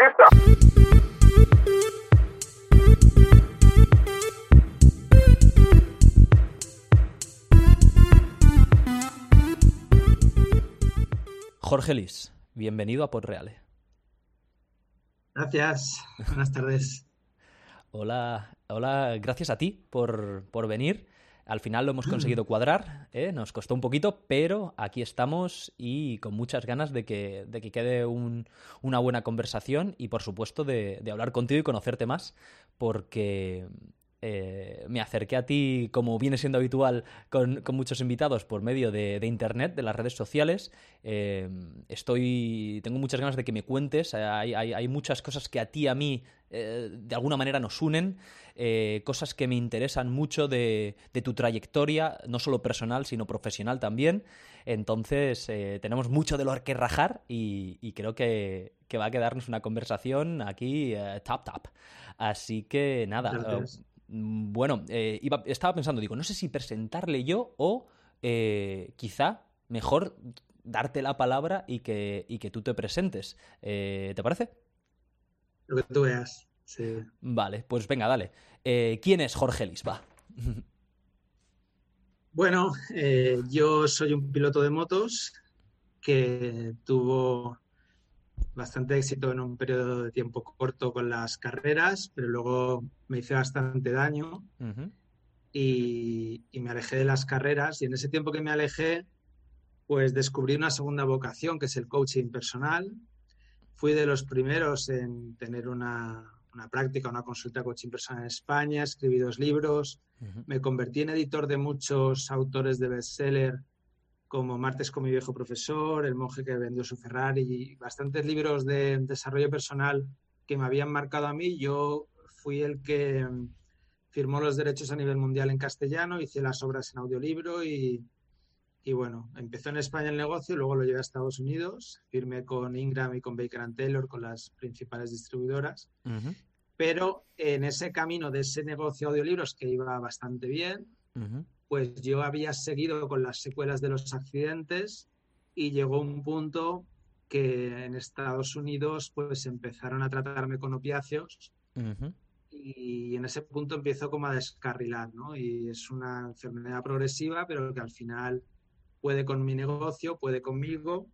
pista! Jorge Lis, bienvenido a Podreale. Gracias, buenas tardes. Hola, hola, gracias a ti por, por venir. Al final lo hemos conseguido cuadrar, ¿eh? nos costó un poquito, pero aquí estamos y con muchas ganas de que, de que quede un- una buena conversación y por supuesto de, de hablar contigo y conocerte más, porque eh, me acerqué a ti, como viene siendo habitual con, con muchos invitados, por medio de, de internet, de las redes sociales. Eh, estoy, tengo muchas ganas de que me cuentes. Hay, hay- hay muchas cosas que a ti y a mí eh, de alguna manera nos unen, eh, cosas que me interesan mucho de, de tu trayectoria, no solo personal, sino profesional también. Entonces, eh, tenemos mucho de lo que rajar y, y creo que, que va a quedarnos una conversación aquí eh, tap tap. Así que nada. Mm, Bueno, eh, iba- estaba pensando, digo, no sé si presentarle yo o quizá mejor darte la palabra y que, y que tú te presentes. ¿te parece? Lo que tú veas. Sí. Vale, pues venga, dale. Eh, ¿quién es Jorge Lis? Va. Bueno, eh, yo soy un piloto de motos que tuvo bastante éxito en un periodo de tiempo corto con las carreras, pero luego me hice bastante daño y, y me alejé de las carreras y en ese tiempo que me alejé, pues descubrí una segunda vocación que es el coaching personal. Fui de los primeros en tener una, una práctica, una consulta coaching personal en España, escribí dos libros, me convertí en editor de muchos autores de bestseller como Martes con mi viejo profesor, El monje que vendió su Ferrari y bastantes libros de desarrollo personal que me habían marcado a mí. Yo fui el que mm, firmó los derechos a nivel mundial en castellano, hice las obras en audiolibro y, y bueno, empezó en España el negocio, luego lo llevé a Estados Unidos, firmé con Ingram y con Baker and Taylor, con las principales distribuidoras. Ujú, Pero en ese camino de ese negocio de audiolibros que iba bastante bien, ujú. pues yo había seguido con las secuelas de los accidentes y llegó un punto que en Estados Unidos pues empezaron a tratarme con opiáceos Ujú, y en ese punto empiezo como a descarrilar, ¿no? Y es una enfermedad progresiva, pero que al final puede con mi negocio, puede conmigo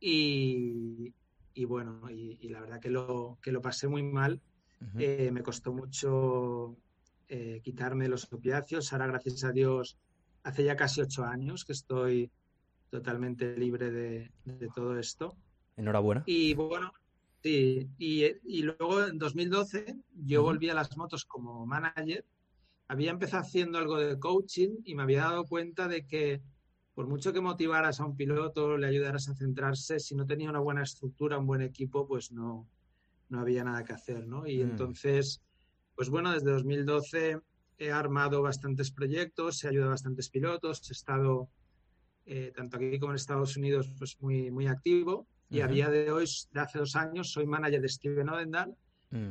y, y bueno, y, y la verdad que lo, que lo pasé muy mal. Eh, me costó mucho eh, quitarme los opiáceos. Ahora, gracias a Dios, hace ya casi ocho años que estoy totalmente libre de, de todo esto. Enhorabuena. Y bueno, sí, y, y luego en 2012 yo volví a las motos como manager. Había empezado haciendo algo de coaching y me había dado cuenta de que por mucho que motivaras a un piloto, le ayudaras a centrarse, si no tenía una buena estructura, un buen equipo, pues no, no había nada que hacer, ¿no? Y Mm. entonces, pues bueno, desde 2012 he armado bastantes proyectos, he ayudado a bastantes pilotos, he estado eh, tanto aquí como en Estados Unidos pues muy, muy activo y a día de hoy, de hace dos años, soy manager de Steven Odendal,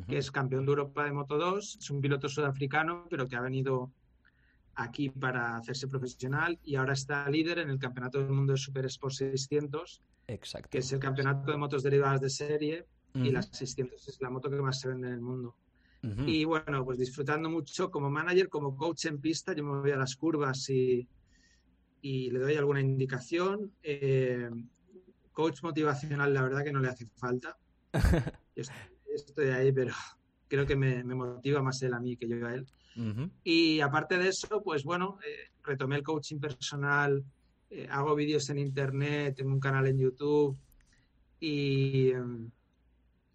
que es campeón de Europa de Moto 2, es un piloto sudafricano, pero que ha venido aquí para hacerse profesional y ahora está líder en el Campeonato del Mundo de Super Sport 600, Exacto. que es el campeonato de motos derivadas de serie y Ujú, las 600 es la moto que más se vende en el mundo. ujú. Y bueno, pues disfrutando mucho como manager, como coach en pista, yo me voy a las curvas y, y le doy alguna indicación. Eh, coach motivacional, la verdad que no le hace falta. Yo estoy, estoy ahí, pero creo que me, me motiva más él a mí que yo a él. Y aparte de eso, pues bueno, eh, retomé el coaching personal, eh, hago vídeos en internet, tengo un canal en YouTube y, em,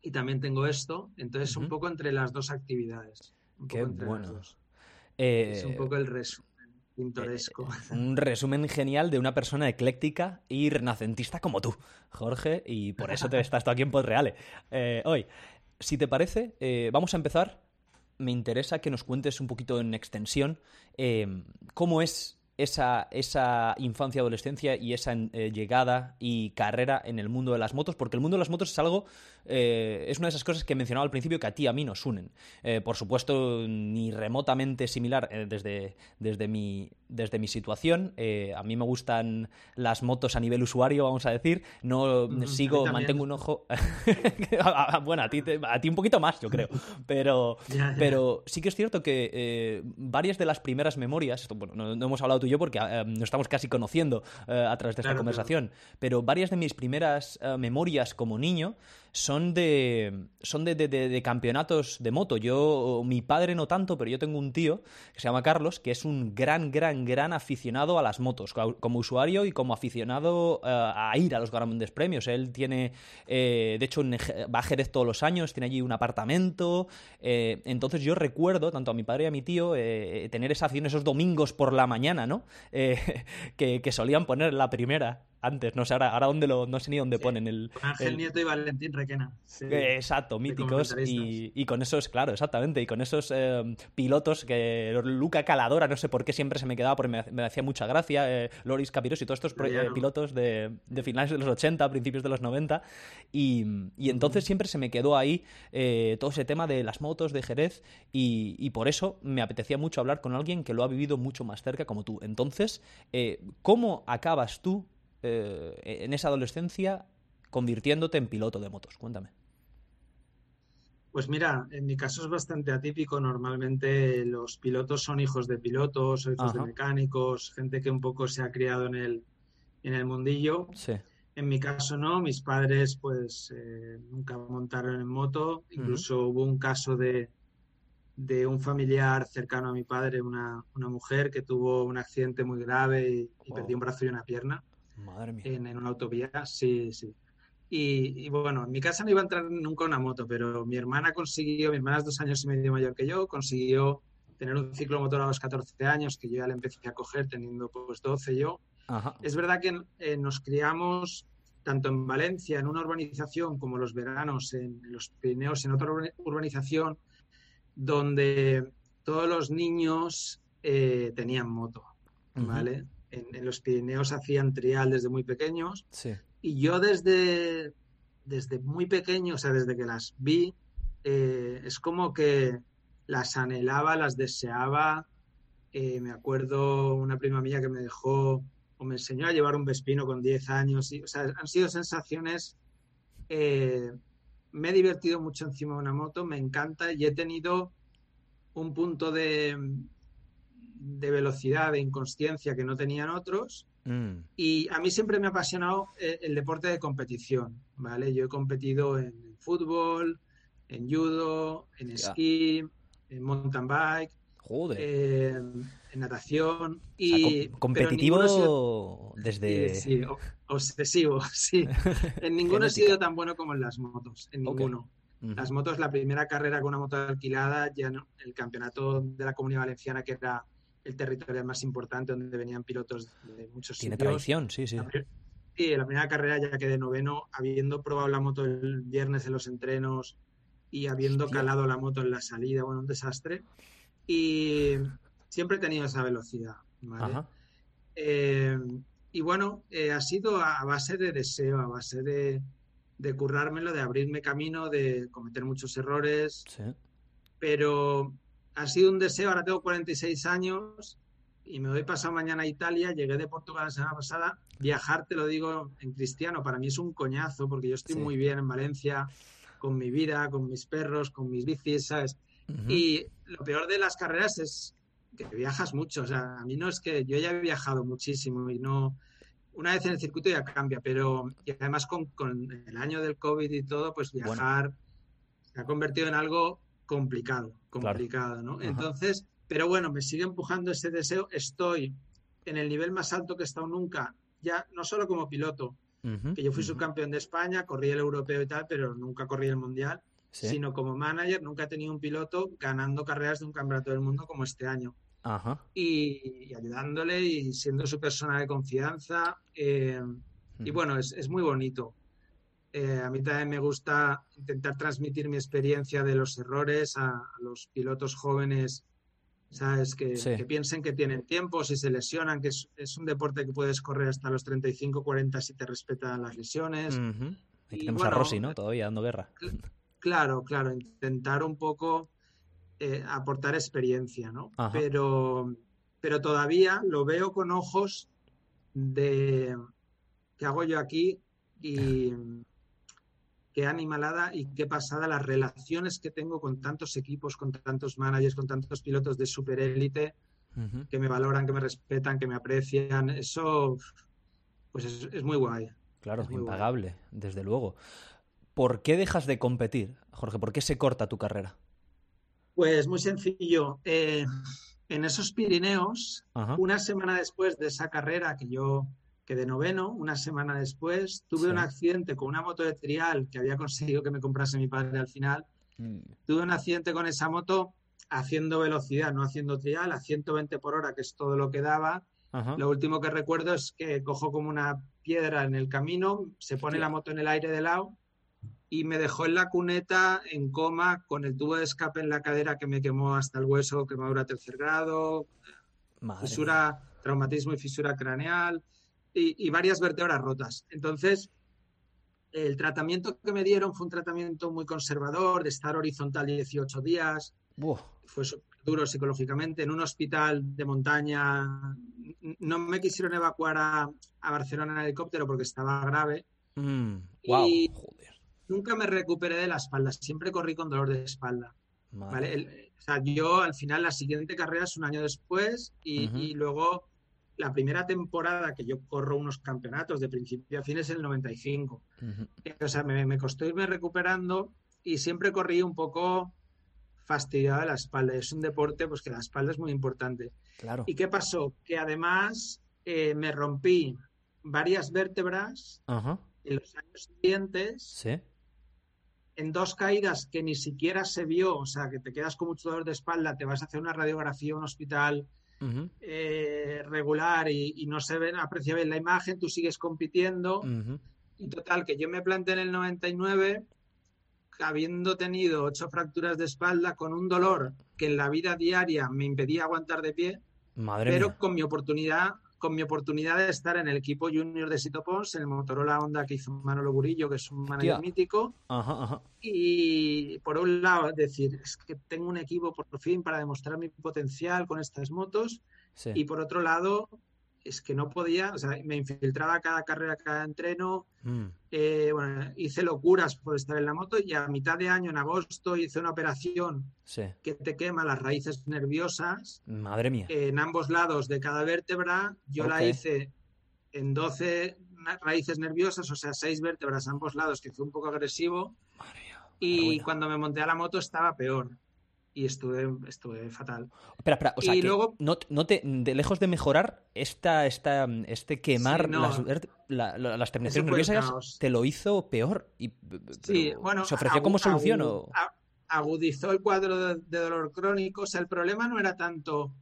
y también tengo esto. Entonces, un poco entre las dos actividades. Un Qué poco entre las dos. Eh, Es un poco el resumen pintoresco. Un resumen genial de una persona ecléctica y renacentista como tú, Jorge, y por eso te estás tú aquí en Podreale. Hoy, si te parece, vamos a empezar. Me interesa que nos cuentes un poquito en extensión eh, cómo es esa, esa infancia, adolescencia y esa eh, llegada y carrera en el mundo de las motos? Porque el mundo de las motos es algo, eh, es una de esas cosas que he mencionado al principio que a ti y a mí nos unen. Eh, por supuesto, ni remotamente similar desde, desde, mi, desde mi situación. a mí me gustan las motos a nivel usuario, vamos a decir. No sigo, mantengo un ojo. bueno, a ti, a ti un poquito más, yo creo. Pero, pero sí que es cierto que varias de las primeras memorias, bueno, no, hemos hablado tú y yo porque eh, nos estamos casi conociendo eh, a través de esta conversación, pero varias de mis primeras eh, memorias como niño son de son de, de, campeonatos de moto. Yo, mi padre no tanto, pero yo tengo un tío que se llama Carlos, que es un gran, gran, gran aficionado a las motos, como usuario y como aficionado a ir a los grandes premios. Él tiene, de hecho, va a Jerez todos los años, tiene allí un apartamento. entonces yo recuerdo, tanto a mi padre y a mi tío, tener esa afición esos domingos por la mañana, ¿no? Eh, que, solían poner la primera antes, no sé, ahora, ahora dónde lo, no sé ni dónde ponen el... Ángel Nieto y Valentín Requena. exacto, míticos. Y, con esos, claro, exactamente, y con esos eh, pilotos que Luca Caladora, no sé por qué siempre se me quedaba, porque me, hacía mucha gracia, eh, Loris Capiros y todos estos pilotos de, de, finales de los 80, principios de los 90, y, y entonces siempre se me quedó ahí eh, todo ese tema de las motos, de Jerez, y, y, por eso me apetecía mucho hablar con alguien que lo ha vivido mucho más cerca como tú. Entonces, ¿cómo acabas tú eh, en esa adolescencia convirtiéndote en piloto de motos? Cuéntame. Pues mira, en mi caso es bastante atípico. Normalmente los pilotos son hijos de pilotos, hijos de mecánicos, gente que un poco se ha criado en el, en el mundillo. En mi caso no, mis padres pues eh, nunca montaron en moto. Incluso hubo un caso de, de un familiar cercano a mi padre, una, mujer que tuvo un accidente muy grave y, y perdió un brazo y una pierna. En, una autovía, sí, sí. Y, bueno, en mi casa no iba a entrar nunca una moto, pero mi hermana consiguió, mi hermana es dos años y medio mayor que yo, consiguió tener un ciclo motor a los 14 años, que yo ya le empecé a coger teniendo pues 12 yo. Es verdad que eh, nos criamos tanto en Valencia, en una urbanización, como los veranos en, los Pirineos, en otra urbanización, donde todos los niños eh, tenían moto, ¿vale? En, los Pirineos hacían trial desde muy pequeños. Y yo desde, desde muy pequeño, o sea, desde que las vi, eh, es como que las anhelaba, las deseaba. Eh, me acuerdo una prima mía que me dejó o me enseñó a llevar un Vespino con 10 años. Y, o sea, han sido sensaciones. Eh, me he divertido mucho encima de una moto, me encanta y he tenido un punto de, de velocidad, de inconsciencia que no tenían otros. Mm. Y a mí siempre me ha apasionado eh, el, deporte de competición, ¿vale? Yo he competido en fútbol, en judo, en esquí, en mountain bike, eh, en natación y... competitivo desde... Sí, obsesivo, sí. en ninguno he sido tan bueno como en las motos, en ninguno. Las motos, la primera carrera con una moto alquilada, ya no, el campeonato de la Comunidad Valenciana, que era el territorio más importante donde venían pilotos de muchos Tiene tradición, sí, sí. Sí, en la primera carrera ya quedé noveno, habiendo probado la moto el viernes en los entrenos y habiendo calado la moto en la salida, bueno, un desastre. Y siempre he tenido esa velocidad, ¿vale? Eh, y bueno, eh, ha sido a base de deseo, a base de, de currármelo, de abrirme camino, de cometer muchos errores. Sí. Pero ha sido un deseo, ahora tengo 46 años y me voy pasado mañana a Italia, llegué de Portugal la semana pasada, viajar, te lo digo en cristiano, para mí es un coñazo porque yo estoy muy bien en Valencia, con mi vida, con mis perros, con mis bicis, ¿sabes? Y lo peor de las carreras es que viajas mucho, o sea, a mí no es que yo ya he viajado muchísimo y no, una vez en el circuito ya cambia, pero y además con, el año del COVID y todo, pues viajar se ha convertido en algo complicado, complicado, ¿no? Entonces, pero bueno, me sigue empujando ese deseo. Estoy en el nivel más alto que he estado nunca, ya no solo como piloto, que yo fui subcampeón de España, corrí el europeo y tal, pero nunca corrí el mundial, sino como manager, nunca he tenido un piloto ganando carreras de un campeonato del mundo como este año. Y, ayudándole y siendo su persona de confianza. Eh, y bueno, es, es muy bonito. Eh, a mí también me gusta intentar transmitir mi experiencia de los errores a, los pilotos jóvenes ¿Sabes? Que, que piensen que tienen tiempo, si se lesionan, que es, un deporte que puedes correr hasta los 35, 40 si te respetan las lesiones. y, tenemos a Rossi, ¿no? Todavía dando guerra. Claro, claro, intentar un poco eh, aportar experiencia, ¿no? Pero, pero todavía lo veo con ojos de qué hago yo aquí y qué animalada y qué pasada las relaciones que tengo con tantos equipos, con tantos managers, con tantos pilotos de superélite que me valoran, que me respetan, que me aprecian. Eso, pues es, muy guay. Claro, es impagable, desde luego. ¿Por qué dejas de competir, Jorge? ¿Por qué se corta tu carrera? Pues muy sencillo. Eh, en esos Pirineos, una semana después de esa carrera que yo quedé noveno, una semana después, tuve un accidente con una moto de trial que había conseguido que me comprase mi padre al final. Mm. Tuve un accidente con esa moto haciendo velocidad, no haciendo trial, a 120 por hora, que es todo lo que daba. Lo último que recuerdo es que cojo como una piedra en el camino, se pone la moto en el aire de lado y me dejó en la cuneta en coma con el tubo de escape en la cadera que me quemó hasta el hueso, quemadura tercer grado, fisura, traumatismo y fisura craneal y, varias vértebras rotas. Entonces, el tratamiento que me dieron fue un tratamiento muy conservador, de estar horizontal 18 días. Fue duro psicológicamente. En un hospital de montaña no me quisieron evacuar a, Barcelona en helicóptero porque estaba grave. Mm, y, nunca me recuperé de la espalda, siempre corrí con dolor de espalda. ¿vale? o sea, yo al final la siguiente carrera es un año después y, luego la primera temporada que yo corro unos campeonatos de principio a fin es el 95. O sea, me, costó irme recuperando y siempre corrí un poco fastidiada la espalda. Es un deporte pues que la espalda es muy importante. Claro. ¿Y qué pasó? Que además eh, me rompí varias vértebras en los años siguientes. ¿Sí? en dos caídas que ni siquiera se vio, o sea, que te quedas con mucho dolor de espalda, te vas a hacer una radiografía en un hospital eh, regular y, no se ven, aprecia bien la imagen, tú sigues compitiendo. Y total, que yo me planté en el 99 habiendo tenido ocho fracturas de espalda con un dolor que en la vida diaria me impedía aguantar de pie, pero con mi oportunidad con mi oportunidad de estar en el equipo junior de Sitopons, en el Motorola Honda que hizo Manolo Burillo, que es un manager mítico. Y por un lado, decir, es que tengo un equipo por fin para demostrar mi potencial con estas motos. Y por otro lado, es que no podía, o sea, me infiltraba cada carrera, cada entreno, mm. eh, bueno, hice locuras por estar en la moto y a mitad de año, en agosto, hice una operación que te quema las raíces nerviosas. Madre mía. en ambos lados de cada vértebra, yo la hice en 12 raíces nerviosas, o sea, 6 vértebras a ambos lados, que fue un poco agresivo. y cuando me monté a la moto estaba peor y estuve, estuve fatal. Espera, espera, o sea, que luego, no, te, de lejos de mejorar, esta, esta, este quemar las, las, terminaciones nerviosas te lo hizo peor. Y, sí, bueno, ¿Se ofreció como solución? o... Agudizó el cuadro de, dolor crónico. O sea, el problema no era tanto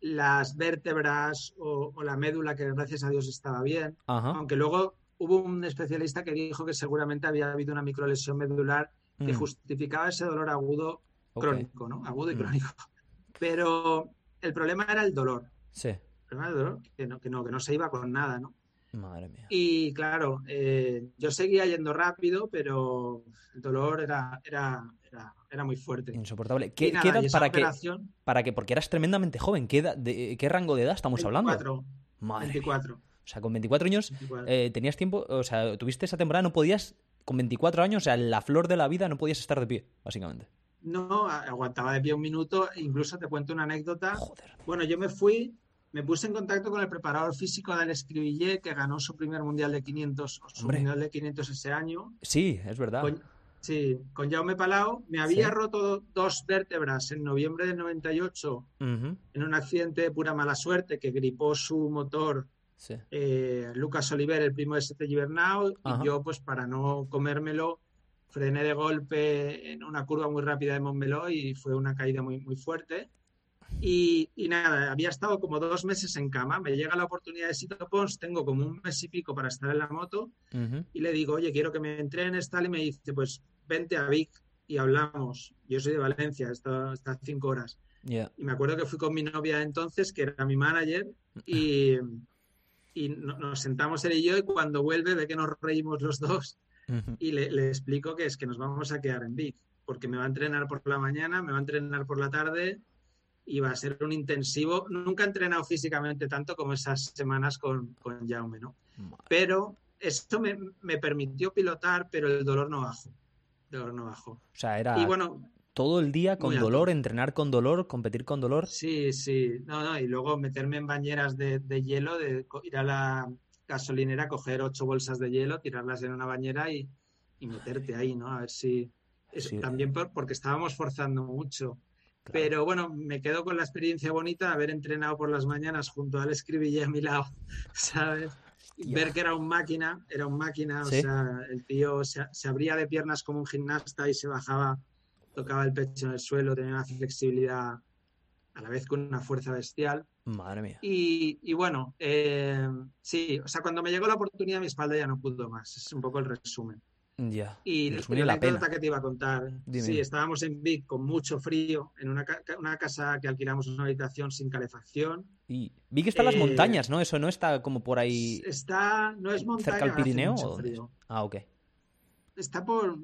las vértebras o, la médula, que gracias a Dios estaba bien, aunque luego hubo un especialista que dijo que seguramente había habido una microlesión medular que mm. justificaba ese dolor agudo crónico, ¿no? Agudo y mm. crónico. Pero el problema era el dolor. Sí. El problema era el dolor, que no, que no, que no se iba con nada, ¿no? Madre mía. Y claro, eh, yo seguía yendo rápido, pero el dolor era, era, era, muy fuerte. Insoportable. ¿Qué, edad para que, para que, porque eras tremendamente joven, ¿qué, de, ¿qué rango de edad estamos 24, hablando? Madre 24. O sea, con 24 años eh, tenías tiempo, o sea, tuviste esa temporada, no podías, con 24 años, o sea, la flor de la vida, no podías estar de pie, básicamente. No, aguantaba de pie un minuto. Incluso te cuento una anécdota. Bueno, yo me fui, me puse en contacto con el preparador físico del Escribillé, que ganó su primer mundial de 500, su mundial de 500 ese año. Sí, es verdad. sí, con Jaume Palau. Me había roto dos vértebras en noviembre del 98 en un accidente de pura mala suerte que gripó su motor eh, Lucas Oliver, el primo de Sete Gibernau, y yo, pues para no comérmelo, frené de golpe en una curva muy rápida de Montmeló y fue una caída muy, muy fuerte. Y, nada, había estado como dos meses en cama. Me llega la oportunidad de Sito Pons, tengo como un mes y pico para estar en la moto. Y le digo, oye, quiero que me entrenes, tal. Y me dice, pues vente a Vic y hablamos. Yo soy de Valencia, está, está cinco horas. Y me acuerdo que fui con mi novia entonces, que era mi manager, y, y nos sentamos él y yo, y cuando vuelve ve que nos reímos los dos, y le, le, explico que es que nos vamos a quedar en Vic, porque me va a entrenar por la mañana, me va a entrenar por la tarde, y va a ser un intensivo. Nunca he entrenado físicamente tanto como esas semanas con, con Jaume, ¿no? Pero esto me, me, permitió pilotar, pero el dolor no bajó. El dolor no bajó. O sea, era y bueno, todo el día con dolor, entrenar con dolor, competir con dolor. Sí, sí. No, no, y luego meterme en bañeras de, de hielo, de ir a la gasolinera, coger ocho bolsas de hielo, tirarlas en una bañera y, y meterte ahí, ¿no? A ver si... También porque estábamos forzando mucho. Pero bueno, me quedo con la experiencia bonita de haber entrenado por las mañanas junto al escribille a mi lado, ¿sabes? Ver que era un máquina, era un máquina, o sea, el tío se, abría de piernas como un gimnasta y se bajaba, tocaba el pecho en el suelo, tenía una flexibilidad a la vez con una fuerza bestial. Madre mía. Y, bueno, eh, sí, o sea, cuando me llegó la oportunidad mi espalda ya no pudo más, es un poco el resumen. Ya. Y la, la anécdota que te iba a contar. Sí, estábamos en Vic con mucho frío, en una, una, casa que alquilamos una habitación sin calefacción. Y vi que está en las eh, montañas, ¿no? Eso no está como por ahí. Está, no es montaña. ¿Cerca al Pirineo? Ah, ok. Está por,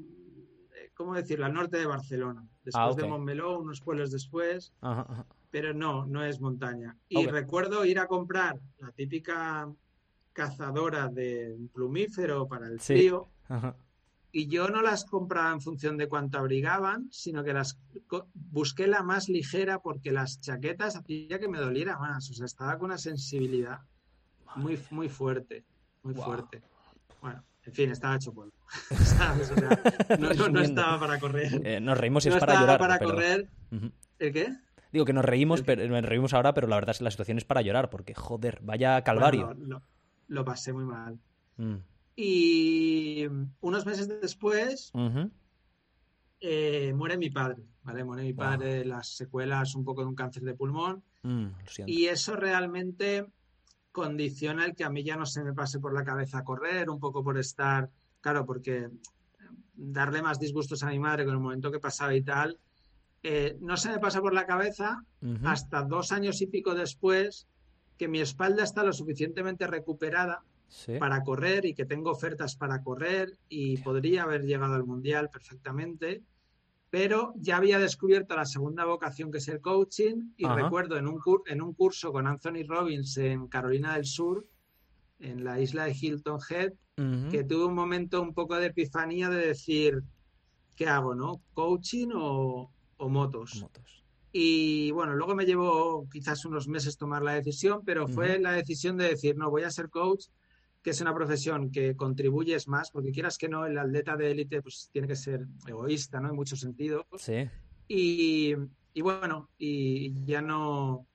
eh, ¿cómo decirlo? Al norte de Barcelona. Después ah, de Montmeló, unos pueblos después. Pero no, no es montaña. Y recuerdo ir a comprar la típica cazadora de plumífero para el frío. Ajá y yo no las compraba en función de cuánto abrigaban, sino que las busqué la más ligera porque las chaquetas hacía que me doliera más. O sea, estaba con una sensibilidad muy, muy fuerte, muy fuerte. Bueno, en fin, estaba hecho polvo. no, estaba para correr. Eh, nos reímos y es para llorar. para correr. ¿El qué? Digo que nos reímos, pero, nos reímos ahora, pero la verdad es que la situación es para llorar, porque joder, vaya calvario. lo pasé muy mal. Mm. Y unos meses después eh, muere mi padre, ¿vale? Muere mi padre, las secuelas un poco de un cáncer de pulmón. Mm, y eso realmente condiciona el que a mí ya no se me pase por la cabeza correr, un poco por estar, claro, porque darle más disgustos a mi madre con el momento que pasaba y tal, eh, no se me pasa por la cabeza hasta dos años y pico después que mi espalda está lo suficientemente recuperada para correr y que tengo ofertas para correr y podría haber llegado al Mundial perfectamente, pero ya había descubierto la segunda vocación que es el coaching y recuerdo en un, en un curso con Anthony Robbins en Carolina del Sur, en la isla de Hilton Head, que tuve un momento un poco de epifanía de decir, ¿qué hago, no? ¿Coaching o, motos? Y bueno, luego me llevó quizás unos meses tomar la decisión, pero fue la decisión de decir, no, voy a ser coach que es una profesión que contribuyes más, porque quieras que no, el atleta de élite pues tiene que ser egoísta, ¿no? En muchos sentidos. Sí. Y, y bueno, y ya no...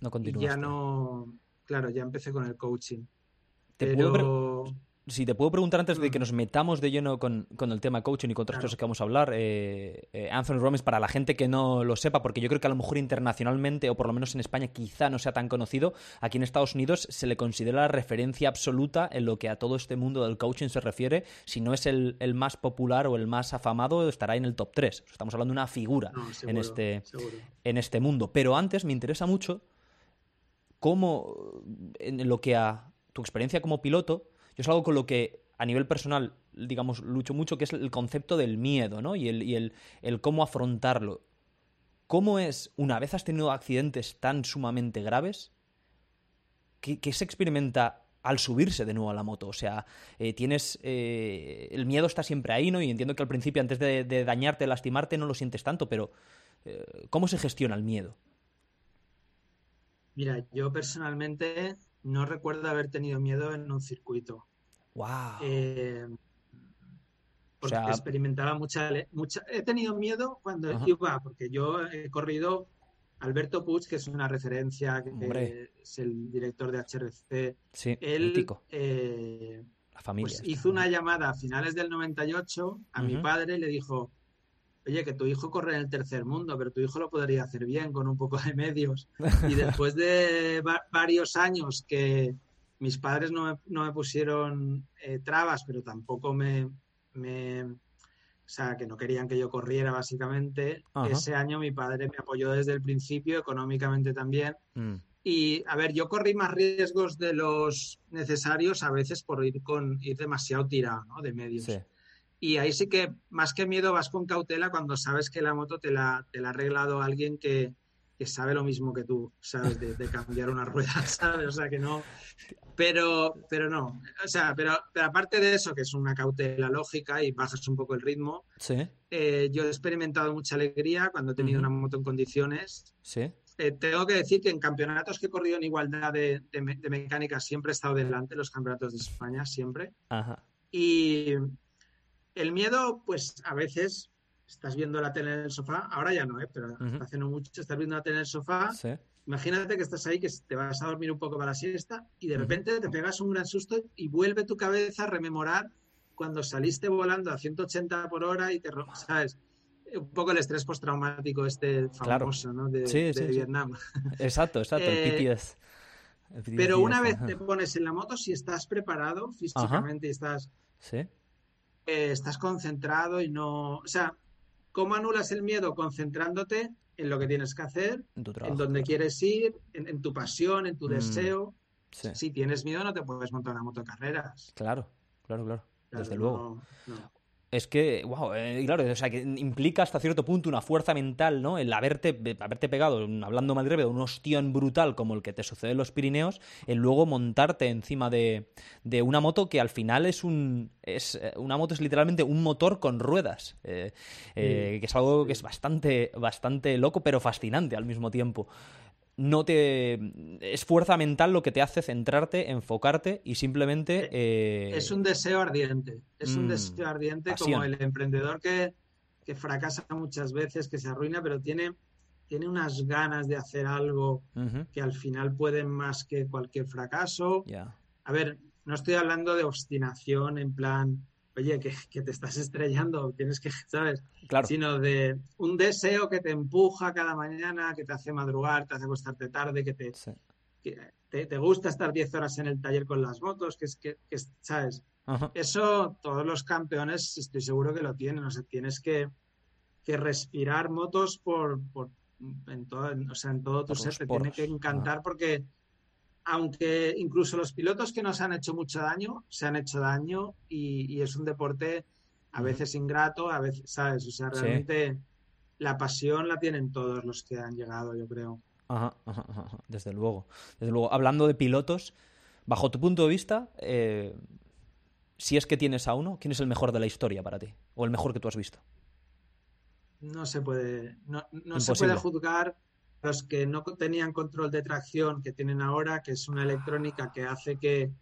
No Ya no... Claro, ya empecé con el coaching. pero si te puedo preguntar antes de que nos metamos de lleno con, el tema coaching y con otras cosas que vamos a hablar, eh, eh, Anthony Robbins, para la gente que no lo sepa, porque yo creo que a lo mejor internacionalmente, o por lo menos en España, quizá no sea tan conocido, aquí en Estados Unidos se le considera la referencia absoluta en lo que a todo este mundo del coaching se refiere. Si no es el, más popular o el más afamado, estará en el top 3. Estamos hablando de una figura en, este, en este mundo. Pero antes me interesa mucho cómo, en lo que a tu experiencia como piloto, yo es algo con lo que a nivel personal, digamos, lucho mucho, que es el concepto del miedo, ¿no? Y el, y el, cómo afrontarlo. ¿Cómo es, una vez has tenido accidentes tan sumamente graves, qué, se experimenta al subirse de nuevo a la moto. O sea, eh, tienes. Eh, el miedo está siempre ahí, ¿no? Y entiendo que al principio, antes de, dañarte, lastimarte, no lo sientes tanto, pero. Eh, ¿Cómo se gestiona el miedo? Mira, yo personalmente no recuerdo haber tenido miedo en un circuito. Wow. Eh, porque experimentaba mucha, mucha. He tenido miedo cuando iba, porque yo he corrido. Alberto Puig, que es una referencia, que es el director de HRC. Sí, él eh, La familia. Pues hizo una llamada a finales del 98 a mi padre y le dijo: oye, que tu hijo corre en el tercer mundo, pero tu hijo lo podría hacer bien con un poco de medios. Y después de varios años que mis padres no me, pusieron eh, trabas, pero tampoco me, o sea, que no querían que yo corriera básicamente. Ese año mi padre me apoyó desde el principio, económicamente también. Mm. Y a ver, yo corrí más riesgos de los necesarios a veces por ir con ir demasiado tirado, ¿no? De medios. Y ahí sí que más que miedo vas con cautela cuando sabes que la moto te la, te la ha arreglado alguien que, que sabe lo mismo que tú, ¿sabes? De, cambiar una rueda, ¿sabes? O sea, que no. Pero, pero no. O sea, pero, aparte de eso, que es una cautela lógica y bajas un poco el ritmo, ¿Sí? Eh, yo he experimentado mucha alegría cuando he tenido una moto en condiciones. Sí. Eh, tengo que decir que en campeonatos que he corrido en igualdad de, mecánica siempre he estado delante, los campeonatos de España, siempre. Ajá. Y el miedo, pues a veces estás viendo la tele en el sofá, ahora ya no, ¿eh? pero hace no mucho estás viendo la tele en el sofá. Imagínate que estás ahí, que te vas a dormir un poco para la siesta y de repente te pegas un gran susto y vuelve tu cabeza a rememorar cuando saliste volando a 180 por hora y te, ¿sabes? Un poco el estrés postraumático este famoso, ¿no? De, Vietnam. Exacto, exacto, el eh, PTS. pero una vez te pones en la moto, si estás preparado físicamente y estás, ¿Sí? Eh, estás concentrado y no, o sea, ¿Cómo anulas el miedo? Concentrándote en lo que tienes que hacer, en, donde quieres ir, en, tu pasión, en tu mm, deseo. Si tienes miedo, no te puedes montar una moto de carreras. Claro, claro, claro. Desde luego es que, wow, eh, claro, o sea, que implica hasta cierto punto una fuerza mental, ¿no? El haberte, haberte pegado, hablando mal de un ostión brutal como el que te sucede en los Pirineos, el luego montarte encima de, de una moto que al final es un. Es, eh, una moto es literalmente un motor con ruedas. Eh, que es algo que es bastante, bastante loco, pero fascinante al mismo tiempo no te. Es fuerza mental lo que te hace centrarte, enfocarte y simplemente. Eh, es un deseo ardiente. Es un mm, deseo ardiente como el emprendedor que, fracasa muchas veces, que se arruina, pero tiene, tiene unas ganas de hacer algo que al final pueden más que cualquier fracaso. A ver, no estoy hablando de obstinación en plan oye, que, te estás estrellando, tienes que, ¿sabes? Claro. Sino de un deseo que te empuja cada mañana, que te hace madrugar, te hace acostarte tarde, que te, te, gusta estar 10 horas en el taller con las motos, que es que, ¿sabes? Eso todos los campeones estoy seguro que lo tienen, o sea, tienes que, que respirar motos por, por en todo, o sea, en todo tu ser, te tiene que encantar porque aunque incluso los pilotos que nos han hecho mucho daño, se han hecho daño y, es un deporte a veces ingrato, a veces, ¿sabes? O sea, realmente la pasión la tienen todos los que han llegado, yo creo. Ajá, ajá, ajá, desde luego. Desde luego, hablando de pilotos, bajo tu punto de vista, eh, si es que tienes a uno, ¿quién es el mejor de la historia para ti? ¿O el mejor que tú has visto? No se puede, no, no se puede juzgar los que no tenían control de tracción que tienen ahora, que es una electrónica que hace que,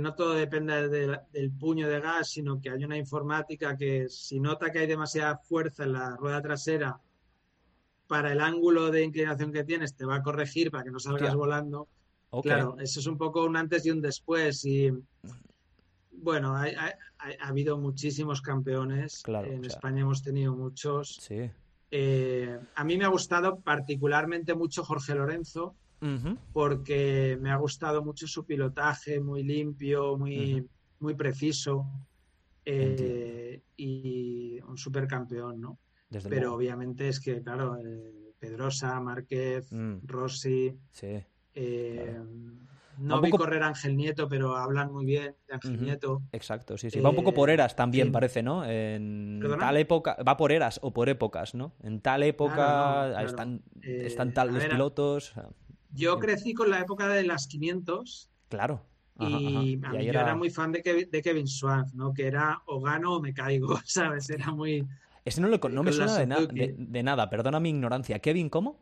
no todo dependa del puño de gas, sino que hay una informática que si nota que hay demasiada fuerza en la rueda trasera, para el ángulo de inclinación que tienes, te va a corregir para que no salgas volando. Claro, eso es un poco un antes y un después. Y bueno, ha, habido muchísimos campeones. en España hemos tenido muchos. Sí. Eh, a mí me ha gustado particularmente mucho Jorge Lorenzo, porque me ha gustado mucho su pilotaje, muy limpio, muy, muy preciso. Eh, y un supercampeón, ¿no? Pero obviamente es que, claro, eh, Pedrosa, Márquez, mm. Rossi. Sí. No vi correr Ángel Nieto, pero hablan muy bien de Ángel Nieto. Exacto, sí, sí. Va un poco por eras también, parece, ¿no? En tal época, va por eras o por épocas, ¿no? En tal época están, eh, están tales pilotos. Yo crecí con la época de las 500. Claro. y, yo era... muy fan de Kevin, de Kevin ¿no? Que era o gano o me caigo, ¿sabes? Era muy... Ese no, no me suena de, de, nada, perdona mi ignorancia. ¿Kevin cómo?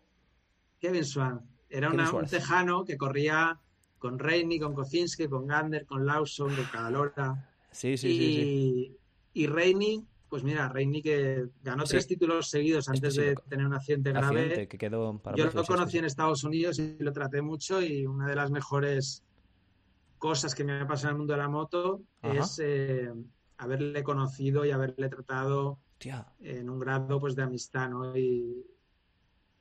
Kevin Swan. Era un tejano que corría con Reini, con Kocinski, con Gander, con Lawson, con Cadalora. Sí, sí, y, sí, Y Reini, pues mira, Reini que ganó tres títulos seguidos antes de tener un accidente grave. que quedó Yo lo conocí en Estados Unidos y lo traté mucho y una de las mejores cosas que me ha pasado en el mundo de la moto es eh, haberle conocido y haberle tratado en un grado pues de amistad, ¿no? Y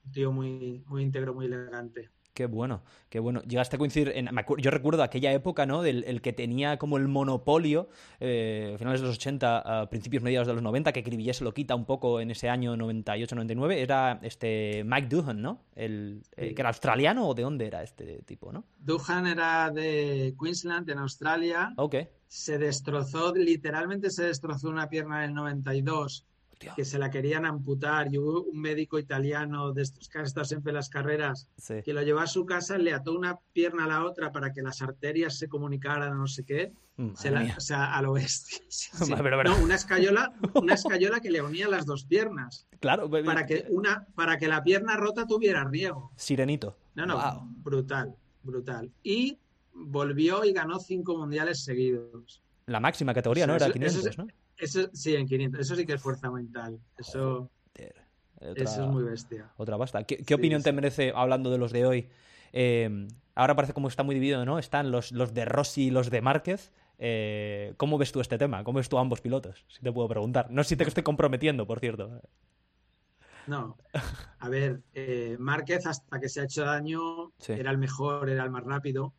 un tío muy, muy íntegro, muy elegante. Qué bueno, qué bueno. Llegaste a coincidir, en, yo recuerdo aquella época, ¿no? Del el que tenía como el monopolio, eh, finales de los 80, a principios mediados de los 90, que Cribillé se lo quita un poco en ese año 98-99, era este Mike Duhan, ¿no? El, eh, que era australiano o de dónde era este tipo, ¿no? Duhan era de Queensland, en Australia. Ok. Se destrozó, literalmente se destrozó una pierna en el 92 que se la querían amputar y hubo un médico italiano de estos que han estado siempre en las carreras que lo llevó a su casa, le ató una pierna a la otra para que las arterias se comunicaran no sé qué. o sea, a lo bestia. una escayola, una escayola que le unía las dos piernas. Claro, para que una, para que la pierna rota tuviera riego. Sirenito. No, no, brutal, brutal. Y volvió y ganó cinco mundiales seguidos. La máxima categoría, ¿no? Era 500, ¿no? Eso sí, en 500. Eso sí que es fuerza mental. Eso, eso es muy bestia. Otra basta. ¿Qué, opinión te merece, hablando de los de hoy? Eh, ahora parece como está muy dividido, ¿no? Están los, los de Rossi y los de Márquez. Eh, ¿Cómo ves tú este tema? ¿Cómo ves tú a ambos pilotos? Si te puedo preguntar. No si te estoy comprometiendo, por cierto. No. A ver, eh, Márquez hasta que se ha hecho daño era el mejor, era el más rápido.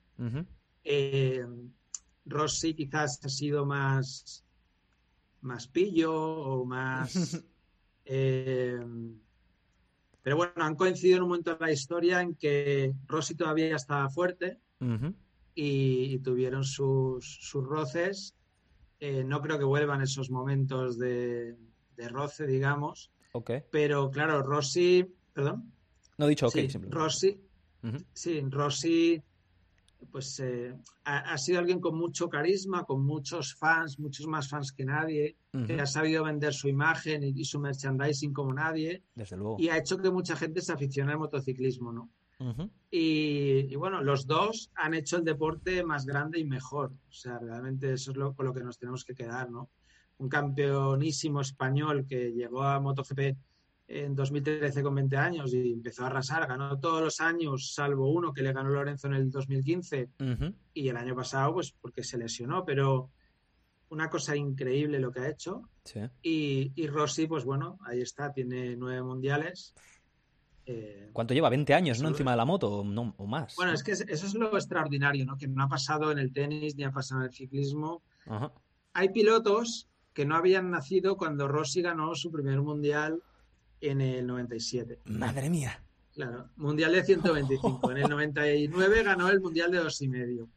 Rossi quizás ha sido más más pillo o más... Eh, pero bueno, han coincidido en un momento de la historia en que Rossi todavía estaba fuerte y, tuvieron sus, roces. Eh, no creo que vuelvan esos momentos de, roce, digamos. Pero claro, Rossi, perdón. No he dicho ok, sí, Rossi, sí, Rossi pues eh, ha, sido alguien con mucho carisma, con muchos fans, muchos más fans que nadie, que ha sabido vender su imagen y, su merchandising como nadie. Desde luego. Y ha hecho que mucha gente se aficione al motociclismo, ¿no? y, bueno, los dos han hecho el deporte más grande y mejor. O sea, realmente eso es lo, con lo que nos tenemos que quedar, ¿no? Un campeonísimo español que llegó a MotoGP en 2013 con 20 años y empezó a arrasar, ganó todos los años, salvo uno que le ganó Lorenzo en el 2015 y el año pasado pues porque se lesionó, pero una cosa increíble lo que ha hecho. Y, Rossi, pues bueno, ahí está, tiene nueve mundiales. Eh, ¿Cuánto lleva? ¿20 años, no? Encima de la moto o, no, o más. Bueno, es que eso es lo extraordinario, ¿no? Que no ha pasado en el tenis ni ha pasado en el ciclismo. Hay pilotos que no habían nacido cuando Rossi ganó su primer mundial en el 97. Madre mía. Claro, Mundial de 125. En el 99 ganó el Mundial de dos y medio.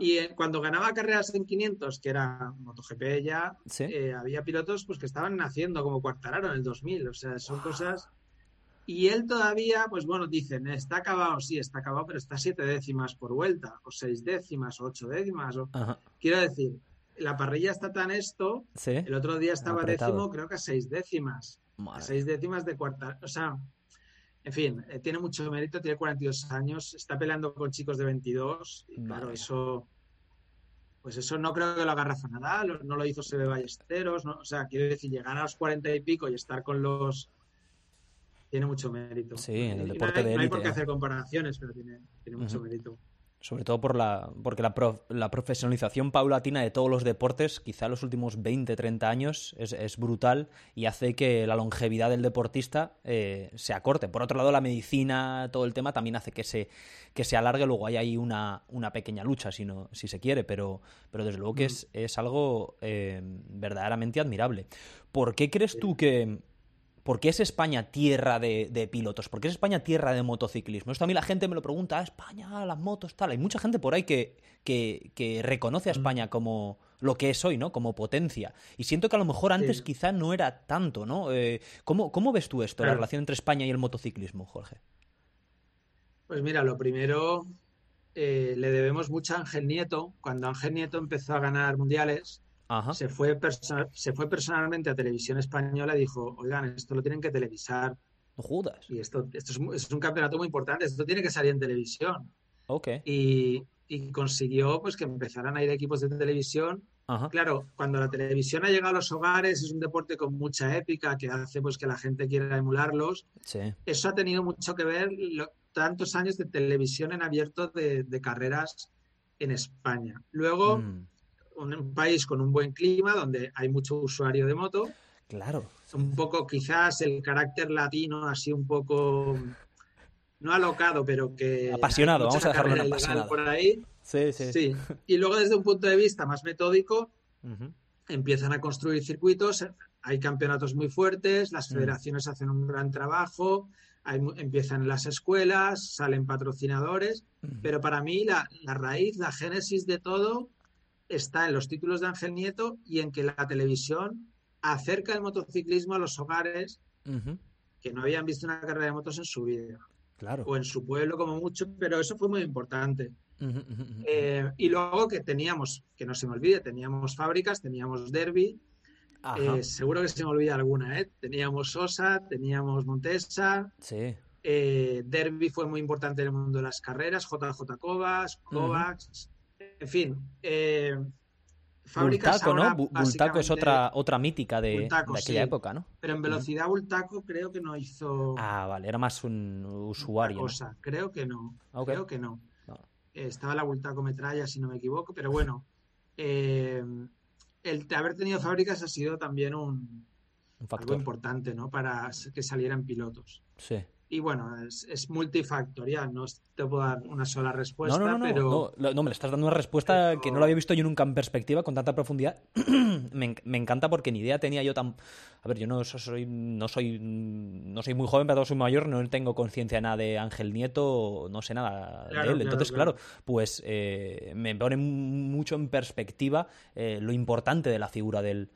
Y cuando ganaba carreras en 500, que era MotoGP ya, eh, había pilotos pues que estaban naciendo como Cuartararo en el 2000. O sea, son cosas... Y él todavía, pues bueno, dicen, está acabado, sí, está acabado, pero está siete décimas por vuelta, o seis décimas, o ocho décimas. O... Quiero decir, la parrilla está tan esto, el otro día estaba décimo, creo que a seis décimas seis décimas de cuarta. O sea, en fin, eh, tiene mucho mérito, tiene 42 años, está peleando con chicos de 22. Y claro, eso. Pues eso no creo que lo haga Rafa Nadal, no lo hizo Sebe Ballesteros, ¿no? o sea, quiero decir, llegar a los 40 y pico y estar con los tiene mucho mérito. Sí, en el deporte de No hay por qué hacer comparaciones, pero tiene, mucho mérito sobre todo por la, porque la, la, profesionalización paulatina de todos los deportes, quizá los últimos 20, 30 años, es, es brutal y hace que la longevidad del deportista eh, se acorte. Por otro lado, la medicina, todo el tema, también hace que se, que se alargue. Luego hay ahí una, una pequeña lucha, si, no, si se quiere, pero, pero desde luego que es, es algo eh, verdaderamente admirable. ¿Por qué crees tú que, ¿Por qué es España tierra de, pilotos? ¿Por qué es España tierra de motociclismo? Esto a mí la gente me lo pregunta, ah, España, las motos, tal. Hay mucha gente por ahí que, que, reconoce a mm. España como lo que es hoy, ¿no? Como potencia. Y siento que a lo mejor antes quizá no era tanto, ¿no? Eh, ¿cómo, ves tú esto, la relación entre España y el motociclismo, Jorge? Pues mira, lo primero, eh, le debemos mucho a Ángel Nieto. Cuando Ángel Nieto empezó a ganar mundiales, se fue, se fue personalmente a Televisión Española y dijo, oigan, esto lo tienen que televisar. No jodas. Y esto, esto es, un campeonato muy importante, esto tiene que salir en televisión. Ok. Y, consiguió pues que empezaran a ir equipos de televisión. Claro, cuando la televisión ha llegado a los hogares, es un deporte con mucha épica que hace pues que la gente quiera emularlos. Eso ha tenido mucho que ver tantos años de televisión en abierto de, carreras en España. Luego, mm un país con un buen clima, donde hay mucho usuario de moto. Claro. Un poco, quizás el carácter latino, así un poco no alocado, pero que... Apasionado, vamos a dejarlo en apasionado. Por ahí. Sí, sí. sí. Y luego desde un punto de vista más metódico, empiezan a construir circuitos, hay campeonatos muy fuertes, las mm. federaciones hacen un gran trabajo, empiezan las escuelas, salen patrocinadores, pero para mí la, raíz, la génesis de todo está en los títulos de Ángel Nieto y en que la televisión acerca el motociclismo a los hogares que no habían visto una carrera de motos en su vida. Claro. O en su pueblo como mucho, pero eso fue muy importante. Eh, y luego que teníamos, que no se me olvide, teníamos fábricas, teníamos Derby, eh, seguro que se me olvida alguna, ¿eh? Teníamos Sosa, teníamos Montesa. Sí. Eh, Derby fue muy importante en el mundo de las carreras, JJ Kovacs, Kovacs, en fin. Eh, Bultaco, ¿no? Bultaco es otra, otra mítica de, aquella época, ¿no? Pero en velocidad Bultaco creo que no hizo. Ah, vale, era más un usuario. Cosa. Creo que no. Creo que no. estaba la Bultaco Metralla, si no me equivoco, pero bueno. Eh, el haber tenido fábricas ha sido también un, factor algo importante, ¿no? Para que salieran pilotos. Sí. Y bueno, es, multifactorial, no te puedo dar una sola respuesta, no, no, no, pero... No, me le estás dando una respuesta que no la había visto yo nunca en perspectiva, con tanta profundidad. me, encanta porque ni idea tenía yo tan... A ver, yo no soy, no soy, no soy muy joven, pero soy mayor, no tengo conciencia de nada de Ángel Nieto, no sé nada de él. Entonces, claro, pues eh, me pone mucho en perspectiva eh, lo importante de la figura del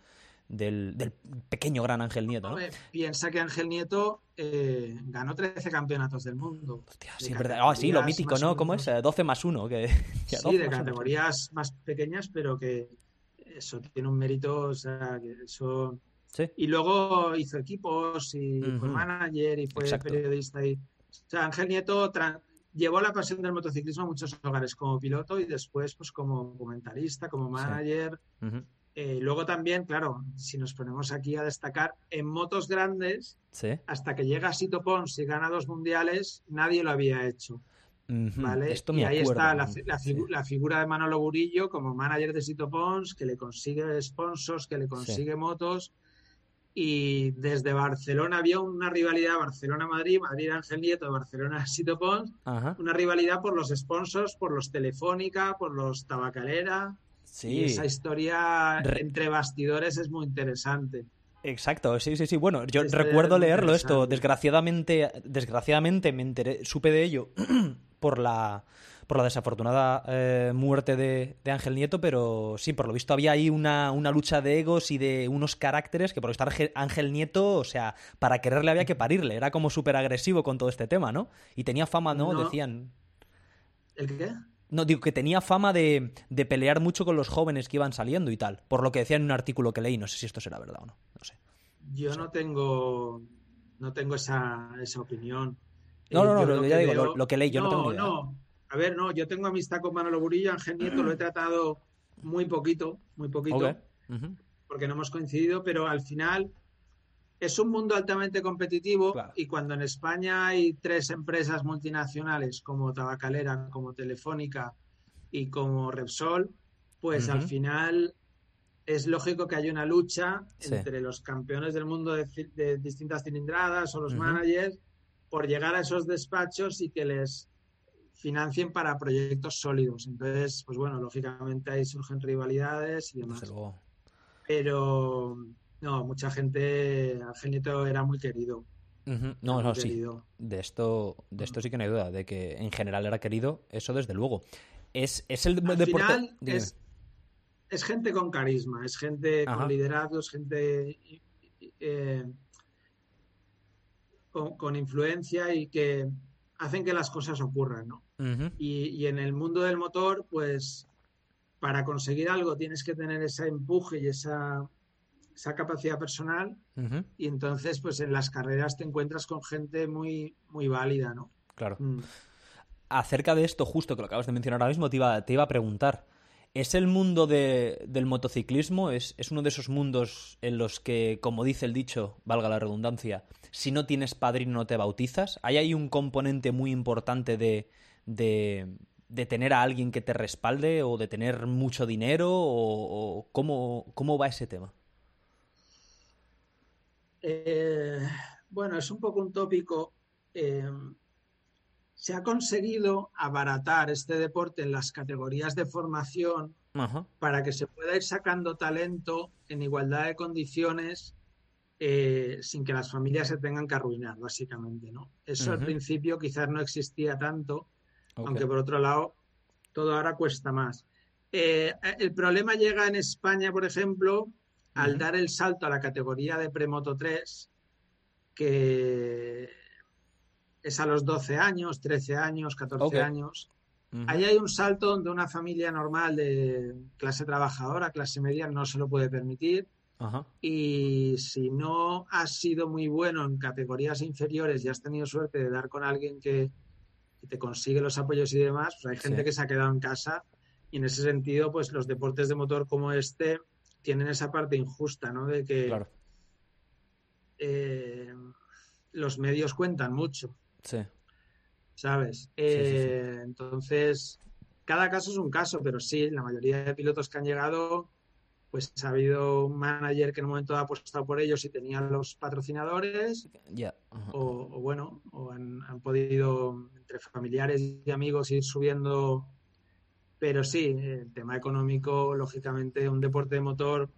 del, pequeño gran Ángel Nieto. ¿no? piensa que Ángel Nieto eh, ganó 13 campeonatos del mundo. Hostia, sí, verdad. Ah, sí, lo mítico, ¿no? ¿Cómo es? 12 más 1. Que, sí, de categorías más pequeñas, pero que eso tiene un mérito, o sea, que eso... ¿Sí? Y luego hizo equipos y fue manager y fue periodista. Y... O sea, Ángel Nieto llevó la pasión del motociclismo a muchos hogares como piloto y después pues como comentarista, como manager. Eh, luego también, claro, si nos ponemos aquí a destacar, en motos grandes, hasta que llega Sito Pons y gana dos mundiales, nadie lo había hecho. ¿vale? y ahí está la, figura de Manolo Burillo como manager de Sito Pons, que le consigue sponsors, que le consigue motos. Y desde Barcelona había una rivalidad Barcelona-Madrid, Madrid-Ángel Nieto, Barcelona-Sito Pons, una rivalidad por los sponsors, por los Telefónica, por los Tabacalera y esa historia entre bastidores es muy interesante. Exacto, sí, sí, sí. Bueno, yo recuerdo leerlo esto. Desgraciadamente, desgraciadamente me enteré, supe de ello por la por la desafortunada eh, muerte de, Ángel Nieto, pero sí, por lo visto había ahí una, lucha de egos y de unos caracteres que por estar Ángel Nieto, o sea, para quererle había que parirle, era como súper agresivo con todo este tema, ¿no? Y tenía fama, ¿no? Decían. ¿El qué? No, digo que tenía fama de, pelear mucho con los jóvenes que iban saliendo y tal, por lo que decía en un artículo que leí, no sé si esto será verdad o no, no sé. Yo no, tengo no tengo esa, esa opinión. No, no, no, ya digo, lo, que leí, yo no, tengo ni idea. No, a ver, no, yo tengo amistad con Manolo Burillo, Ángel Nieto lo he tratado muy poquito, muy poquito, porque no hemos coincidido, pero al final es un mundo altamente competitivo y cuando en España hay tres empresas multinacionales como Tabacalera, como Telefónica y como Repsol, pues al final es lógico que haya una lucha entre los campeones del mundo de, distintas cilindradas o los managers por llegar a esos despachos y que les financien para proyectos sólidos. Entonces, pues bueno, lógicamente ahí surgen rivalidades y demás. Pero no, mucha gente, Angelito era muy querido. No, no, sí. De esto, de esto sí que no hay duda, de que en general era querido, eso desde luego. Es, es el deporte. es, gente con carisma, es gente con liderazgo, es gente eh, con, influencia y que hacen que las cosas ocurran, ¿no? y, y en el mundo del motor, pues para conseguir algo tienes que tener ese empuje y esa esa capacidad personal y entonces pues en las carreras te encuentras con gente muy, muy válida, ¿no? Claro. Mm. Acerca de esto justo que lo acabas de mencionar ahora mismo, te iba, te iba a preguntar, ¿es el mundo del motociclismo, es, uno de esos mundos en los que, como dice el dicho, valga la redundancia, si no tienes padrino no te bautizas? ¿Hay ahí un componente muy importante de, de, tener a alguien que te respalde o de tener mucho dinero o, cómo, cómo va ese tema? Eh, bueno, es un poco un tópico. Eh, se ha conseguido abaratar este deporte en las categorías de formación para que se pueda ir sacando talento en igualdad de condiciones eh, sin que las familias se tengan que arruinar, básicamente, ¿no? Eso al principio quizás no existía tanto, aunque por otro lado todo ahora cuesta más. Eh, el problema llega en España, por ejemplo, al dar el salto a la categoría de Premoto 3, que es a los 12 años, 13 años, 14 años. Ahí hay un salto donde una familia normal de clase trabajadora, clase media, no se lo puede permitir. Y si no has sido muy bueno en categorías inferiores y has tenido suerte de dar con alguien que, te consigue los apoyos y demás, pues hay gente que se ha quedado en casa. Y en ese sentido, pues los deportes de motor como este tienen esa parte injusta, ¿no? De que eh, los medios cuentan mucho. Sí. ¿Sabes? Eh, entonces, cada caso es un caso, pero sí, la mayoría de pilotos que han llegado pues ha habido un manager que en un momento ha apostado por ellos y tenía los patrocinadores. o, bueno, o han, podido entre familiares y amigos ir subiendo. Pero sí, el tema económico, lógicamente, un deporte de motor,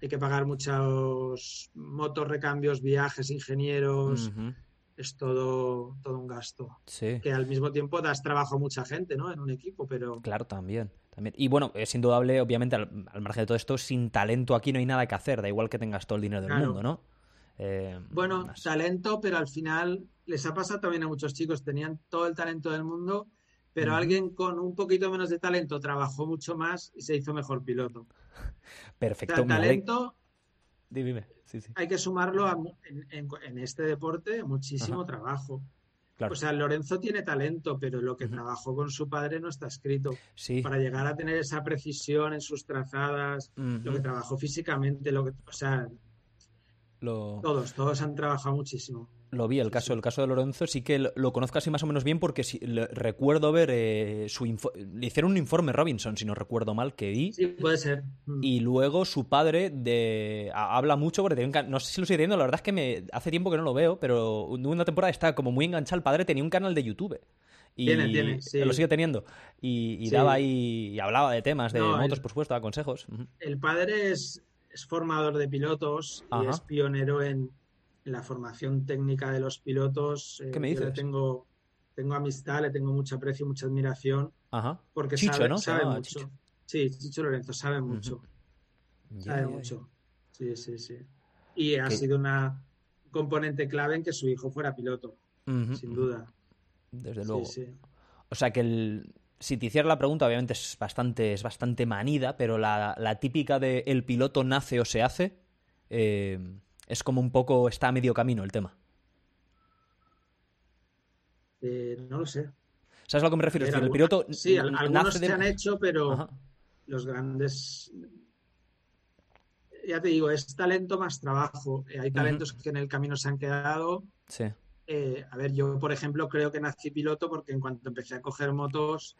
hay que pagar muchos motos, recambios, viajes, ingenieros. Es todo, todo un gasto. Que al mismo tiempo das trabajo a mucha gente, ¿no? En un equipo, pero. Claro, también. Y bueno, es indudable, obviamente, al, margen de todo esto, sin talento aquí no hay nada que hacer, da igual que tengas todo el dinero del mundo, ¿no? Eh, bueno, talento, pero al final les ha pasado también a muchos chicos, tenían todo el talento del mundo, pero alguien con un poquito menos de talento trabajó mucho más y se hizo mejor piloto. Perfecto. el talento, Dime, hay que sumarlo en, este deporte, muchísimo trabajo. O sea, Lorenzo tiene talento, pero lo que trabajó con su padre no está escrito. Para llegar a tener esa precisión en sus trazadas, lo que trabajó físicamente, lo que, o sea, todos, todos han trabajado muchísimo. Lo vi, el caso, el caso de Lorenzo sí que lo, conozco así más o menos bien porque recuerdo ver eh, su le hicieron un informe Robinson, si no recuerdo mal, que vi. Sí, puede ser. Mm. Y luego su padre de habla mucho porque no sé si lo estoy diciendo, la verdad es que me hace tiempo que no lo veo, pero una temporada está como muy enganchado el padre, tenía un canal de YouTube. Y tiene, tiene, sí. Lo sigue teniendo. Y, daba ahí, y hablaba de temas, de motos, por supuesto, consejos. El padre es, es formador de pilotos y es pionero en, la formación técnica de los pilotos. Eh, ¿Qué me dices? tengo, tengo amistad, le tengo mucha aprecio, mucha admiración. Ajá. Porque sabe, sabe mucho. Sí, Chicho Lorenzo sabe mucho. sabe mucho. Sí, sí, sí. Y ha sido una componente clave en que su hijo fuera piloto, sin duda. Desde luego. O sea que el, si te hiciera la pregunta, obviamente es bastante, es bastante manida, pero la, la típica de el piloto nace o se hace, eh, es como un poco, está a medio camino el tema. Eh, no lo sé. ¿Sabes a lo que me refiero? el piloto sí, algunos se han hecho, pero los grandes... Ya te digo, es talento más trabajo. Eh, hay talentos que en el camino se han quedado. Sí. Eh, a ver, yo, por ejemplo, creo que nací piloto porque en cuanto empecé a coger motos...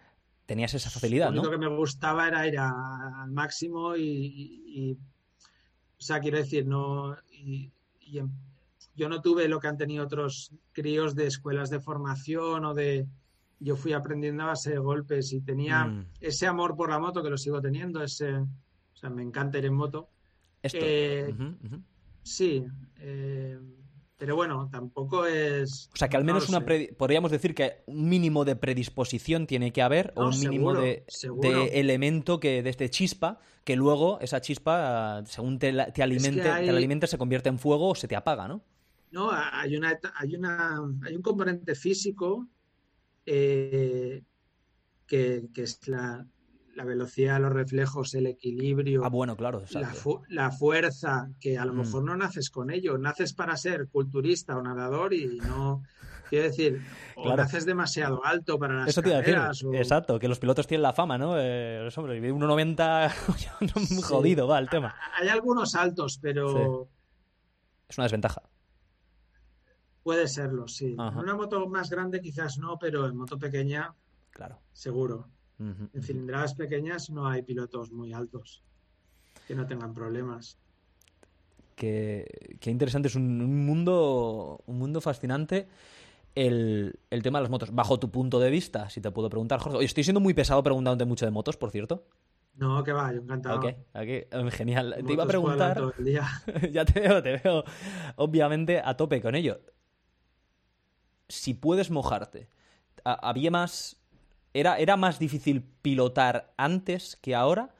Tenías esa facilidad, lo único que me gustaba era ir al máximo y o sea, quiero decir, no. Y, yo no tuve lo que han tenido otros críos de escuelas de formación o de. Yo fui aprendiendo a base de golpes y tenía mm. ese amor por la moto que lo sigo teniendo. Ese, o sea, me encanta ir en moto. Esto. Eh, sí. Eh, pero bueno, tampoco es. O sea, que al menos una. Podríamos decir que un mínimo de predisposición tiene que haber, o un mínimo de, elemento que desde chispa, que luego esa chispa, según te, te alimente, te alimente, se convierte en fuego o se te apaga, ¿no? No, hay una, hay una, hay un componente físico eh, que, que, es la, la velocidad, los reflejos, el equilibrio. Ah, bueno, claro. La, fuerza, que a lo mm. mejor no naces con ello. Naces para ser culturista o nadador y no. Quiero decir, o naces demasiado alto para las Eso te Exacto, que los pilotos tienen la fama, ¿no? Eh, hombre, 1,90 muy jodido va el tema. Hay algunos altos, pero... Es una desventaja. Puede serlo, sí. En una moto más grande quizás no, pero en moto pequeña, claro. seguro. En cilindradas pequeñas no hay pilotos muy altos que no tengan problemas. Qué, interesante, es un, mundo un mundo fascinante. el, tema de las motos. Bajo tu punto de vista, si te puedo preguntar, Jorge. estoy siendo muy pesado preguntándote mucho de motos, por cierto. No, que va, yo encantado. Ok, ok, genial. te iba a preguntar. ya te veo, te veo, obviamente, a tope con ello. Si puedes mojarte, ¿había más. Era, ¿Era más difícil pilotar antes que ahora?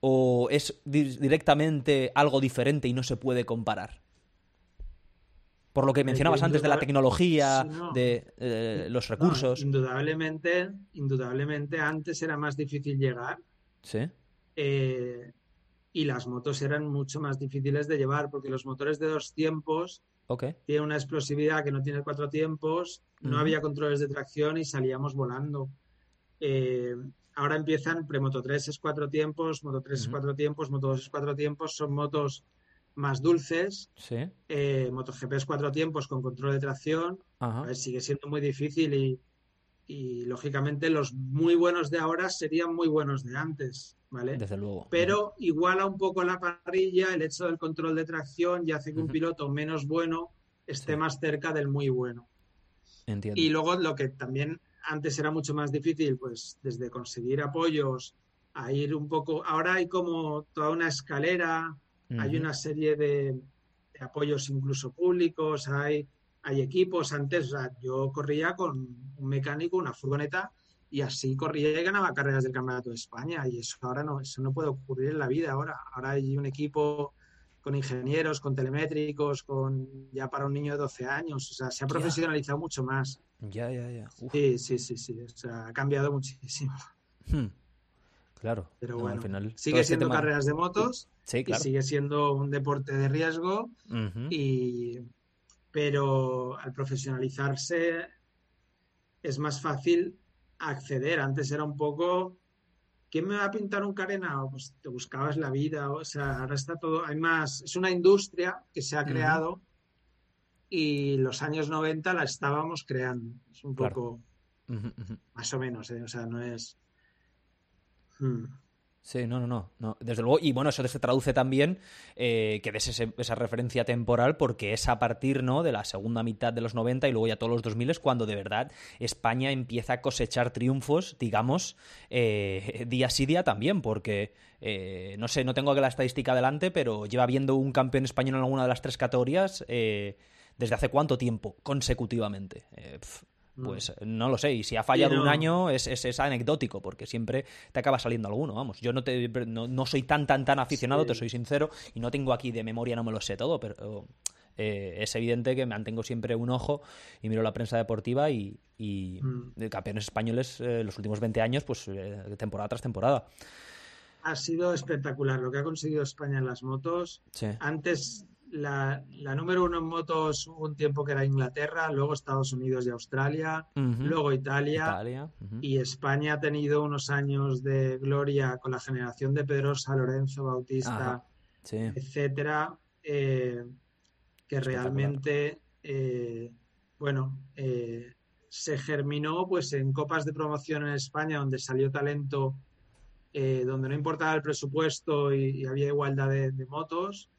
¿O es directamente algo diferente y no se puede comparar? Por lo que mencionabas antes de la tecnología, de eh, los recursos. indudablemente, indudablemente antes era más difícil llegar. Sí. Eh, y las motos eran mucho más difíciles de llevar porque los motores de dos tiempos tienen una explosividad que no tiene cuatro tiempos, no había controles de tracción y salíamos volando. Eh, ahora empiezan Premoto 3 es cuatro tiempos, Moto 3 es cuatro tiempos, Moto 2 es cuatro tiempos, son motos más dulces. Sí. Eh, MotoGP es cuatro tiempos con control de tracción. sigue siendo muy difícil y, y, lógicamente los muy buenos de ahora serían muy buenos de antes, ¿vale? Desde luego. Pero iguala un poco la parrilla el hecho del control de tracción y hace que un piloto menos bueno esté más cerca del muy bueno. Entiendo. Y luego lo que también antes era mucho más difícil, pues desde conseguir apoyos a ir un poco. Ahora hay como toda una escalera hay una serie de, apoyos incluso públicos, hay, hay equipos. Antes yo corría con un mecánico, una furgoneta, y así corría y ganaba carreras del Campeonato de España. Y eso ahora no, eso no puede ocurrir en la vida ahora. Ahora hay un equipo con ingenieros, con telemétricos, con ya para un niño de 12 años. O sea, se ha profesionalizado mucho más. Ya, ya, ya. Sí, sí, sí, sí. O sea, ha cambiado muchísimo. Hmm. Claro. Pero bueno, al final, sigue este siendo carreras de motos y sigue siendo un deporte de riesgo. y, pero al profesionalizarse es más fácil acceder. Antes era un poco, ¿quién me va a pintar un carenado? Pues te buscabas la vida. O sea, ahora está todo, hay más, es una industria que se ha creado y los años 90 la estábamos creando. Es un poco, más o menos, ¿eh? o sea, no es Hmm. Sí, no, no, no, Desde luego, y bueno, eso se traduce también eh, que des esa referencia temporal porque es a partir ¿no? de la segunda mitad de los 90 y luego ya todos los 2000 es cuando de verdad España empieza a cosechar triunfos, digamos, eh, día sí día también, porque eh, no sé, no tengo aquí la estadística adelante, pero lleva habiendo un campeón español en alguna de las tres categorías desde hace cuánto tiempo consecutivamente. Mm. Pues no lo sé, y si ha fallado un año es, es, anecdótico, porque siempre te acaba saliendo alguno, vamos. Yo no, te, no, soy tan, tan, tan aficionado, te soy sincero, y no tengo aquí de memoria, no me lo sé todo, pero eh, es evidente que mantengo siempre un ojo y miro la prensa deportiva y, y mm. campeones españoles eh, los últimos 20 años, pues eh, temporada tras temporada. Ha sido espectacular lo que ha conseguido España en las motos. Antes la, número uno en motos hubo un tiempo que era Inglaterra, luego Estados Unidos y Australia, luego Italia, y España ha tenido unos años de gloria con la generación de Pedrosa, Lorenzo, Bautista, etcétera, eh, que realmente, eh, bueno, eh, se germinó pues en copas de promoción en España donde salió talento donde no importaba el presupuesto y, había igualdad de, motos.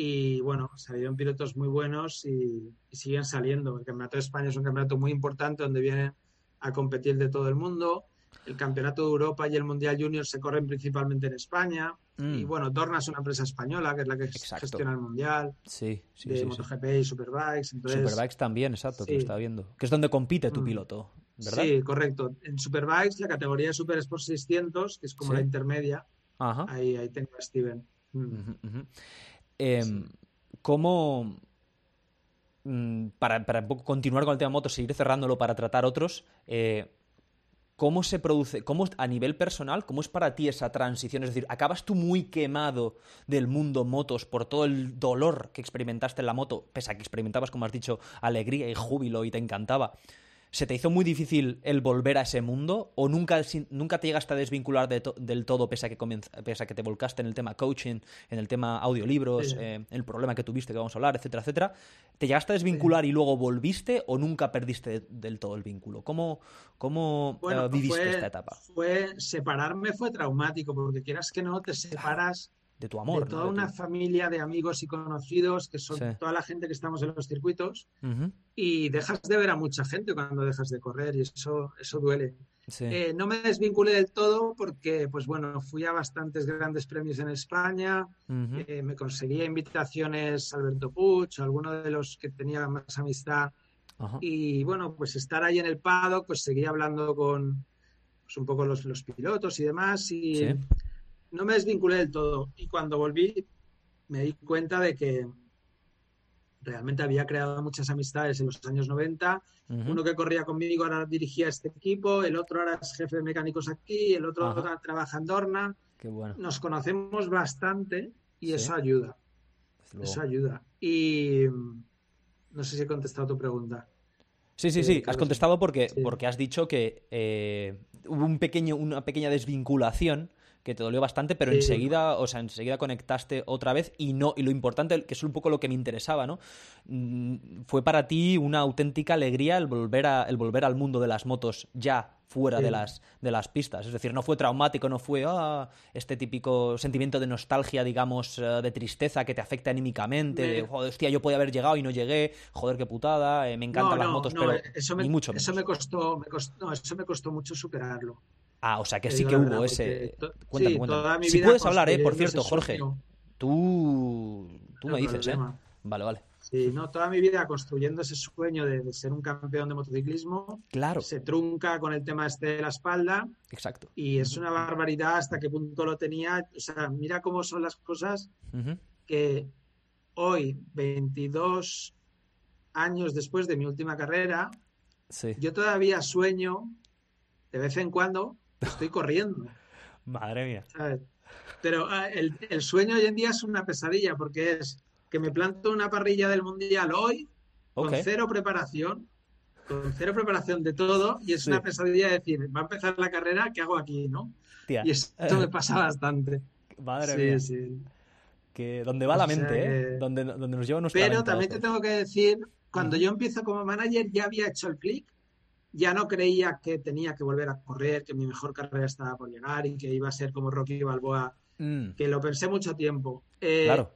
Y bueno, salieron pilotos muy buenos y, siguen saliendo. El Campeonato de España es un campeonato muy importante donde vienen a competir de todo el mundo. El Campeonato de Europa y el Mundial Junior se corren principalmente en España. Mm. Y bueno, Dorna es una empresa española que es la que gestiona el Mundial. Sí, sí. De MotoGP y Superbikes. Superbikes también, exacto, que lo estaba viendo. Que es donde compite tu mm. piloto, ¿verdad? Sí, correcto. En Superbikes, la categoría Super Sport 600, que es como la intermedia, Ahí, ahí tengo a Steven. Mm. Em, ¿Cómo, mm, para, para, continuar con el tema motos, seguir cerrándolo para tratar otros, eh, ¿cómo se produce, cómo a nivel personal, cómo es para ti esa transición? Es decir, ¿acabas tú muy quemado del mundo motos por todo el dolor que experimentaste en la moto, pese a que experimentabas, como has dicho, alegría y júbilo y te encantaba? ¿Se te hizo muy difícil el volver a ese mundo? ¿O nunca, nunca te llegaste a desvincular del todo pese a, que pese a que te volcaste en el tema coaching, en el tema audiolibros, eh, el problema que tuviste que vamos a hablar, etcétera, etcétera? ¿Te llegaste a desvincular y luego volviste o nunca perdiste del todo el vínculo? ¿Cómo, cómo eh, viviste esta etapa? Fue, separarme fue traumático porque quieras que no, te separas de tu amor. De toda una familia de amigos y conocidos, que son toda la gente que estamos en los circuitos, y dejas de ver a mucha gente cuando dejas de correr, y eso, eso duele. Eh, no me desvinculé del todo porque, pues bueno, fui a bastantes grandes premios en España, eh, me conseguía invitaciones Alberto Puig, alguno de los que tenía más amistad, y bueno, pues estar ahí en el paddock, pues seguía hablando con pues, un poco los, los pilotos y demás, y no me desvinculé del todo. Y cuando volví, me di cuenta de que realmente había creado muchas amistades en los años 90. Uno que corría conmigo ahora dirigía este equipo, el otro ahora es jefe de mecánicos aquí, el otro trabaja en Dorna. Qué bueno. Nos conocemos bastante y eso ayuda. Eso ayuda. Y no sé si he contestado tu pregunta. Sí, sí, sí, has contestado porque, porque has dicho que eh, hubo un pequeño, una pequeña desvinculación que te dolió bastante, pero enseguida, o sea, enseguida conectaste otra vez y no, y lo importante, que es un poco lo que me interesaba, ¿no? Mm, fue para ti una auténtica alegría el volver a, el volver al mundo de las motos ya fuera de las de las pistas, es decir, no fue traumático, no fue ah, este típico sentimiento de nostalgia, digamos, eh, de tristeza que te afecta anímicamente, de, joder, hostia, yo podía haber llegado y no llegué, joder, qué putada, eh, me encantan las motos, pero eso me, mucho Eso me costó, me costó, eso me costó mucho superarlo. Ah, o sea que sí que hubo ese. Cuéntame, Si puedes hablar, ¿eh? Por cierto, Jorge. Tú, tú me dices, ¿eh? Vale, vale. Sí, no, toda mi vida construyendo ese sueño de, ser un campeón de motociclismo. Claro. Se trunca con el tema este de la espalda. Exacto. Y es una barbaridad hasta qué punto lo tenía. O sea, mira cómo son las cosas que hoy, 22 años después de mi última carrera, yo todavía sueño de vez en cuando estoy corriendo. Madre mía. Pero ah, el, sueño hoy en día es una pesadilla porque es que me planto una parrilla del mundial hoy con cero preparación, con cero preparación de todo y es una pesadilla decir, va a empezar la carrera, ¿qué hago aquí, no? Y esto me pasa bastante. Madre mía. Sí. Que donde va la mente, ¿eh? Donde, donde, nos lleva nuestra Pero también te tengo que decir, cuando yo empiezo como manager ya había hecho el clic ya no creía que tenía que volver a correr, que mi mejor carrera estaba por llegar y que iba a ser como Rocky Balboa, mm. que lo pensé mucho tiempo. Eh, claro.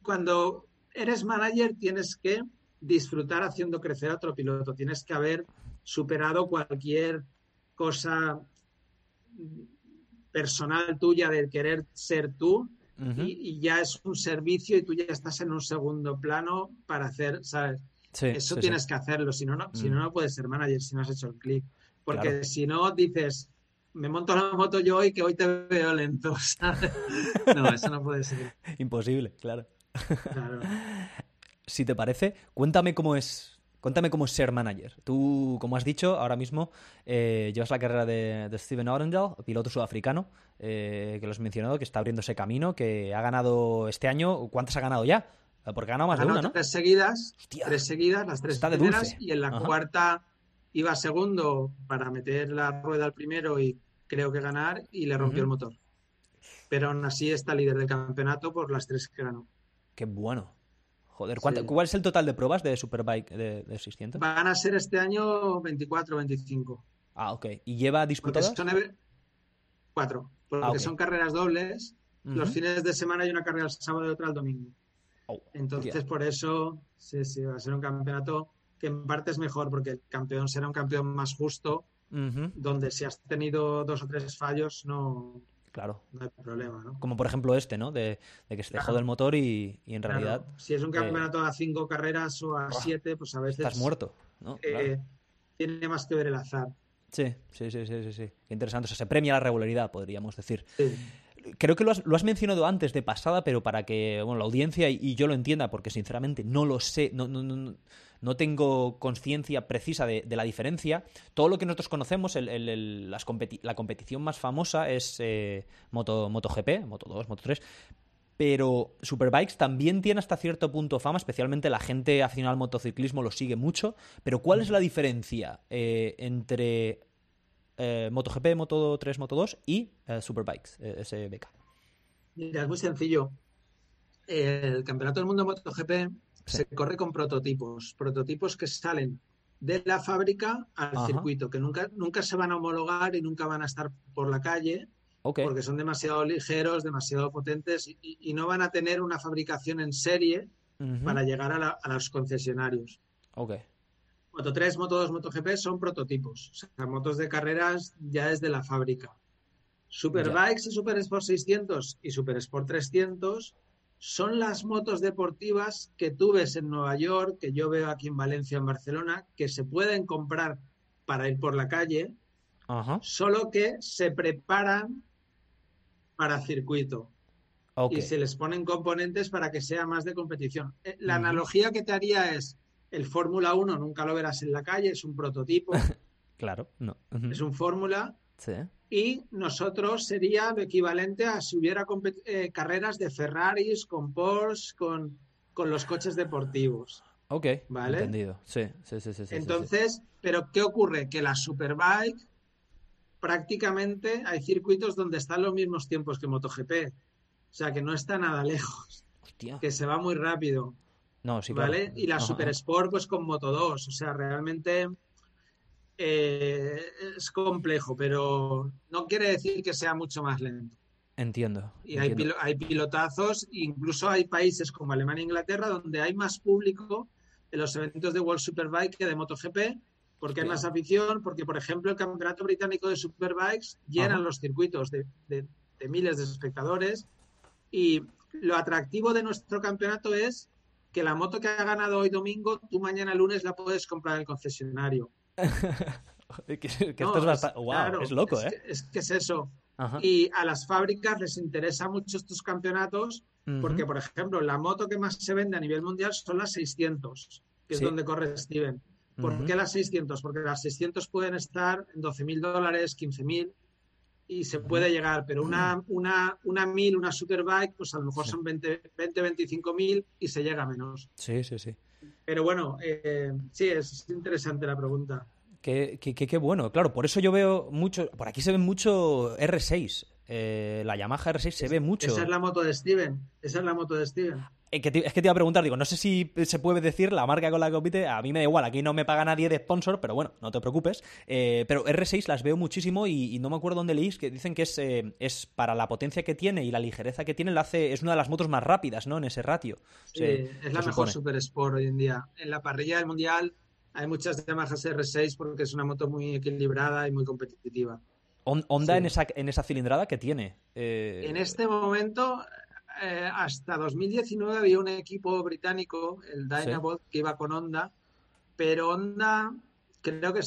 Cuando eres manager tienes que disfrutar haciendo crecer a otro piloto, tienes que haber superado cualquier cosa personal tuya de querer ser tú y, y, ya es un servicio y tú ya estás en un segundo plano para hacer, ¿sabes? Eso tienes que hacerlo, si no, no, si no, mm. no puedes ser manager si no has hecho el clic. Porque si no, dices, me monto la moto yo y que hoy te veo lento. No, eso no puede ser. Imposible, claro. Si te parece, cuéntame cómo es. Cuéntame cómo es ser manager. Tú, como has dicho, ahora mismo eh, llevas la carrera de, Steven Orendal, piloto sudafricano, eh, que lo has mencionado, que está abriendo ese camino, que ha ganado este año. ¿Cuántas ha ganado ya? Porque ganado más de una, ¿no? Tres seguidas, tres seguidas, las tres Está primeras, y en la cuarta iba segundo para meter la rueda al primero y creo que ganar, y le rompió el motor. Pero aún así está líder del campeonato por las tres que ganó. Qué bueno. Joder, ¿cuál es el total de pruebas de Superbike de, de 600? Van a ser este año 24 25. Ah, ok. ¿Y lleva disputadas? Son cuatro, porque ah, son carreras dobles. Los fines de semana hay una carrera el sábado y otra el domingo. Oh, Entonces, por eso, sí, sí, va a ser un campeonato que en parte es mejor, porque el campeón será un campeón más justo, donde si has tenido dos o tres fallos, no, Claro. No hay problema, ¿no? Como por ejemplo este, ¿no? De, que se dejó del motor y, en realidad. Si es un campeonato a cinco carreras o a siete, pues a veces. Estás muerto, ¿no? Eh, tiene más que ver el azar. Sí, sí, sí, sí, sí, Interesante. O sea, se premia la regularidad, podríamos decir. Sí creo que lo has, mencionado antes de pasada, pero para que la audiencia y, yo lo entienda, porque sinceramente no lo sé, no, no, no, no tengo conciencia precisa de, la diferencia. Todo lo que nosotros conocemos, el, la competición más famosa es eh, Moto, MotoGP, Moto 2, Moto 3, pero Superbikes también tiene hasta cierto punto fama, especialmente la gente aficionada al motociclismo lo sigue mucho. Pero ¿cuál es la diferencia eh, entre eh, MotoGP, Moto 3, Moto 2 y eh, Superbikes, eh, SBK. Mira, es muy sencillo. El Campeonato del Mundo MotoGP se corre con prototipos, prototipos que salen de la fábrica al circuito, que nunca, nunca se van a homologar y nunca van a estar por la calle. porque son demasiado ligeros, demasiado potentes y, no van a tener una fabricación en serie para llegar a, los concesionarios. Ok. Moto 3, Moto 2, MotoGP son prototipos, o sea, motos de carreras ya desde la fábrica. Superbikes y Super Sport 600 y Super Sport 300 son las motos deportivas que tú ves en Nueva York, que yo veo aquí en Valencia, en Barcelona, que se pueden comprar para ir por la calle, solo que se preparan para circuito. Y se les ponen componentes para que sea más de competición. Eh, la analogía que te haría es, el Fórmula 1 nunca lo verás en la calle, es un prototipo. claro, no. Es un Fórmula. Sí. Y nosotros sería lo equivalente a si hubiera eh, carreras de Ferraris, con Porsche, con, con los coches deportivos. Ok, ¿vale? Entendido. Sí, sí, sí. sí Entonces, pero ¿qué ocurre? Que la Superbike prácticamente hay circuitos donde están los mismos tiempos que MotoGP. O sea, que no está nada lejos. Que se va muy rápido. No, sí, ¿Vale? Y la Super Sport, pues con Moto 2. O sea, realmente eh, es complejo, pero no quiere decir que sea mucho más lento. Entiendo. Y Hay, hay, pilotazos, incluso hay países como Alemania e Inglaterra donde hay más público en los eventos de World Superbike que de MotoGP porque hay más afición, porque por ejemplo el Campeonato Británico de Superbikes llenan los circuitos de, miles de espectadores y lo atractivo de nuestro campeonato es que la moto que ha ganado hoy domingo, tú mañana lunes la puedes comprar en el concesionario. que, esto es, wow, es loco, ¿eh? es que es eso. Y a las fábricas les interesa mucho estos campeonatos porque, por ejemplo, la moto que más se vende a nivel mundial son las 600, que es donde corre Steven. ¿Por qué las 600? Porque las 600 pueden estar en 12.000 dólares, 15.000 y se puede llegar, pero una, una, una 1000, una Superbike, pues a lo mejor son 20, 20 25.000 y se llega a menos. Sí, sí, sí. Pero bueno, eh, sí, es interesante la pregunta. Qué, qué, qué, bueno, claro, por eso yo veo mucho, por aquí se ve mucho R6, eh, la Yamaha R6 se ve mucho. Esa es la moto de Steven, esa es la moto de Steven. Eh, es que te iba a preguntar, digo, no sé si se puede decir la marca con la que compite, a mí me da igual, aquí no me paga nadie de sponsor, pero bueno, no te preocupes. Eh, pero R6 las veo muchísimo y, no me acuerdo dónde leís, que dicen que es, eh, es para la potencia que tiene y la ligereza que tiene, la hace, es una de las motos más rápidas, ¿no? En ese ratio. Sí, es la mejor Super Sport hoy en día. En la parrilla del Mundial hay muchas Yamaha R6 porque es una moto muy equilibrada y muy competitiva. ¿Honda en, esa, en esa cilindrada que tiene? En este momento eh, hasta 2019 había un equipo británico, el Dynabot, que iba con Honda, pero Honda creo que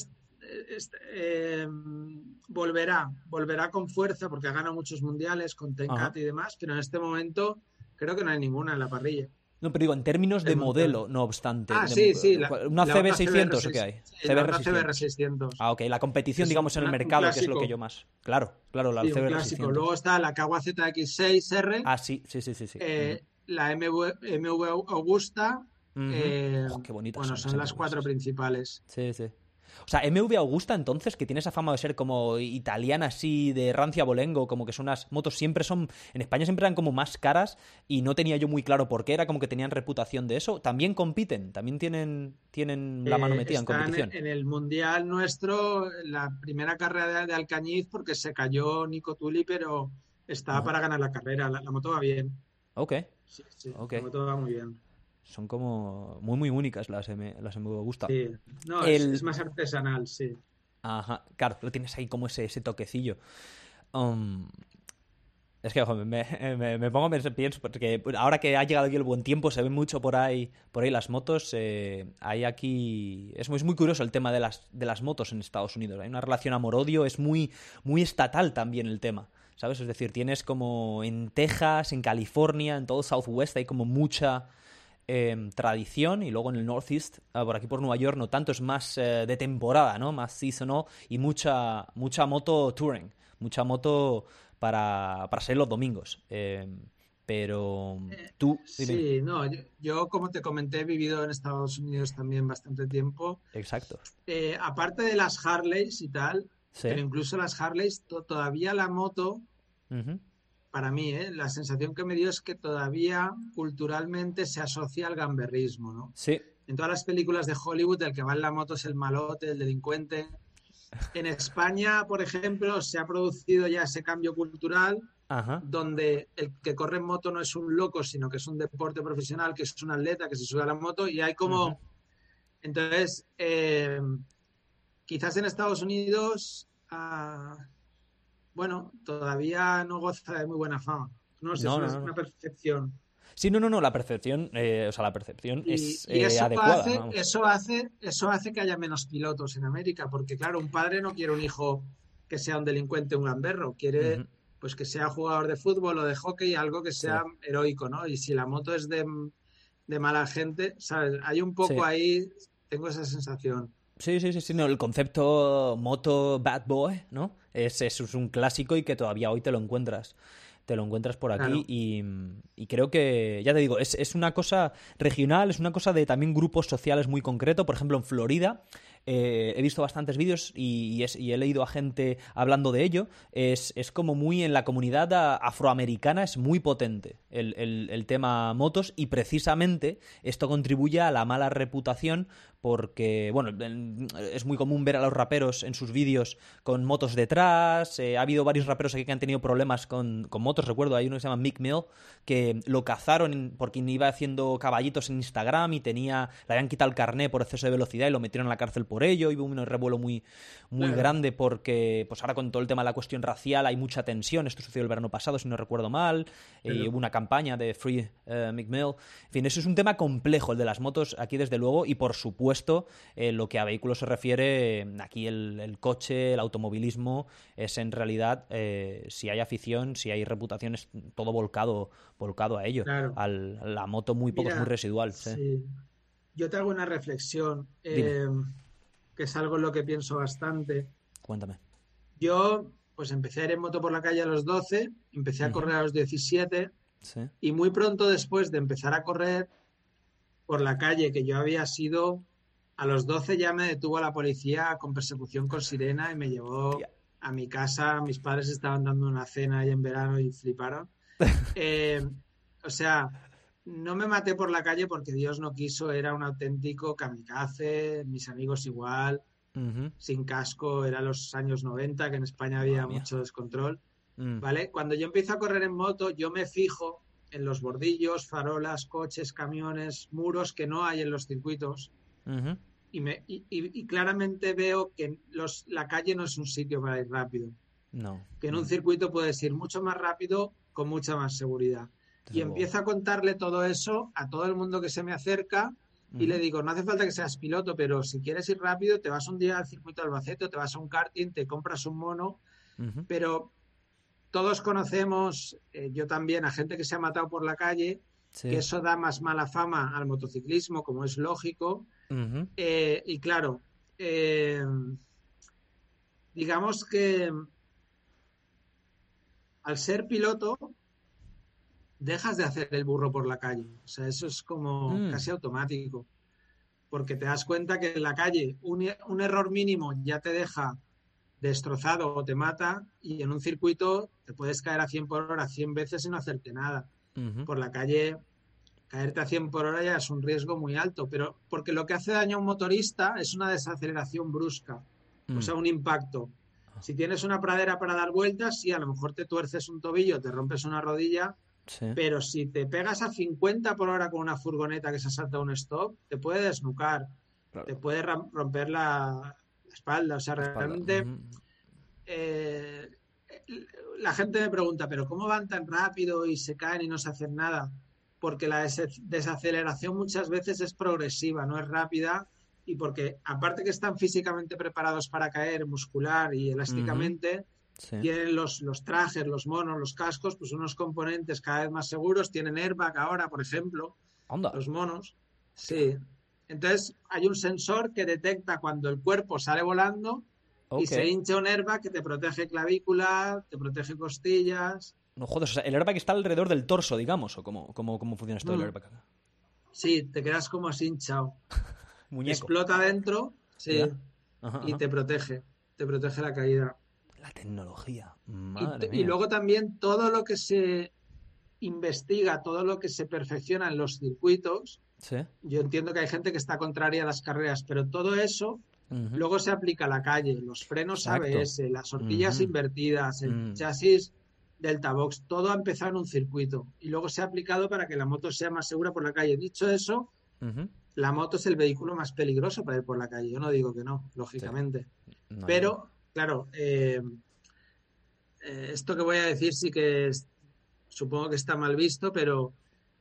eh, volverá, volverá con fuerza porque ha ganado muchos mundiales con Tenkat y demás, pero en este momento creo que no hay ninguna en la parrilla. No, pero digo, en términos de, modelo, no obstante. Ah, sí, sí. ¿Una CB600 o qué hay? CBR600. Ah, ok. La competición, digamos, en el mercado, que es lo que yo más. Claro, claro, la CBR600. Luego está la Kawa ZX6R. Ah, sí, sí, sí. sí, eh, La MV, MV Augusta. eh, oh, qué bonitas bueno, son, las cuatro principales. Sí, sí. O sea, MV Augusta entonces, que tiene esa fama de ser como italiana así, de rancia bolengo, como que son unas motos siempre son, en España siempre eran como más caras y no tenía yo muy claro por qué, era como que tenían reputación de eso. También compiten, también tienen, tienen la mano eh, metida en competición. En, el Mundial nuestro, la primera carrera de, Alcañiz, porque se cayó Nico Tuli, pero estaba para ganar la carrera, la, moto va bien. Ok. Sí, sí, la moto va muy bien son como muy, muy únicas las M, las MV Augusta. Sí, no, es, más artesanal, sí. Ajá, claro, lo tienes ahí como ese, ese toquecillo. Um, es que, ojo, me, me, pongo a pensar, pienso, porque ahora que ha llegado aquí el buen tiempo, se ven mucho por ahí, por ahí las motos. Eh, hay aquí. Es muy, muy curioso el tema de las, de las motos en Estados Unidos. Hay una relación amor-odio, es muy, muy estatal también el tema. ¿Sabes? Es decir, tienes como en Texas, en California, en todo Southwest, hay como mucha Em, tradición y luego en el Northeast, ah, por aquí por Nueva York, no tanto, es más eh, de temporada, ¿no? Más seasonal y mucha, mucha moto touring, mucha moto para, para ser los domingos. Em, pero eh, tú... sí, no, yo, como te comenté he vivido en Estados Unidos también bastante tiempo. Exacto. Eh, aparte de las Harleys y tal, pero incluso las Harleys, todavía la moto para mí, ¿eh? la sensación que me dio es que todavía culturalmente se asocia al gamberrismo, ¿no? Sí. En todas las películas de Hollywood, el que va en la moto es el malote, el delincuente. en España, por ejemplo, se ha producido ya ese cambio cultural donde el que corre en moto no es un loco, sino que es un deporte profesional, que es un atleta que se sube a la moto y hay como... Entonces, eh, quizás en Estados Unidos, ah, bueno, todavía no goza de muy buena fama. No sé, es una percepción. Sí, no, no, no, la percepción, eh, o sea, la percepción es eh, eso adecuada. Hace, eso, hace, eso hace que haya menos pilotos en América, porque claro, un padre no quiere un hijo que sea un delincuente, un gamberro, quiere pues que sea jugador de fútbol o de hockey, algo que sea heroico, ¿no? Y si la moto es de, mala gente, ¿sabes? Hay un poco ahí, tengo esa sensación. Sí, sí, sí, sí, no, el concepto moto bad boy, ¿no? Es, es un clásico y que todavía hoy te lo encuentras te lo encuentras por aquí y, creo que, ya te digo, es, es, una cosa regional, es una cosa de también grupos sociales muy concreto. Por ejemplo, en Florida eh, he visto bastantes vídeos y, he leído a gente hablando de ello. Es, como muy en la comunidad afroamericana, es muy potente el, tema motos y precisamente esto contribuye a la mala reputación porque, bueno, es muy común ver a los raperos en sus vídeos con motos detrás. Eh, ha habido varios raperos aquí que han tenido problemas con, motos. Recuerdo, hay uno que se llama Mick Mill, que lo cazaron porque iba haciendo caballitos en Instagram y tenía, le habían quitado el carné por exceso de velocidad y lo metieron en la cárcel por ello. Y hubo un revuelo muy, muy grande porque, pues ahora con todo el tema de la cuestión racial hay mucha tensión. Esto sucedió el verano pasado, si no recuerdo mal. y hubo una campaña de Free uh, Mick Mill. En fin, eso es un tema complejo, el de las motos aquí, desde luego, y por supuesto eh, lo que a vehículos se refiere, aquí el, coche, el automovilismo, es en realidad, eh, si hay afición, si hay reputación, es todo volcado, volcado a ello. Al, la moto muy poco es muy residual. Yo te hago una reflexión, eh, que es algo en lo que pienso bastante. Cuéntame. Yo, pues empecé a ir en moto por la calle a los 12, empecé a correr a los 17. Y muy pronto después de empezar a correr por la calle, que yo había sido a los 12 ya me detuvo la policía con persecución con sirena y me llevó a mi casa. Mis padres estaban dando una cena ahí en verano y fliparon. Eh, o sea, no me maté por la calle porque Dios no quiso, era un auténtico kamikaze, mis amigos igual, sin casco, era los años 90, que en España había mucho descontrol. Mm. ¿Vale? Cuando yo empiezo a correr en moto, yo me fijo en los bordillos, farolas, coches, camiones, muros que no hay en los circuitos y, me, y, claramente veo que los, la calle no es un sitio para ir rápido. No. Que en un circuito puedes ir mucho más rápido con mucha más seguridad. y empiezo a contarle todo eso a todo el mundo que se me acerca y le digo, no hace falta que seas piloto, pero si quieres ir rápido, te vas un día al circuito de Albacete, te vas a un karting, te compras un mono, pero todos conocemos, eh, yo también, a gente que se ha matado por la calle, que eso da más mala fama al motociclismo, como es lógico, eh, y claro, eh, digamos que al ser piloto dejas de hacer el burro por la calle. O sea, eso es como mm. casi automático. Porque te das cuenta que en la calle un, error mínimo ya te deja destrozado o te mata y en un circuito te puedes caer a 100 por hora 100 veces y no hacerte nada. Por la calle caerte a 100 por hora ya es un riesgo muy alto, pero porque lo que hace daño a un motorista es una desaceleración brusca, o mm. sea, un impacto. Si tienes una pradera para dar vueltas, sí, a lo mejor te tuerces un tobillo, te rompes una rodilla, pero si te pegas a 50 por hora con una furgoneta que se salta un stop, te puede desnucar, te puede romper la, espalda. O sea, realmente eh, la gente me pregunta, pero ¿cómo van tan rápido y se caen y no se hacen nada? Porque la desaceleración muchas veces es progresiva, no es rápida, y porque aparte que están físicamente preparados para caer muscular y elásticamente, tienen los, los, trajes, los monos, los cascos, pues unos componentes cada vez más seguros, tienen airbag ahora, por ejemplo, los monos. Sí. Entonces hay un sensor que detecta cuando el cuerpo sale volando y se hincha un airbag que te protege clavícula, te protege costillas. No jodas, o sea, el airbag está alrededor del torso, digamos, o cómo, cómo, cómo funciona esto del mm. airbag. Sí, te quedas como así hinchado. Explota dentro, sí, y te protege, te protege la caída. La tecnología. y, luego también todo lo que se investiga, todo lo que se perfecciona en los circuitos. ¿Sí? Yo entiendo que hay gente que está contraria a las carreras, pero todo eso luego se aplica a la calle, los frenos Exacto. ABS, las horquillas invertidas, el Mm. chasis Delta Box, todo ha empezado en un circuito y luego se ha aplicado para que la moto sea más segura por la calle. Dicho eso, la moto es el vehículo más peligroso para ir por la calle. Yo no digo que no, lógicamente. No Pero, claro, eh, eh, esto que voy a decir sí que es- supongo que está mal visto, pero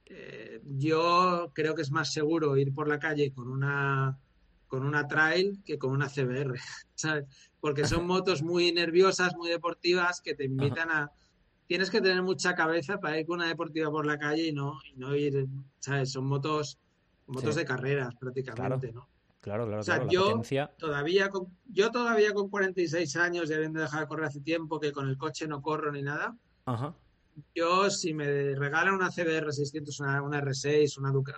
eh, yo creo que es más seguro ir por la calle con una con una trail que con una CBR, ¿sabes? Porque son motos muy nerviosas, muy deportivas, que te invitan a... Tienes que tener mucha cabeza para ir con una deportiva por la calle y no, y no ir, ¿sabes? Son motos, motos Sí. de carreras prácticamente, ¿no? Claro, claro, O sea, claro. Yo potencia. todavía con, yo todavía con 46 años y habiendo dejado de correr hace tiempo, que con el coche no corro ni nada, Ajá. yo si me regalan una CBR 600, una, una R6, una Duca,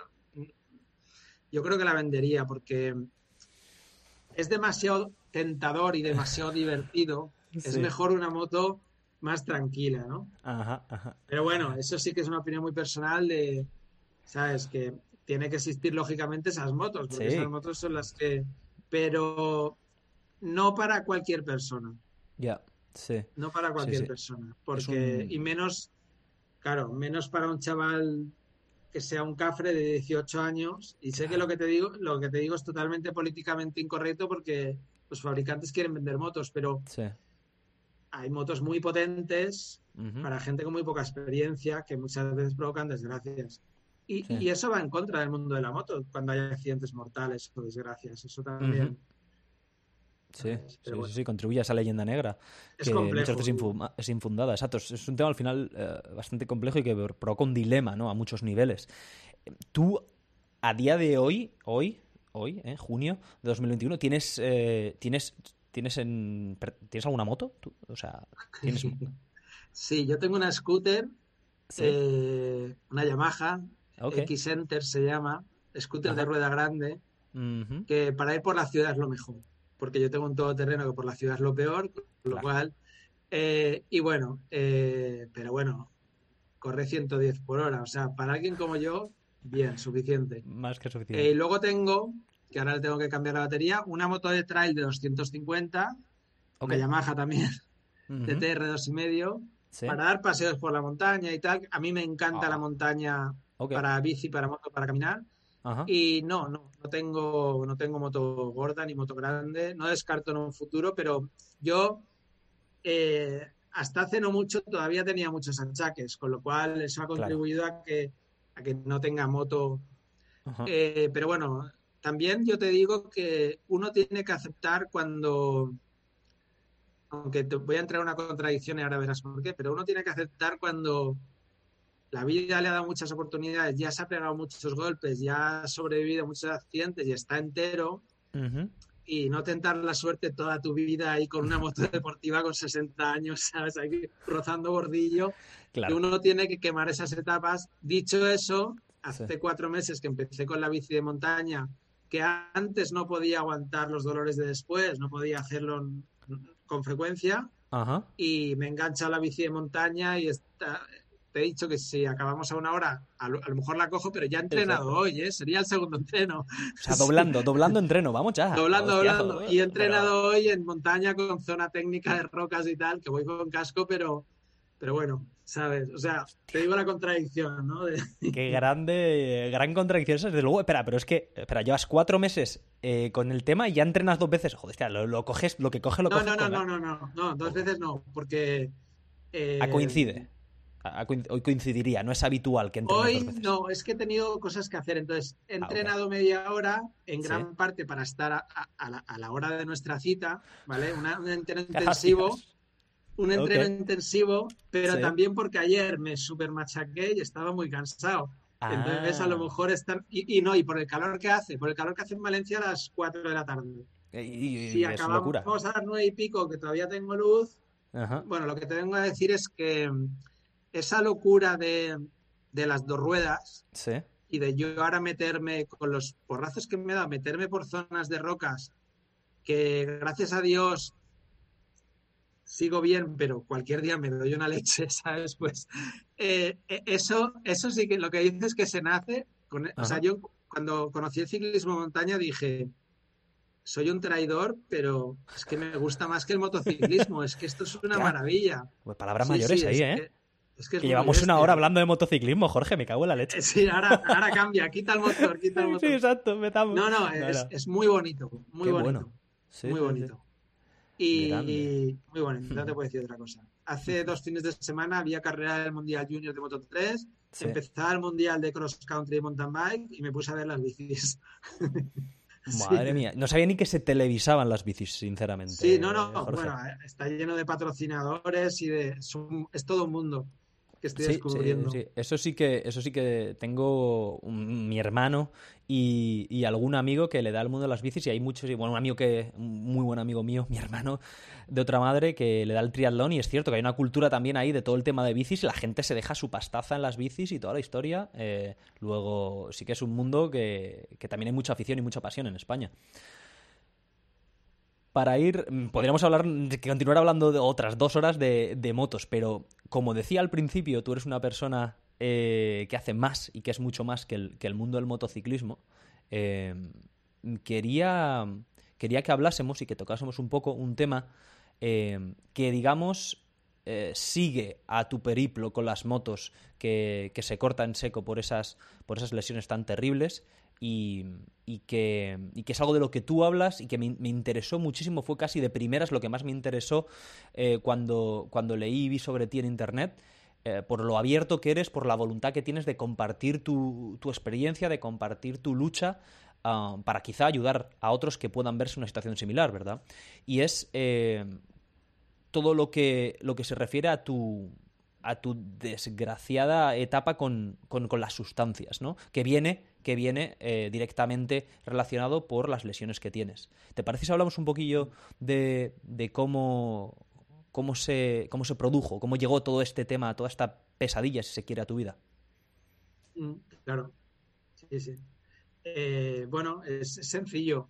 yo creo que la vendería porque es demasiado tentador y demasiado divertido. Es mejor una moto más tranquila, ¿no? Ajá, ajá. Pero bueno, eso sí que es una opinión muy personal de, ¿sabes? Que tiene que existir lógicamente esas motos, porque Sí. esas motos son las que... Pero no para cualquier persona, Ya, sí. no para cualquier sí. persona, porque... un- Y menos, claro, menos para un chaval que sea un cafre de 18 años. Y sé que lo que te digo, lo que te digo es totalmente políticamente incorrecto porque los fabricantes quieren vender motos, pero Sí. Hay motos muy potentes para gente con muy poca experiencia que muchas veces provocan desgracias. Y, Sí. y eso va en contra del mundo de la moto cuando hay accidentes mortales o desgracias. Eso también. Sí, sí, sí, bueno. sí, contribuye a esa leyenda negra es que complejo. muchas veces infuma- es infundada. Exacto, es, es un tema al final eh, bastante complejo y que provoca un dilema, ¿no? A muchos niveles. Tú, a día de hoy, hoy, hoy, ¿eh? junio de 2021, ¿tienes, eh, tienes, tienes, en, ¿tienes alguna moto? ¿Tú? O sea, tienes... Sí, yo tengo una scooter, Sí. eh, una Yamaha, Ok. X-Enter se llama, scooter de rueda grande, que para ir por la ciudad es lo mejor, porque yo tengo un todoterreno que por la ciudad es lo peor, con lo cual, eh, y bueno, eh, pero bueno, corre 110 por hora, o sea, para alguien como yo, bien, suficiente. Más que Eh, y suficiente. luego tengo, que ahora le tengo que cambiar la batería, una moto de trail de 250, Ok. una Yamaha también, Ujú. TTR 2,5, Sí. para dar paseos por la montaña y tal. A mí me encanta Ah. la montaña Ok. para bici, para moto, para caminar. Ajá. Y no, no, no tengo, no tengo moto gorda ni moto grande. No descarto en un futuro, pero yo eh, hasta hace no mucho todavía tenía muchos achaques, con lo cual eso ha Claro. contribuido a que, a que no tenga moto. Eh, pero bueno, también yo te digo que uno tiene que aceptar cuando, aunque te voy a entrar en una contradicción y ahora verás por qué, pero uno tiene que aceptar cuando la vida le ha dado muchas oportunidades, ya se ha pegado muchos golpes, ya ha sobrevivido a muchos accidentes y está entero, y no tentar la suerte toda tu vida ahí con una moto deportiva con 60 años, ¿sabes? Ahí rozando bordillo. Claro. uno tiene que quemar esas etapas. Dicho eso, hace Sí. cuatro meses que empecé con la bici de montaña, que antes no podía aguantar los dolores de después, no podía hacerlo con frecuencia, Ajá. y me he enganchado a la bici de montaña y está, te he dicho que si acabamos a una hora, a lo, a lo mejor la cojo, pero ya he entrenado Exacto. hoy, ¿eh? Sería el segundo entreno. O sea, doblando, doblando entreno, vamos ya. Doblando, doblando. Y he pero- entrenado hoy en montaña con zona técnica de rocas y tal, que voy con casco, pero, pero bueno, ¿sabes? O sea, te digo la contradicción, ¿no? Qué grande, gran contradicción desde luego. Espera, pero es que, espera, llevas cuatro meses eh, con el tema y ya entrenas dos veces. Joder, hostia, lo, lo coges, lo que coge lo No, coge. no, no, con- no, no, no, no, dos veces no, porque... eh, Ah, coincide. Ah, ah, hoy coincidiría, no es habitual que entrenes Hoy dos veces. no, es que he tenido cosas que hacer. Entonces, he Ah, entrenado media hora, en Sí. gran parte para estar a, la, a la hora de nuestra cita, ¿vale? Una- un entreno Gracias. Un entreno intensivo, pero Sí. también porque ayer me super machaqué y estaba muy cansado. Entonces, a lo Ah. mejor estar. Y, y no, y por el calor que hace, por el calor que hace en Valencia a las 4 de la tarde. Y, y- Si locura. acabamos a las 9 y pico, que todavía tengo luz, Ajá. bueno, lo que te vengo a decir es que esa locura de, de las dos ruedas Sí. y de yo ahora meterme con los porrazos que me da, meterme por zonas de rocas que gracias a Dios sigo bien, pero cualquier día me doy una leche, ¿sabes? Pues eh, eh, eso, eso sí que lo que dices es que se nace. Con, o sea, yo cuando conocí el ciclismo montaña dije, soy un traidor, pero es que me gusta más que el motociclismo. Es que esto es una maravilla. Pues palabras mayores ahí, ¿eh? es que, llevamos una hora hablando de motociclismo, Jorge, me cago en la leche. Sí, ahora, ahora cambia, quita el motor, quita el motor. Sí, exacto, metamos. No, no, es, muy bonito, muy bonito. muy bonito. Y, muy bonito, no te puedo decir otra cosa. Hace dos fines de semana había carrera del Mundial Junior de Moto 3, empezaba el Mundial de Cross Country y Mountain Bike y me puse a ver las bicis. Madre mía, no sabía ni que se televisaban las bicis, sinceramente. Sí, no, no, bueno, está lleno de patrocinadores y de... Es todo un mundo que estoy descubriendo. Sí, Eso sí que, eso sí que tengo mi hermano y, algún amigo que le da al mundo de las bicis y hay muchos, y bueno, un amigo que, un muy buen amigo mío, mi hermano de otra madre, que le da el triatlón y es cierto que hay una cultura también ahí de todo el tema de bicis y la gente se deja su pastaza en las bicis y toda la historia. Eh, luego sí que es un mundo que, que también hay mucha afición y mucha pasión en España para ir, mm, podríamos hablar, continuar hablando de otras dos horas de, motos, pero como decía al principio, tú eres una persona eh, que hace más y que es mucho más que el, mundo del motociclismo. Eh, quería, quería que hablásemos y que tocásemos un poco un tema eh, que, digamos, sigue a tu periplo con las motos que, que, se corta en seco por esas, por esas lesiones tan terribles y, que, es algo de lo que tú hablas y que me, interesó muchísimo, fue casi de primeras lo que más me interesó eh, cuando, cuando leí y vi sobre ti en Internet. Eh, por lo abierto que eres, por la voluntad que tienes de compartir tu, experiencia, de compartir tu lucha ah, para quizá ayudar a otros que puedan verse en una situación similar, ¿verdad? Y es eh, todo lo que, lo que se refiere a tu, a tu desgraciada etapa con, las sustancias, ¿no? Que viene, que viene eh, directamente relacionado por las lesiones que tienes. ¿Te parece si hablamos un poquillo de, cómo, cómo, se, cómo se produjo, cómo llegó todo este tema, toda esta pesadilla, si se quiere, a tu vida? Mm, claro, sí, sí. Eh, bueno, es sencillo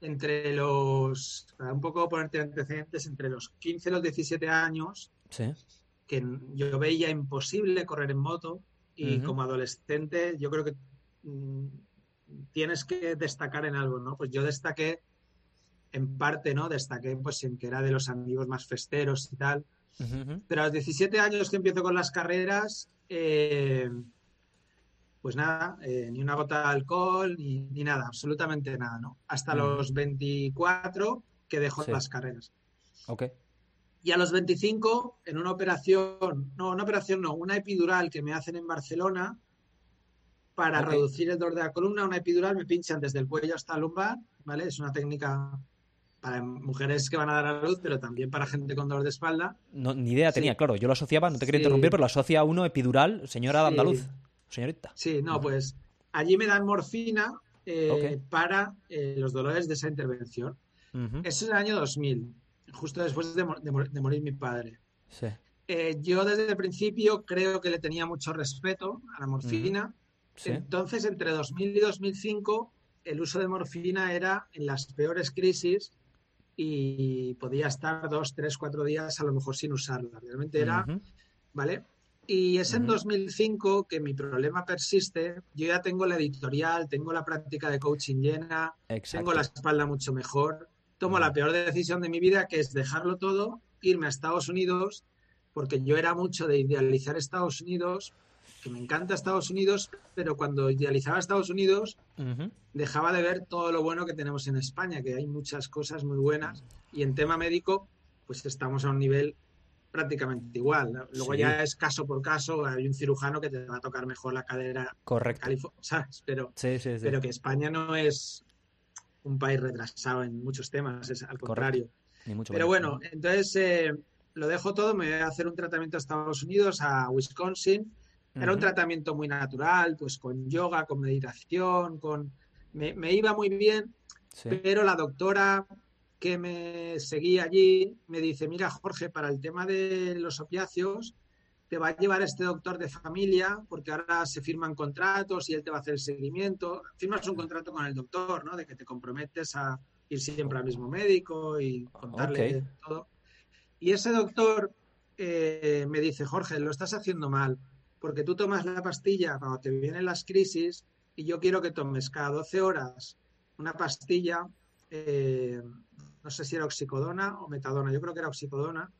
entre los, para un poco ponerte antecedentes, entre los 15 y los 17 años, que yo veía imposible correr en moto y como adolescente yo creo que mm, tienes que destacar en algo, ¿no? Pues yo destaqué en parte, ¿no? Destaqué pues en que era de los amigos más festeros y tal. Pero a los 17 años que empiezo con las carreras, eh, pues nada, eh, ni una gota de alcohol, ni, nada, absolutamente nada, ¿no? Hasta los 24 que dejo las carreras. Ok. Y a los 25, en una operación, no, una operación no, una epidural que me hacen en Barcelona para reducir el dolor de la columna, una epidural me pinchan desde el cuello hasta el lumbar, ¿vale? Es una técnica para mujeres que van a dar a luz, pero también para gente con dolor de espalda. No, ni idea tenía, claro. Yo lo asociaba, no te quería interrumpir, pero lo asocia a uno epidural, señora de andaluz señorita. Sí, no, pues allí me dan morfina eh, para eh, los dolores de esa intervención. Eso es el año 2000, justo después de, morir mi padre. Sí. Eh, yo desde el principio creo que le tenía mucho respeto a la morfina. Entonces, entre 2000 y 2005, el uso de morfina era en las peores crisis y podía estar dos, tres, cuatro días a lo mejor sin usarla. Realmente era, ¿vale? Y es en 2005 que mi problema persiste. Yo ya tengo la editorial, tengo la práctica de coaching llena, tengo la espalda mucho mejor. Tomo la peor decisión de mi vida, que es dejarlo todo, irme a Estados Unidos, porque yo era mucho de idealizar Estados Unidos, que me encanta Estados Unidos, pero cuando idealizaba Estados Unidos, dejaba de ver todo lo bueno que tenemos en España, que hay muchas cosas muy buenas. Y en tema médico, pues estamos a un nivel prácticamente igual. Luego ya es caso por caso, hay un cirujano que te va a tocar mejor la cadera. Correcto. ¿sabes? Pero, pero que España no es un país retrasado en muchos temas, es al contrario. pero bueno, entonces eh, lo dejo todo, me voy a hacer un tratamiento a Estados Unidos, a Wisconsin. Era un tratamiento muy natural, pues con yoga, con meditación, con... Me, me iba muy bien, pero la doctora que me seguía allí me dice, mira Jorge, para el tema de los opiáceos, te va a llevar este doctor de familia, porque ahora se firman contratos y él te va a hacer el seguimiento. Firmas un contrato con el doctor, ¿no? De que te comprometes a ir siempre al mismo médico y contarle todo. Y ese doctor eh, me dice, Jorge, lo estás haciendo mal, porque tú tomas la pastilla cuando te vienen las crisis y yo quiero que tomes cada 12 horas una pastilla, eh, no sé si era oxicodona o metadona, yo creo que era oxicodona,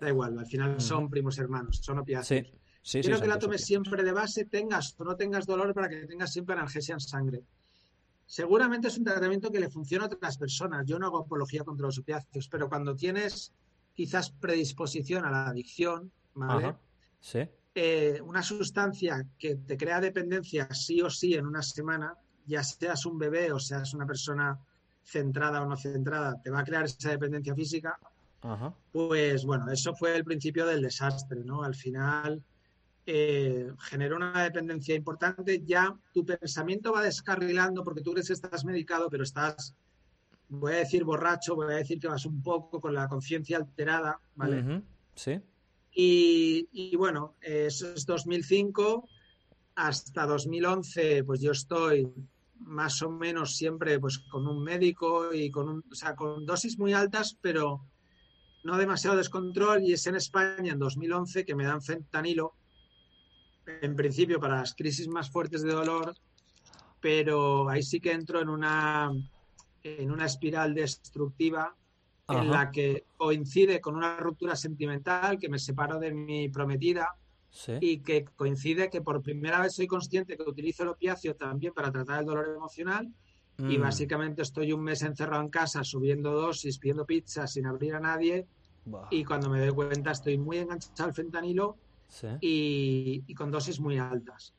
da igual, al final son primos hermanos, son opiáceos. quiero que la tomes siempre de base, tengas o no tengas dolor para que tengas siempre analgesia en sangre. Seguramente es un tratamiento que le funciona a otras personas. Yo no hago apología contra los opiáceos, pero cuando tienes quizás predisposición a la adicción, ¿vale? Sí. Eh, una sustancia que te crea dependencia sí o sí en una semana, ya seas un bebé o seas una persona centrada o no centrada, te va a crear esa dependencia física, pues bueno, eso fue el principio del desastre, ¿no? Al final eh, generó una dependencia importante, ya tu pensamiento va descarrilando porque tú crees que estás medicado, pero estás, voy a decir borracho, voy a decir que vas un poco con la conciencia alterada, ¿vale? Sí. Y, bueno, eso es 2005 hasta 2011, pues yo estoy más o menos siempre pues con un médico y con un, o sea, con dosis muy altas, pero no demasiado descontrol y es en España en 2011 que me dan fentanilo, en principio para las crisis más fuertes de dolor, pero ahí sí que entro en una, en una espiral destructiva en la que coincide con una ruptura sentimental, que me separo de mi prometida y que coincide que por primera vez soy consciente que utilizo el opiáceo también para tratar el dolor emocional y mm. básicamente estoy un mes encerrado en casa subiendo dosis, pidiendo pizza sin abrir a nadie y cuando me doy cuenta estoy muy enganchado al fentanilo y, con dosis muy altas.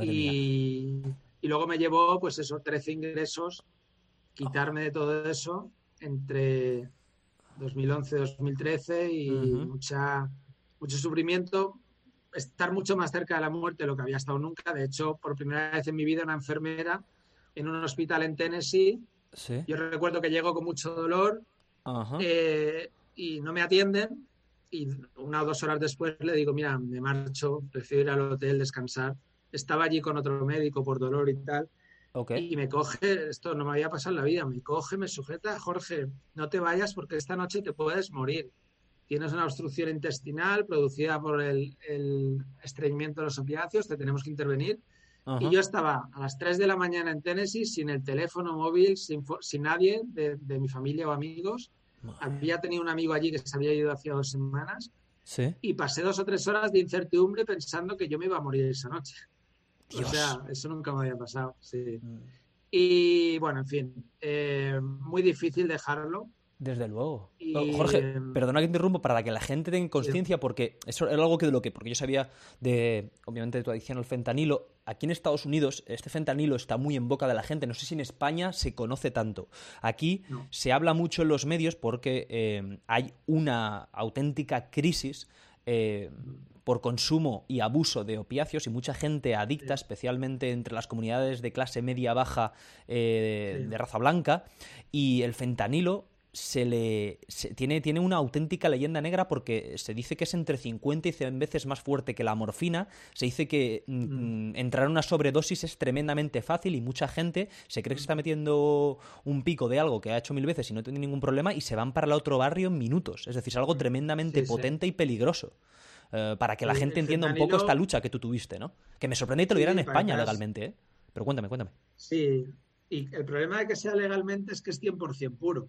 y, y luego me llevó pues esos 13 ingresos, quitarme de todo eso entre 2011-2013 y mucha, mucho sufrimiento, estar mucho más cerca de la muerte de lo que había estado nunca. De hecho, por primera vez en mi vida, una enfermera en un hospital en Tennessee. Yo recuerdo que llego con mucho dolor eh, y no me atienden. Y una o dos horas después le digo, mira, me marcho, prefiero ir al hotel, descansar. Estaba allí con otro médico por dolor y tal. Y me coge, esto no me había pasado en la vida, me coge, me sujeta, Jorge, no te vayas porque esta noche te puedes morir. Tienes una obstrucción intestinal producida por el, estreñimiento de los opiáceos, te tenemos que intervenir. Y yo estaba a las 3 de la mañana en Tennessee sin el teléfono móvil, sin, nadie de, mi familia o amigos. Había tenido un amigo allí que se había ido hacía dos semanas. Y pasé dos o tres horas de incertidumbre pensando que yo me iba a morir esa noche. O sea, eso nunca me había pasado, sí. Mm. Y bueno, en fin, eh, muy difícil dejarlo. Desde luego. Jorge, perdona que interrumpo para que la gente tenga conciencia, porque eso era algo que de lo que, porque yo sabía de, obviamente, de tu adicción al fentanilo. Aquí en Estados Unidos, este fentanilo está muy en boca de la gente. No sé si en España se conoce tanto. Aquí se habla mucho en los medios porque eh, hay una auténtica crisis eh, por consumo y abuso de opiáceos y mucha gente adicta, especialmente entre las comunidades de clase media baja eh, de raza blanca, y el fentanilo se le tiene, tiene una auténtica leyenda negra porque se dice que es entre 50 y 100 veces más fuerte que la morfina. Se dice que mm, mm. entrar en una sobredosis es tremendamente fácil y mucha gente se cree que se está metiendo un pico de algo que ha hecho mil veces y no tiene ningún problema y se van para el otro barrio en minutos. Es decir, es algo tremendamente potente y peligroso. Eh, para que la gente entienda un poco esta lucha que tú tuviste, ¿no? Que me sorprende que te lo dieran en España legalmente, ¿eh? Pero cuéntame, cuéntame. Sí, y el problema de que sea legalmente es que es 100% puro.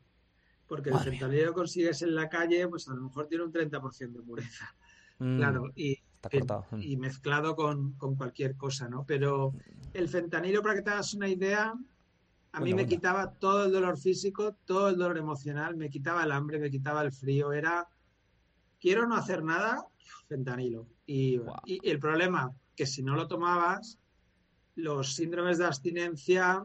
Porque el fentanilo consigues en la calle, pues a lo mejor tiene un 30% de pureza. Mm, claro, y, mm. y mezclado con, cualquier cosa, ¿no? Pero el fentanilo, para que te hagas una idea, a mí me quitaba todo el dolor físico, todo el dolor emocional, me quitaba el hambre, me quitaba el frío. Era, quiero no hacer nada, fentanilo. Y, el problema, que si no lo tomabas, los síndromes de abstinencia,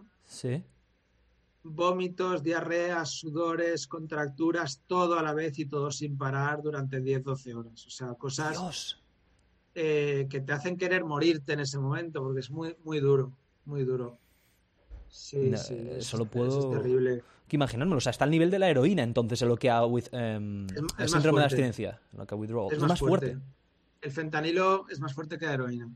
vómitos, diarreas, sudores, contracturas, todo a la vez y todo sin parar durante 10-12 horas. O sea, cosas eh, que te hacen querer morirte en ese momento, porque es muy, muy duro, muy duro. Sí, sí, solo puedo es terrible. que imaginármelo. O sea, está al nivel de la heroína, entonces, en lo que ha with, em, el síndrome de abstinencia, lo que withdrawal. Es, más, fuerte. El fentanilo es más fuerte que la heroína.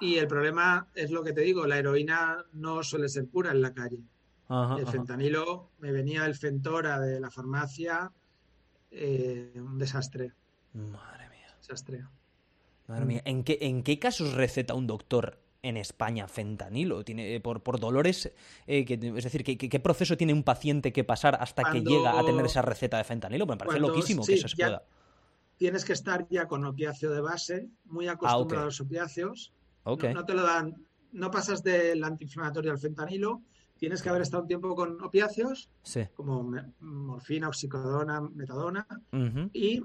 Y el problema es lo que te digo, la heroína no suele ser pura en la calle. El fentanilo, me venía el Fentora de la farmacia, eh, un desastre. Madre mía. Desastre. Madre mía. ¿En qué, ¿En qué casos receta un doctor en España fentanilo? ¿Tiene, eh, por, por dolores, eh, que, es decir, ¿qué, ¿qué, proceso tiene un paciente que pasar hasta que llega a tener esa receta de fentanilo? Me parece loquísimo que eso se pueda. Tienes que estar ya con opiáceo de base, muy ah, acostumbrado a los opiáceos. No, no, te lo dan, no pasas del antiinflamatorio al fentanilo, tienes que haber estado un tiempo con opiáceos, como morfina, oxicodona, metadona, y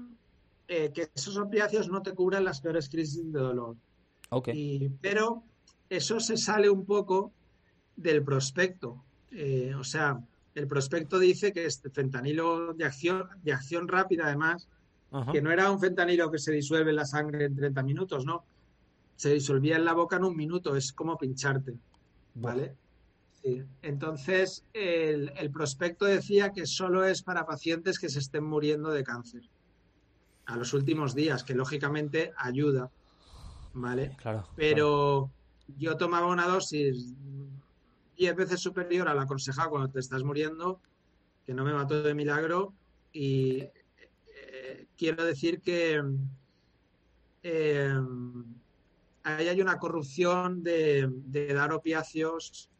eh, que esos opiáceos no te cubran las peores crisis de dolor. pero eso se sale un poco del prospecto. Eh, o sea, el prospecto dice que este fentanilo de acción, de acción rápida, además, que no era un fentanilo que se disuelve en la sangre en 30 minutos, no. Se disolvía en la boca en un minuto, es como pincharte. ¿Vale? Entonces, el, prospecto decía que solo es para pacientes que se estén muriendo de cáncer a los últimos días, que lógicamente ayuda, ¿vale? Claro. Pero yo tomaba una dosis 10 veces superior a la aconsejada cuando te estás muriendo, que no me mató de milagro, y eh, quiero decir que eh, ahí hay una corrupción de, de dar opiáceos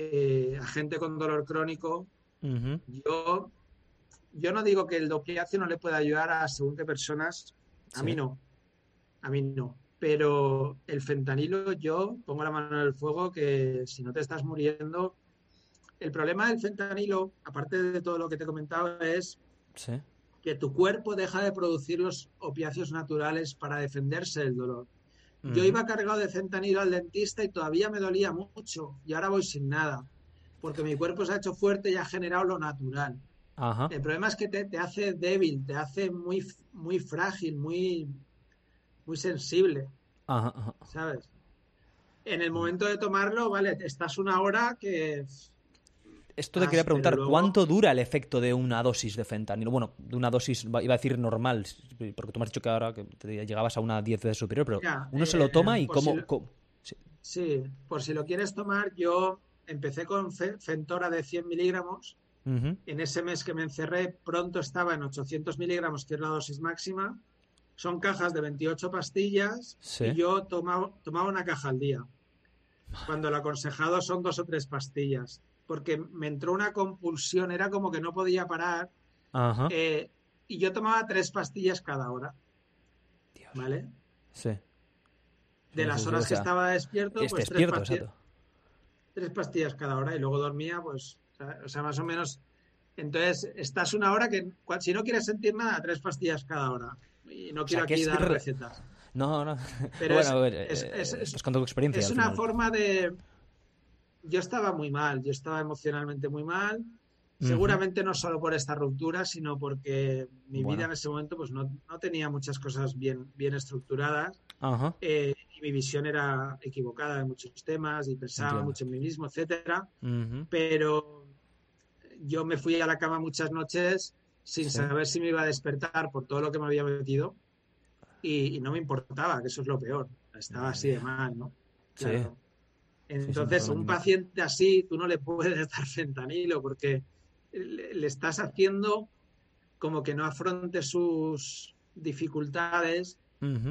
eh, a gente con dolor crónico, yo, yo no digo que el opiáceo no le pueda ayudar a según qué personas, a mí no, a mí no. Pero el fentanilo, yo pongo la mano en el fuego que si no te estás muriendo, el problema del fentanilo, aparte de todo lo que te he comentado, es que tu cuerpo deja de producir los opiáceos naturales para defenderse del dolor. Yo iba cargado de fentanilo al dentista y todavía me dolía mucho y ahora voy sin nada, porque mi cuerpo se ha hecho fuerte y ha generado lo natural. El problema es que te, hace débil, te hace muy, muy frágil, muy, muy sensible. ¿Sabes? En el momento de tomarlo, vale, estás una hora que esto te quería preguntar, ¿cuánto dura el efecto de una dosis de fentanilo? Bueno, de una dosis, iba a decir normal, porque tú me has dicho que ahora que llegabas a una 10 veces superior, pero uno se lo eh, toma y cómo... sí. por si lo quieres tomar, yo empecé con Fentora de 100 miligramos. En ese mes que me encerré, pronto estaba en 800 miligramos, que es la dosis máxima. Son cajas de 28 pastillas y yo tomaba, tomaba una caja al día. Cuando lo aconsejado son dos o tres pastillas porque me entró una compulsión, era como que no podía parar. Eh, y yo tomaba tres pastillas cada hora. ¿Vale? Sí. De las horas que estaba despierto, pues tres, pastillas, tres pastillas cada hora y luego dormía, pues, o sea, más o menos. Entonces, estás una hora que, si no quieres sentir nada, tres pastillas cada hora. Y no quiero aquí dar recetas. No, no. Pero bueno, es, es, con tu experiencia. Es una forma de, yo estaba muy mal, yo estaba emocionalmente muy mal. Seguramente no solo por esta ruptura, sino porque mi vida en ese momento pues no, tenía muchas cosas bien, bien estructuradas eh, y mi visión era equivocada en muchos temas y pensaba mucho en mí mismo, etcétera. Pero yo me fui a la cama muchas noches sin saber si me iba a despertar por todo lo que me había metido y, no me importaba, que eso es lo peor. Estaba así de mal, ¿no? Claro. Entonces, un paciente así, tú no le puedes dar fentanilo porque le, estás haciendo como que no afronte sus dificultades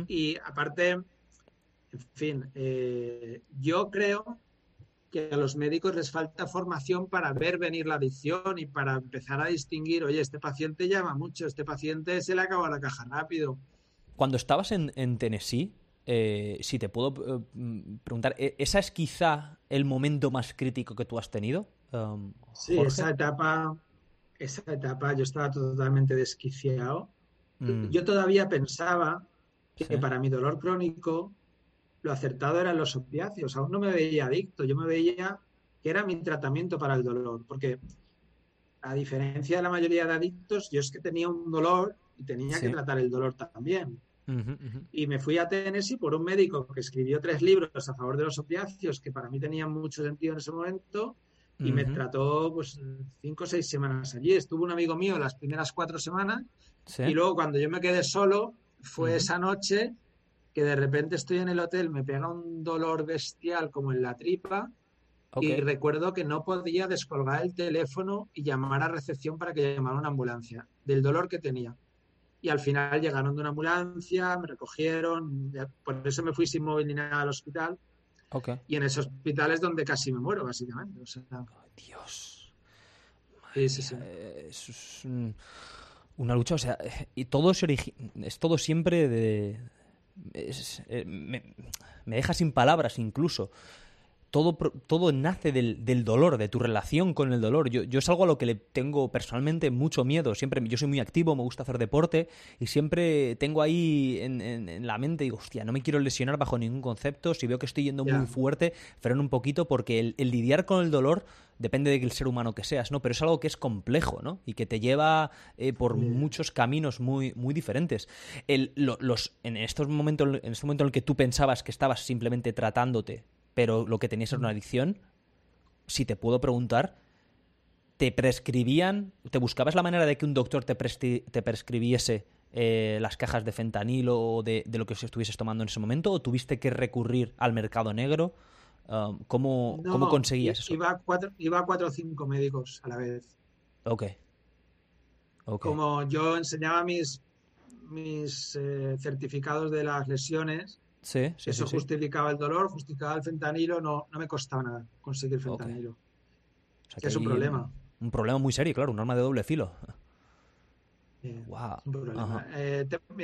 y aparte, en fin, eh, yo creo que a los médicos les falta formación para ver venir la adicción y para empezar a distinguir, oye, este paciente llama mucho, este paciente se le acaba la caja rápido. Cuando estabas en, en Tennessee, eh, si te puedo eh, preguntar, ¿e-, ¿esa es quizá el momento más crítico que tú has tenido? Um, sí, esa etapa, esa etapa yo estaba totalmente desquiciado. Mm. Yo todavía pensaba que para mi dolor crónico lo acertado eran los opiáceos. Aún no me veía adicto, yo me veía que era mi tratamiento para el dolor, porque a diferencia de la mayoría de adictos, yo es que tenía un dolor y tenía que tratar el dolor también. Y me fui a Tennessee por un médico que escribió tres libros a favor de los opiáceos, que para mí tenían mucho sentido en ese momento, y me trató pues cinco o seis semanas allí. Estuvo un amigo mío las primeras cuatro semanas, y luego cuando yo me quedé solo, fue esa noche que de repente estoy en el hotel, me pega un dolor bestial como en la tripa, y recuerdo que no podía descolgar el teléfono y llamar a recepción para que llamara una ambulancia, del dolor que tenía y al final llegaron de una ambulancia, me recogieron, por eso me fui sin móvil ni nada al hospital. Y en ese hospital es donde casi me muero, básicamente. Dios. Sí, sí, sí. Es una lucha, o sea, y todo es, es todo siempre de... Eh, me, me deja sin palabras incluso todo, todo nace del, del, dolor, de tu relación con el dolor. Yo, yo, es algo a lo que le tengo personalmente mucho miedo. Siempre, yo soy muy activo, me gusta hacer deporte y siempre tengo ahí en, en, la mente, digo, hostia, no me quiero lesionar bajo ningún concepto. Si veo que estoy yendo muy fuerte, freno un poquito porque el, el, lidiar con el dolor depende del ser humano que seas, ¿no? Pero es algo que es complejo, ¿no? Y que te lleva eh, por muchos caminos muy, muy diferentes. El, los, en, estos momentos, en este momento en el que tú pensabas que estabas simplemente tratándote pero lo que tenías era una adicción, si te puedo preguntar, ¿te prescribían, te buscabas la manera de que un doctor te, te prescribiese eh, las cajas de fentanilo o de, lo que estuvieses tomando en ese momento o tuviste que recurrir al mercado negro? Um, ¿cómo, conseguías eso? Iba a, cuatro, iba a cuatro o cinco médicos a la vez. Ok. okay. Como yo enseñaba mis, mis eh, certificados de las lesiones, eso justificaba el dolor, justificaba el fentanilo, no, no me costaba nada conseguir fentanilo. que, es un problema. Un problema muy serio, claro, un arma de doble filo. Eh,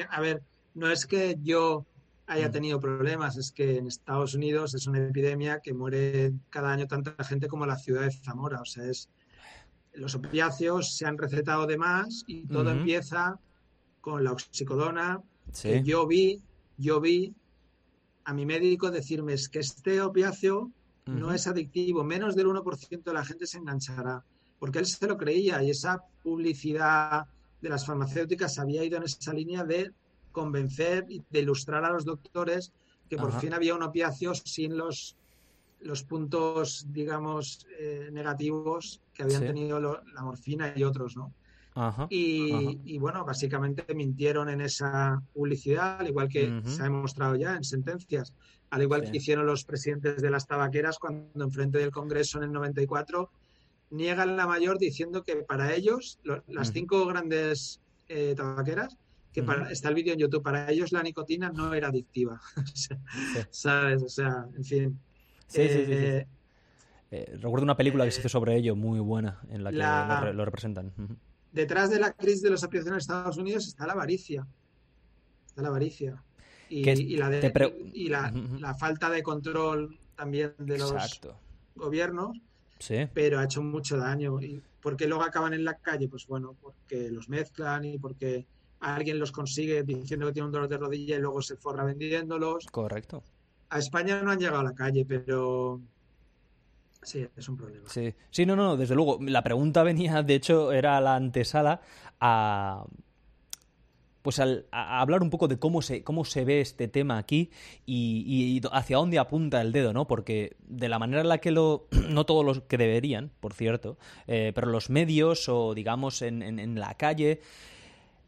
a ver, no es que yo haya mm. tenido problemas, es que en Estados Unidos es una epidemia que muere cada año tanta gente como la ciudad de Zamora. O sea, es los opiáceos se han recetado de más y todo empieza con la oxicodona. Que yo vi, yo vi a mi médico decirme es que este opiáceo no es adictivo, menos del 1% de la gente se enganchará, porque él se lo creía y esa publicidad de las farmacéuticas había ido en esa línea de convencer y de ilustrar a los doctores que por fin había un opiáceo sin los, los puntos, digamos, eh, negativos que habían tenido la morfina y otros, ¿no? Y, bueno, básicamente mintieron en esa publicidad, al igual que se ha demostrado ya en sentencias, al igual que hicieron los presidentes de las tabaqueras cuando enfrente del Congreso en el 94 niegan la mayor diciendo que para ellos, las cinco grandes eh, tabaqueras, que para, está el vídeo en YouTube, para ellos la nicotina no era adictiva. ¿Sabes? O sea, en fin. Eh, eh, recuerdo una película que se hizo sobre ello, muy buena, en la que lo, representan detrás de la crisis de los opioides en Estados Unidos está la avaricia. Está la avaricia. Y, la, y la, falta de control también de los gobiernos. Sí. Pero ha hecho mucho daño. ¿Y por qué luego acaban en la calle? Pues bueno, porque los mezclan y porque alguien los consigue diciendo que tiene un dolor de rodilla y luego se forra vendiéndolos. Correcto. A España no han llegado a la calle, pero Sí, es un problema. Sí. sí, no, no, desde luego. La pregunta venía, de hecho, era la antesala a pues al, a hablar un poco de cómo se, cómo se ve este tema aquí y, hacia dónde apunta el dedo, ¿no? Porque de la manera en la que lo, no todos los que deberían, por cierto, eh, pero los medios o digamos en, en, la calle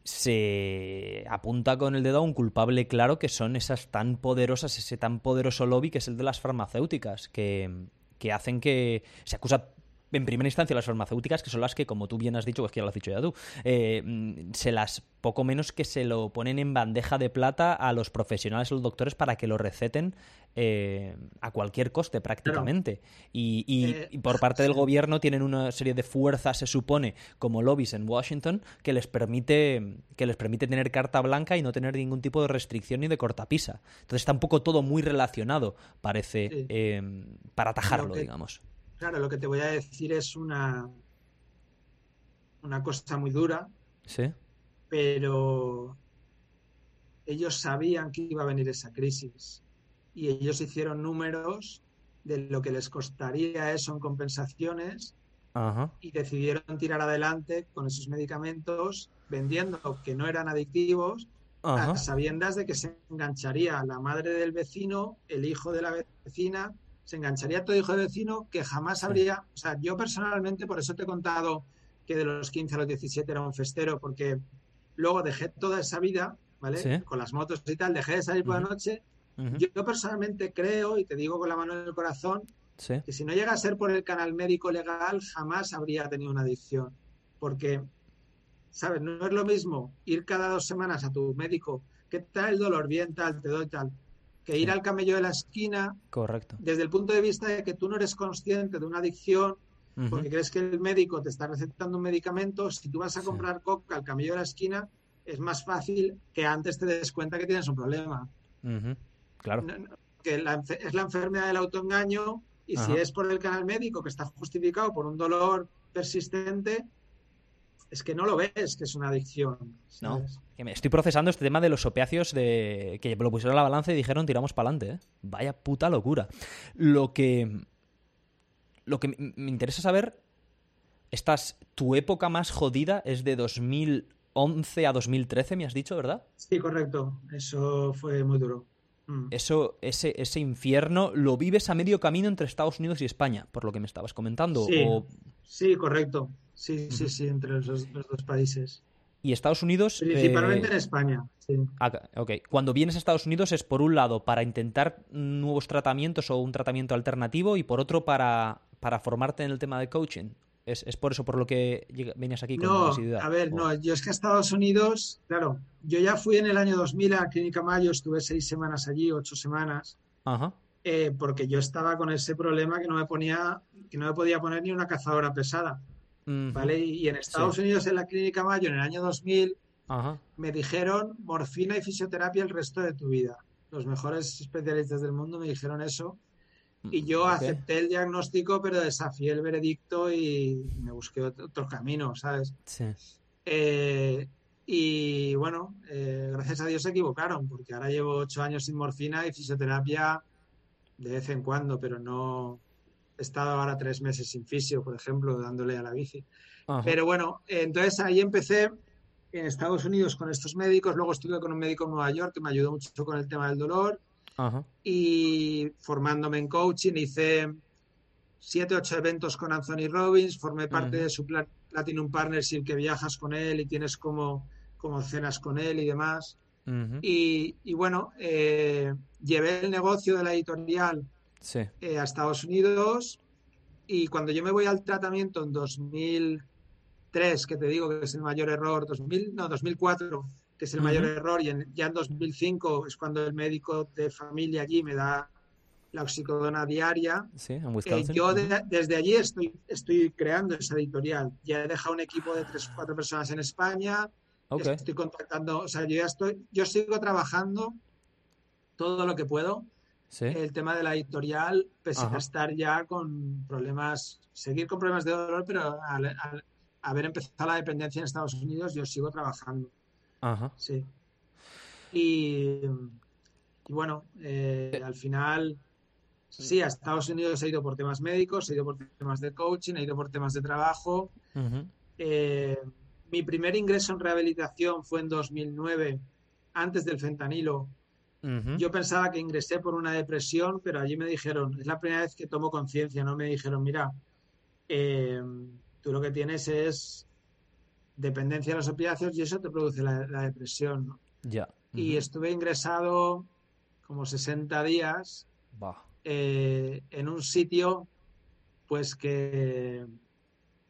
se apunta con el dedo a un culpable claro que son esas tan poderosas, ese tan poderoso lobby que es el de las farmacéuticas, que, que hacen que se acusa en primera instancia las farmacéuticas, que son las que, como tú bien has dicho, pues que ya lo has dicho ya tú, eh, mm, se las poco menos que se lo ponen en bandeja de plata a los profesionales, a los doctores, para que lo receten eh, a cualquier coste prácticamente. Y, eh, por parte del gobierno tienen una serie de fuerzas, se supone, como lobbies en Washington, que les permite, que les permite tener carta blanca y no tener ningún tipo de restricción ni de cortapisa. Entonces está un poco todo muy relacionado, parece, para atajarlo, digamos. Claro, lo que te voy a decir es una, una cosa muy dura. Sí. Pero ellos sabían que iba a venir esa crisis y ellos hicieron números de lo que les costaría eso en compensaciones y decidieron tirar adelante con esos medicamentos vendiendo que no eran adictivos a sabiendas de que se engancharía la madre del vecino, el hijo de la vecina se engancharía todo hijo de vecino que jamás habría, o sea, yo personalmente, por eso te he contado que de los 15 a los 17 era un festero, porque luego dejé toda esa vida, ¿vale? Con las motos y tal, dejé de salir por la noche. yo, personalmente creo, y te digo con la mano en el corazón, que si no llega a ser por el canal médico legal, jamás habría tenido una adicción. Porque, ¿sabes? No es lo mismo ir cada dos semanas a tu médico, ¿qué tal el dolor? Bien, tal, te doy tal que ir al camello de la esquina. Correcto. Desde el punto de vista de que tú no eres consciente de una adicción, porque crees que el médico te está recetando un medicamento, si tú vas a comprar coca al camello de la esquina, es más fácil que antes te des cuenta que tienes un problema. Claro. que es la enfermedad del autoengaño y si es por el canal médico que está justificado por un dolor persistente, es que no lo ves que es una adicción. No, estoy procesando este tema de los opiáceos de que lo pusieron a la balanza y dijeron tiramos para adelante. ¿eh? Vaya puta locura. Lo que lo que me interesa saber, estás, tu época más jodida es de 2011 a 2013, me has dicho, ¿verdad? Sí, correcto. Eso fue muy duro. Mm. Eso, ese, ese infierno lo vives a medio camino entre Estados Unidos y España, por lo que me estabas comentando. Sí, correcto. Sí, sí, sí, entre los, dos países. Y Estados Unidos. Principalmente eh, en España. Sí. Ah, ok. Cuando vienes a Estados Unidos es por un lado para intentar nuevos tratamientos o un tratamiento alternativo y por otro para para formarte en el tema de coaching? ¿Es, por eso por lo que vienes aquí con no, A ver, no, yo es que a Estados Unidos, claro, yo ya fui en el año 2000 a Clínica Mayo, estuve seis semanas allí, ocho semanas, eh, porque yo estaba con ese problema que no me ponía, que no me podía poner ni una cazadora pesada, ¿vale? Y, en Estados Unidos, en la Clínica Mayo, en el año 2000, me dijeron morfina y fisioterapia el resto de tu vida. Los mejores especialistas del mundo me dijeron eso y yo acepté el diagnóstico, pero desafié el veredicto y me busqué otro, camino, ¿sabes? Sí. Eh, y bueno, eh, gracias a Dios se equivocaron, porque ahora llevo ocho años sin morfina y fisioterapia de vez en cuando, pero no he estado ahora tres meses sin fisio, por ejemplo, dándole a la bici. Pero bueno, entonces ahí empecé en Estados Unidos con estos médicos, luego estuve con un médico en Nueva York que me ayudó mucho con el tema del dolor y formándome en coaching hice siete, ocho eventos con Anthony Robbins, formé parte de su Platinum Partnership que viajas con él y tienes como, como cenas con él y demás. y, bueno, eh, llevé el negocio de la editorial eh, a Estados Unidos y cuando yo me voy al tratamiento en 2003, que te digo que es el mayor error, 2000, no, 2004, que es el mayor error, y ya en 2005 es cuando el médico de familia allí me da la oxicodona diaria. Sí, en eh, yo desde allí estoy, estoy creando esa editorial. Ya he dejado un equipo de tres, cuatro personas en España. Estoy contactando, o sea, yo ya estoy, yo sigo trabajando todo lo que puedo. El tema de la editorial, pese a estar ya con problemas, seguir con problemas de dolor, pero al haber empezado la dependencia en Estados Unidos, yo sigo trabajando. Ajá. Sí. Y, bueno, eh, al final, sí, a Estados Unidos he ido por temas médicos, he ido por temas de coaching, he ido por temas de trabajo. Eh, mi primer ingreso en rehabilitación fue en 2009, antes del fentanilo. Yo pensaba que ingresé por una depresión, pero allí me dijeron, es la primera vez que tomo conciencia, ¿no? Me dijeron, mira, eh, tú lo que tienes es dependencia de los opiáceos y eso te produce la, depresión. Ya. Y estuve ingresado como 60 días eh, en un sitio pues que,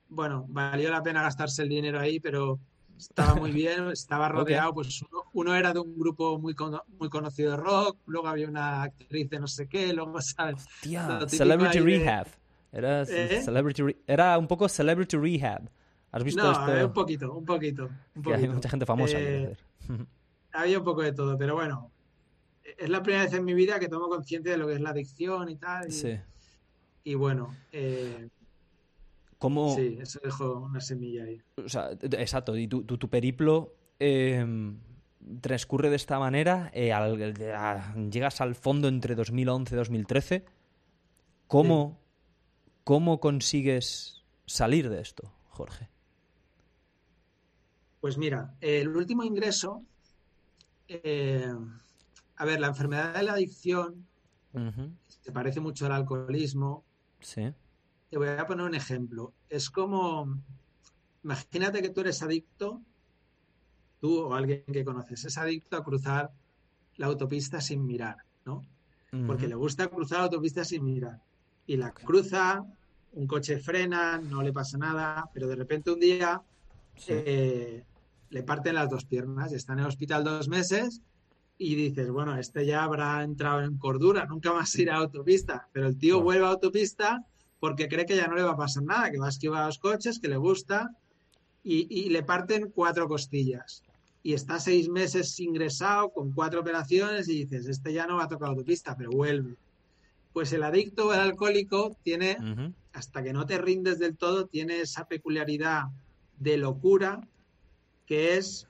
bueno, valió la pena gastarse el dinero ahí, pero estaba muy bien, estaba rodeado, pues uno, era de un grupo muy, muy conocido de rock, luego había una actriz de no sé qué, luego, ¿sabes? Celebrity Rehab. Era, ¿Eh? celebrity, era un poco Celebrity Rehab. ¿Has visto no, esto? un poquito, un poquito. hay mucha gente famosa. Eh, había un poco de todo, pero bueno, es la primera vez en mi vida que tomo consciente de lo que es la adicción y tal. Y, sí. Y bueno, eh, ¿Cómo... Sí, eso dejó una semilla ahí. O sea, exacto, y tu, tu, periplo em, transcurre de esta manera, eh, llegas al fondo entre 2011 y 2013. ¿Cómo, ¿Cómo consigues salir de esto, Jorge? Pues mira, el último ingreso, eh, a ver, la enfermedad de la adicción se parece mucho al alcoholismo. Sí. Te voy a poner un ejemplo. Es como, imagínate que tú eres adicto, tú o alguien que conoces, es adicto a cruzar la autopista sin mirar, ¿no? Porque le gusta cruzar la autopista sin mirar. Y la cruza, un coche frena, no le pasa nada, pero de repente un día... Sí. Eh, le parten las dos piernas está en el hospital dos meses y dices, bueno, este ya habrá entrado en cordura, nunca más irá a autopista, pero el tío vuelve a autopista porque cree que ya no le va a pasar nada, que va a esquivar los coches, que le gusta y, le parten cuatro costillas. Y está seis meses ingresado con cuatro operaciones y dices, este ya no va a tocar autopista, pero vuelve. Pues el adicto o el alcohólico tiene, hasta que no te rindes del todo, tiene esa peculiaridad de locura que es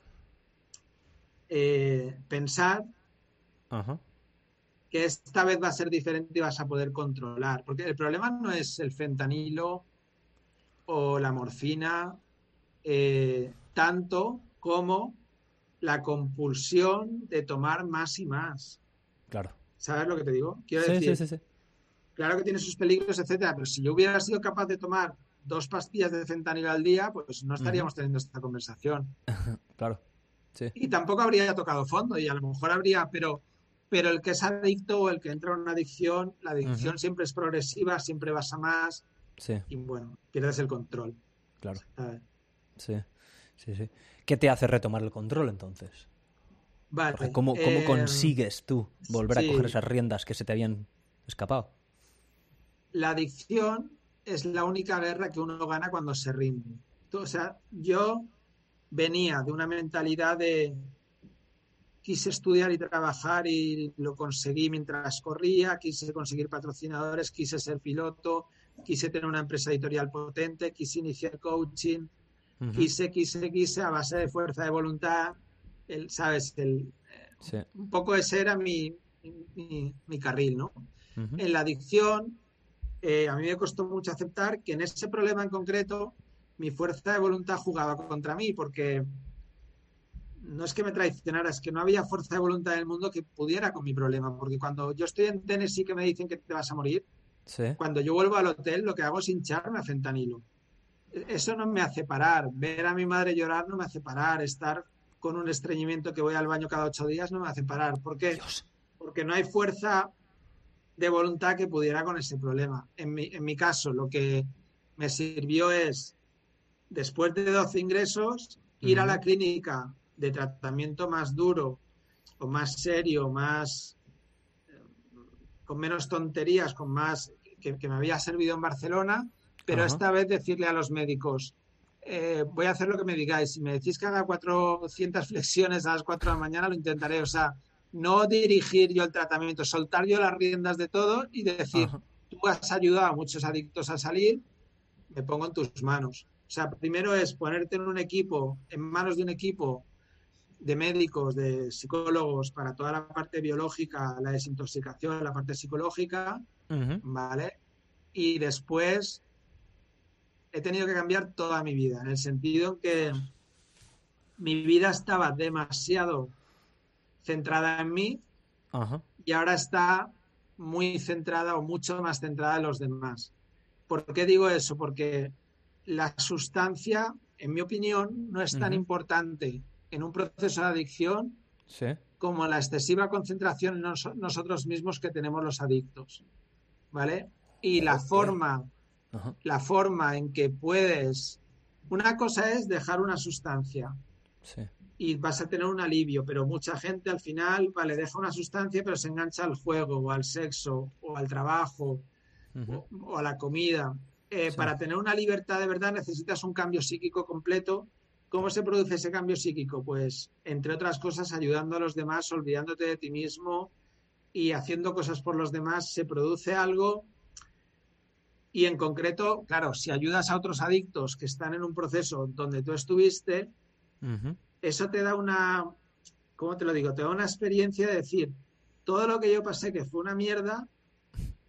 eh, pensar que esta vez va a ser diferente y vas a poder controlar. Porque el problema no es el fentanilo o la morfina, eh, tanto como la compulsión de tomar más y más. Claro. ¿Sabes lo que te digo? Quiero decir, claro que tiene sus peligros, etcétera, pero si yo hubiera sido capaz de tomar dos pastillas de fentanilo al día, pues no estaríamos teniendo esta conversación. claro. Y tampoco habría tocado fondo y a lo mejor habría, pero, pero el que es adicto o el que entra en una adicción, la adicción siempre es progresiva, siempre vas a más. Sí. Y bueno, pierdes el control. Claro. Sí, sí, sí. ¿Qué te hace retomar el control entonces? Vale. ¿Cómo, cómo eh, consigues tú volver a coger esas riendas que se te habían escapado? La adicción es la única guerra que uno gana cuando se rinde. O sea, yo venía de una mentalidad de quise estudiar y trabajar y lo conseguí mientras corría, quise conseguir patrocinadores, quise ser piloto, quise tener una empresa editorial potente, quise iniciar coaching, quise, quise, quise a base de fuerza de voluntad, el, ¿sabes? El, Un poco ese era mi, mi, carril, ¿no? En la adicción, eh, a mí me costó mucho aceptar que en ese problema en concreto mi fuerza de voluntad jugaba contra mí porque no es que me traicionara, es que no había fuerza de voluntad en el mundo que pudiera con mi problema. Porque cuando yo estoy en Tennessee que me dicen que te vas a morir, cuando yo vuelvo al hotel lo que hago es hincharme a fentanilo. Eso no me hace parar. Ver a mi madre llorar no me hace parar. Estar con un estreñimiento que voy al baño cada ocho días no me hace parar. ¿Por qué? Porque no hay fuerza de voluntad que pudiera con ese problema. En mi, en mi caso, lo que me sirvió es después de 12 ingresos, ir a la clínica de tratamiento más duro o más serio, más con menos tonterías, con más que, me había servido en Barcelona, pero esta vez decirle a los médicos, eh, voy a hacer lo que me digáis, si me decís que haga 400 flexiones a las 4 de la mañana, lo intentaré, o sea, no dirigir yo el tratamiento, soltar yo las riendas de todo y decir, tú has ayudado a muchos adictos a salir, me pongo en tus manos. O sea, primero es ponerte en un equipo, en manos de un equipo de médicos, de psicólogos para toda la parte biológica, la desintoxicación, la parte psicológica, ¿vale? Y después he tenido que cambiar toda mi vida, en el sentido que mi vida estaba demasiado centrada en mí y ahora está muy centrada o mucho más centrada en los demás. ¿Por qué digo eso? Porque la sustancia, en mi opinión, no es tan importante en un proceso de adicción como la excesiva concentración en nosotros mismos que tenemos los adictos. ¿Vale? Y la forma, la forma en que puedes. Una cosa es dejar una sustancia. Y vas a tener un alivio, pero mucha gente al final, vale, deja una sustancia, pero se engancha al juego, o al sexo, o al trabajo, o a la comida. Eh, para tener una libertad de verdad necesitas un cambio psíquico completo. ¿Cómo se produce ese cambio psíquico? Pues, entre otras cosas, ayudando a los demás, olvidándote de ti mismo y haciendo cosas por los demás, se produce algo. Y en concreto, claro, si ayudas a otros adictos que están en un proceso donde tú estuviste, eso te da una, ¿cómo te lo digo? Te da una experiencia de decir, todo lo que yo pasé que fue una mierda,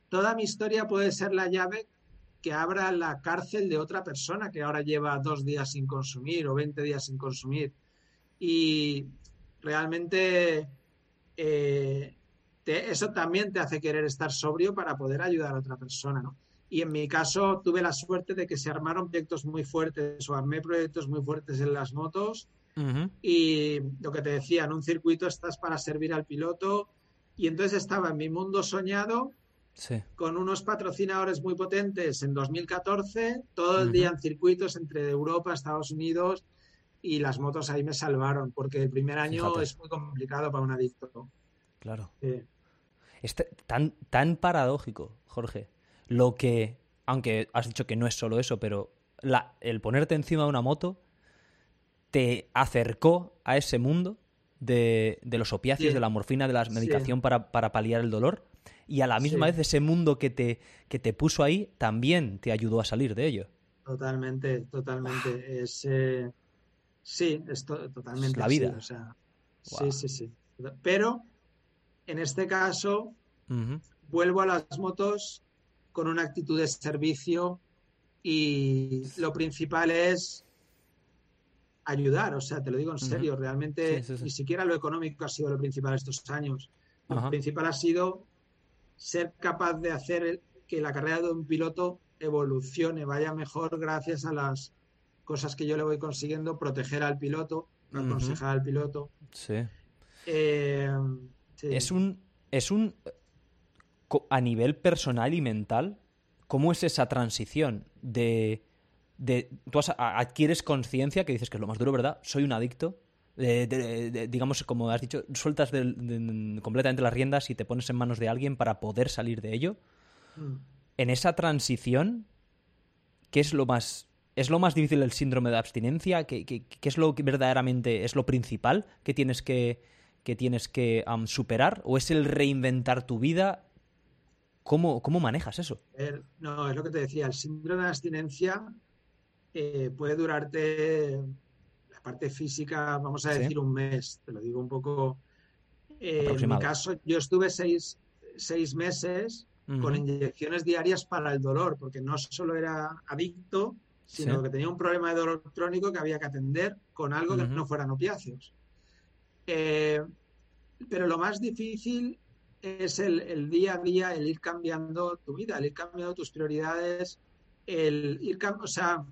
toda mi historia puede ser la llave que abra la cárcel de otra persona que ahora lleva dos días sin consumir o 20 días sin consumir. Y realmente eh, eso también te hace querer estar sobrio para poder ayudar a otra persona, ¿no? Y en mi caso tuve la suerte de que se armaron proyectos muy fuertes o armé proyectos muy fuertes en las motos y lo que te decía, en un circuito estás para servir al piloto y entonces estaba en mi mundo soñado con unos patrocinadores muy potentes en 2014, todo el día en circuitos entre Europa, Estados Unidos, y las motos ahí me salvaron, porque el primer año es muy complicado para un adicto. Claro. Es tan, tan paradójico, Jorge, lo que, aunque has dicho que no es solo eso, pero la, el ponerte encima de una moto te acercó a ese mundo de, los opiáceos, de la morfina, de la medicación para, paliar el dolor. Y a la misma vez ese mundo que te, que te puso ahí también te ayudó a salir de ello. Totalmente, totalmente. Es, eh, sí, es totalmente. la vida. Sí, sí, sí. Pero en este caso, vuelvo a las motos con una actitud de servicio y lo principal es ayudar, o sea, te lo digo en serio, realmente ni siquiera lo económico ha sido lo principal estos años. Lo principal ha sido ser capaz de hacer que la carrera de un piloto evolucione, vaya mejor gracias a las cosas que yo le voy consiguiendo, proteger al piloto, aconsejar al piloto. Eh, sí. Es un. Es un. A nivel personal y mental, ¿cómo es esa transición de de, tú adquieres conciencia que dices que es lo más duro, ¿verdad? Soy un adicto. Digamos, como has dicho, sueltas completamente las riendas y te pones en manos de alguien para poder salir de ello. Mm. En esa transición, ¿qué es lo más... ¿Es lo más difícil el síndrome de abstinencia? ¿Qué, qué, es lo que verdaderamente es lo principal que tienes que, que, tienes que superar? ¿O es el reinventar tu vida? ¿Cómo, ¿Cómo manejas eso? no, es lo que te decía. El síndrome de abstinencia eh, puede durarte parte física, vamos a decir, un mes, te lo digo un poco. Eh, en mi caso, yo estuve seis, meses con inyecciones diarias para el dolor, porque no solo era adicto, sino que tenía un problema de dolor crónico que había que atender con algo que no fueran opiáceos. Eh, pero lo más difícil es el, el, día a día, el ir cambiando tu vida, el ir cambiando tus prioridades, el ir, o sea,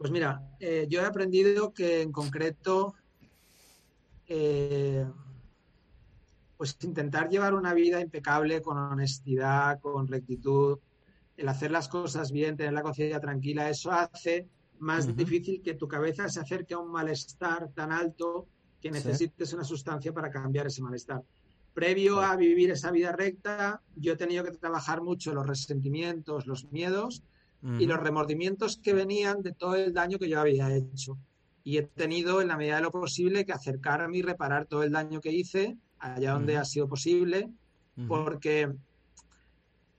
pues mira, eh, yo he aprendido que en concreto, eh, pues intentar llevar una vida impecable, con honestidad, con rectitud, el hacer las cosas bien, tener la conciencia tranquila, eso hace más difícil que tu cabeza se acerque a un malestar tan alto que necesites una sustancia para cambiar ese malestar. Previo a vivir esa vida recta, yo he tenido que trabajar mucho los resentimientos, los miedos, y los remordimientos que venían de todo el daño que yo había hecho. Y he tenido, en la medida de lo posible, que acercarme y reparar todo el daño que hice allá donde ha sido posible, porque,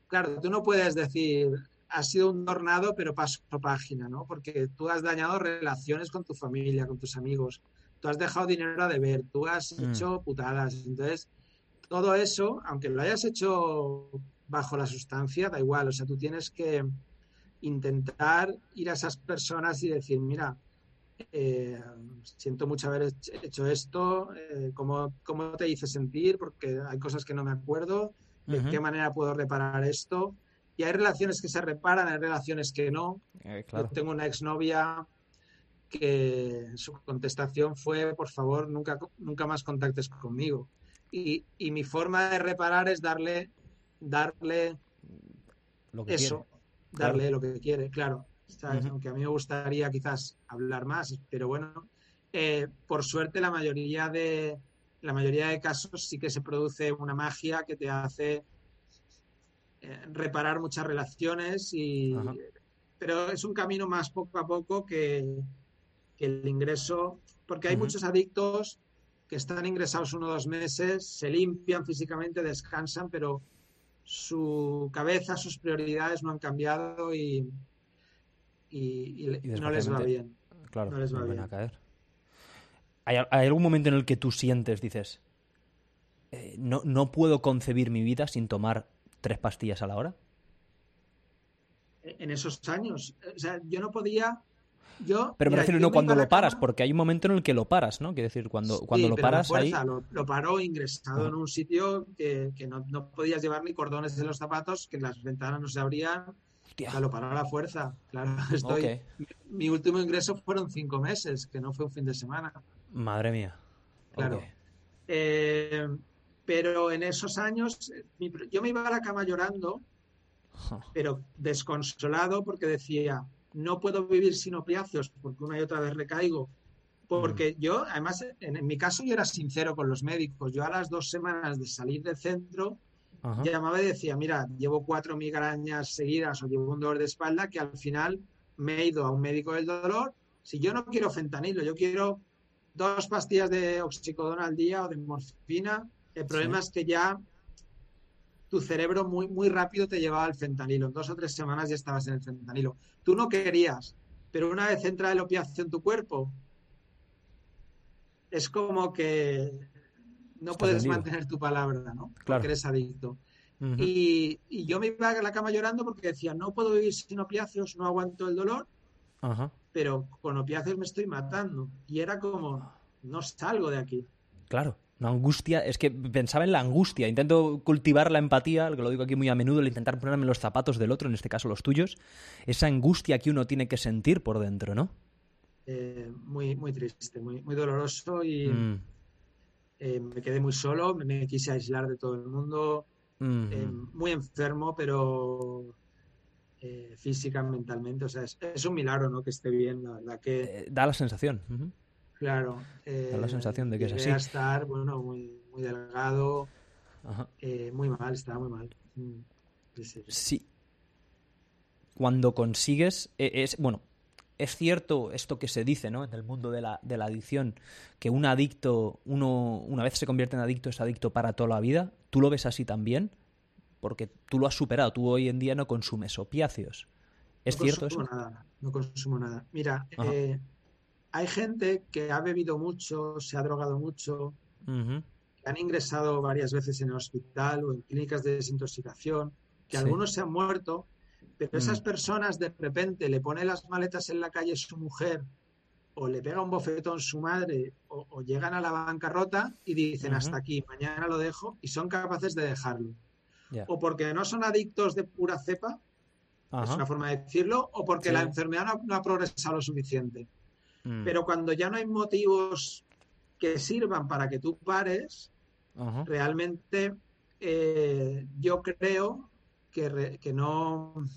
claro, tú no puedes decir, ha sido un tornado, pero paso página, ¿no? Porque tú has dañado relaciones con tu familia, con tus amigos, tú has dejado dinero a deber, tú has mm. hecho putadas. Entonces, todo eso, aunque lo hayas hecho bajo la sustancia, da igual, o sea, tú tienes que intentar ir a esas personas y decir, mira, eh, siento mucho haber hecho esto, eh, ¿cómo, te hice sentir? Porque hay cosas que no me acuerdo, de qué manera puedo reparar esto. Y hay relaciones que se reparan, hay relaciones que no. Eh, Yo tengo una exnovia que su contestación fue, por favor, nunca, nunca más contactes conmigo. Y, y mi forma de reparar es darle, darle eso, darle lo que quiere, claro. Aunque a mí me gustaría quizás hablar más, pero bueno, eh, por suerte la mayoría de la mayoría de casos sí que se produce una magia que te hace eh, reparar muchas relaciones y pero es un camino más poco a poco que, el ingreso porque hay muchos adictos que están ingresados uno o dos meses, se limpian físicamente, descansan, pero su cabeza, sus prioridades no han cambiado y, no les va bien. Claro, no les va bien. a caer. ¿Hay, algún momento en el que tú sientes, dices, eh, no, no puedo concebir mi vida sin tomar tres pastillas a la hora? En esos años. O sea, yo no podía pero me refiero no cuando lo paras, porque hay un momento en el que lo paras, ¿no? Quiero decir, cuando, cuando lo paras ahí... Lo, lo, paró ingresado en un sitio que, no, podías llevar ni cordones en los zapatos, que las ventanas no se abrían. lo paró a la fuerza. Claro, estoy... Mi, último ingreso fueron cinco meses, que no fue un fin de semana. Madre mía. Claro. Eh, pero en esos años, yo me iba a la cama llorando, pero desconsolado porque decía, no puedo vivir sin opiáceos porque una y otra vez recaigo. Porque mm. yo, además, en, mi caso yo era sincero con los médicos. Yo a las dos semanas de salir del centro llamaba y decía, mira, llevo cuatro migrañas seguidas o llevo un dolor de espalda que al final me he ido a un médico del dolor. Si yo no quiero fentanilo, yo quiero dos pastillas de oxicodona al día o de morfina. El problema es que ya tu cerebro muy, muy rápido te llevaba al fentanilo. En dos o tres semanas ya estabas en el fentanilo. Tú no querías, pero una vez entra el opiáceo en tu cuerpo, es como que no puedes mantener tu palabra, ¿no? Claro. Porque eres adicto. y, yo me iba a la cama llorando porque decía, no puedo vivir sin opiáceos, no aguanto el dolor, pero con opiáceos me estoy matando. Y era como, no salgo de aquí. Claro. Una angustia, es que pensaba en la angustia, intento cultivar la empatía, que lo digo aquí muy a menudo, el intentar ponerme los zapatos del otro, en este caso los tuyos, esa angustia que uno tiene que sentir por dentro, ¿no? Eh, muy, muy triste, muy, muy doloroso y mm. eh, me quedé muy solo, me, quise aislar de todo el mundo, eh, muy enfermo, pero física, mentalmente, o sea, es, un milagro, ¿no? Que esté bien, la verdad que... da la sensación. Claro. da la sensación de que es así. A estar, bueno, muy, muy delgado, eh, muy mal, estaba muy mal. Mm, sí. Cuando consigues, e, es, bueno, es cierto esto que se dice, ¿no? En el mundo de la, de la adicción, que un adicto, uno, una vez se convierte en adicto, es adicto para toda la vida. ¿Tú lo ves así también? Porque tú lo has superado, tú hoy en día no consumes opiáceos. ¿Es cierto eso? Nada, no consumo nada. Mira, eh, hay gente que ha bebido mucho, se ha drogado mucho, que han ingresado varias veces en el hospital o en clínicas de desintoxicación, que algunos se han muerto, pero esas mm. personas de repente le pone las maletas en la calle su mujer o le pega un bofetón su madre o, llegan a la bancarrota y dicen hasta aquí, mañana lo dejo y son capaces de dejarlo. O porque no son adictos de pura cepa, es una forma de decirlo, o porque la enfermedad no ha progresado lo suficiente. Mm. Pero cuando ya no hay motivos que sirvan para que tú pares, realmente eh, yo creo que, que, no.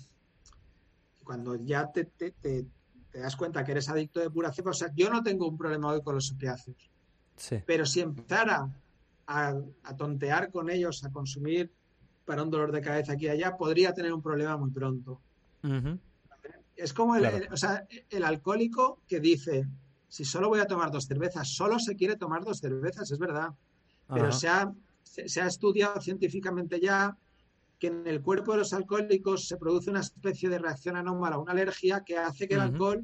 Cuando ya te, te, das cuenta que eres adicto de pura cepa, o sea, yo no tengo un problema hoy con los opiáceos. Pero si empezara a, tontear con ellos, a consumir para un dolor de cabeza aquí y allá, podría tener un problema muy pronto. Es como el, o sea, el alcohólico que dice, si solo voy a tomar dos cervezas, solo se quiere tomar dos cervezas, es verdad. Pero se ha, se ha estudiado científicamente ya que en el cuerpo de los alcohólicos se produce una especie de reacción anómala, una alergia que hace que el alcohol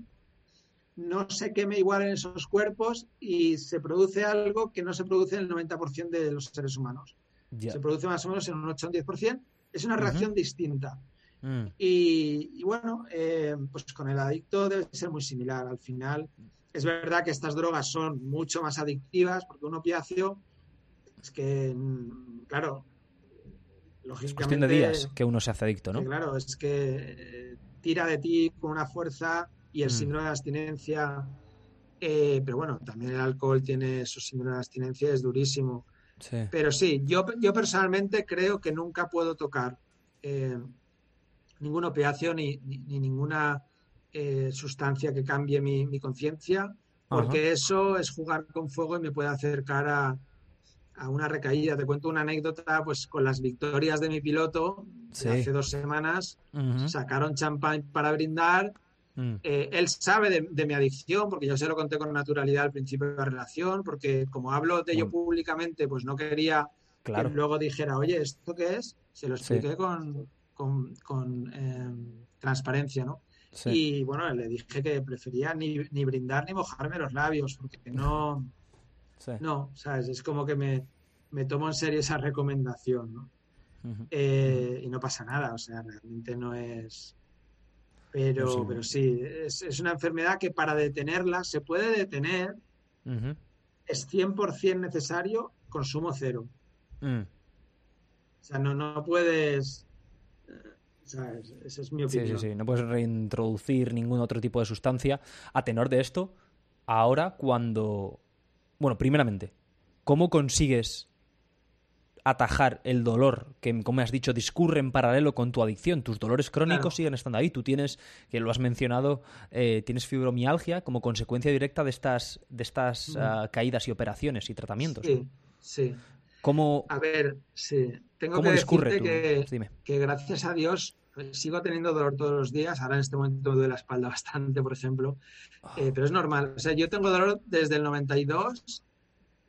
no se queme igual en esos cuerpos y se produce algo que no se produce en el 90% de los seres humanos. Se produce más o menos en un 8 o un 10%. Es una reacción distinta. Mm. Y, bueno, eh, pues con el adicto debe ser muy similar. Al final, es verdad que estas drogas son mucho más adictivas porque un opiáceo es que, mm, claro, lógicamente. Es cuestión de días que uno se hace adicto, ¿no? claro, es que eh, tira de ti con una fuerza y el mm. síndrome de abstinencia. Eh, pero bueno, también el alcohol tiene su síndrome de abstinencia, es durísimo. Pero sí, yo, yo personalmente creo que nunca puedo tocar ningún opiáceo ni, ninguna eh, sustancia que cambie mi, conciencia, porque eso es jugar con fuego y me puede acercar a, una recaída. Te cuento una anécdota, pues con las victorias de mi piloto hace dos semanas, sacaron champán para brindar. Mm. Eh, él sabe de, mi adicción, porque yo se lo conté con naturalidad al principio de la relación, porque como hablo de ello públicamente, pues no quería que luego dijera, oye, ¿esto qué es? Se lo expliqué con, con, em, transparencia, ¿no? Y bueno, le dije que prefería ni, brindar ni mojarme los labios, porque no, no, ¿sabes? Es como que me, me, tomo en serio esa recomendación, ¿no? Eh, y no pasa nada, o sea, realmente no es... Pero, pero sí, es, es, una enfermedad que para detenerla se puede detener, es 100% necesario consumo cero. Mm. O sea, no, no puedes esa es mi opinión. Sí, sí, sí. No puedes reintroducir ningún otro tipo de sustancia. A tenor de esto, ahora cuando... Bueno, primeramente, ¿cómo consigues atajar el dolor que, como has dicho, discurre en paralelo con tu adicción. Tus dolores crónicos siguen estando ahí. Tú tienes, que lo has mencionado, eh, tienes fibromialgia como consecuencia directa de estas, de estas ah, caídas y operaciones y tratamientos. Sí, sí. ¿Cómo, a ver, sí. Tengo que decirte que, que, gracias a Dios sigo teniendo dolor todos los días. Ahora en este momento me duele la espalda bastante, por ejemplo. Eh, pero es normal. O sea, yo tengo dolor desde el 92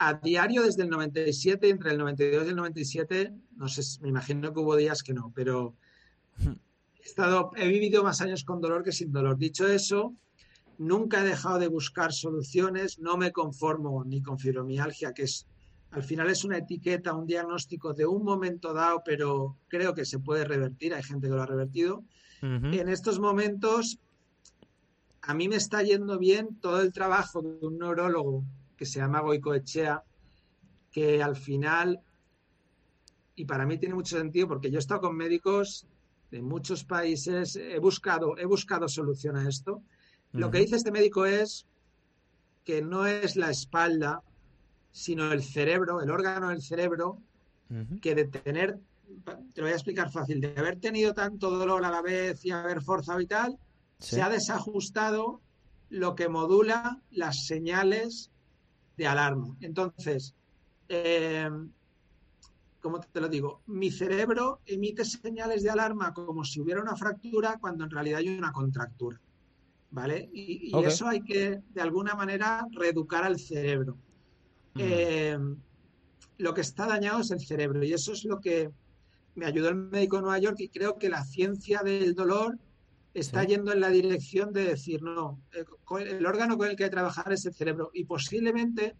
a diario desde el 97, entre el 92 y el 97, no sé, me imagino que hubo días que no, pero he, estado, he vivido más años con dolor que sin dolor. Dicho eso, nunca he dejado de buscar soluciones, no me conformo ni con fibromialgia, que es al final es una etiqueta, un diagnóstico de un momento dado, pero creo que se puede revertir, hay gente que lo ha revertido. En estos momentos, a mí me está yendo bien todo el trabajo de un neurólogo que se llama Goicoechea, que al final, y para mí tiene mucho sentido porque yo he estado con médicos de muchos países, he buscado, he buscado solución a esto. Lo que dice este médico es que no es la espalda, sino el cerebro, el órgano del cerebro, que de tener, te lo voy a explicar fácil, de haber tenido tanto dolor a la vez y haber forzado y tal, se ha desajustado lo que modula las señales de alarma. Entonces, eh, ¿cómo te lo digo? Mi cerebro emite señales de alarma como si hubiera una fractura cuando en realidad hay una contractura. ¿Vale? Y, eso hay que, de alguna manera, reeducar al cerebro. Mm. Eh, lo que está dañado es el cerebro y eso es lo que me ayudó el médico de Nueva York y creo que la ciencia del dolor está yendo en la dirección de decir, no, eh, el, órgano con el que hay que trabajar es el cerebro y posiblemente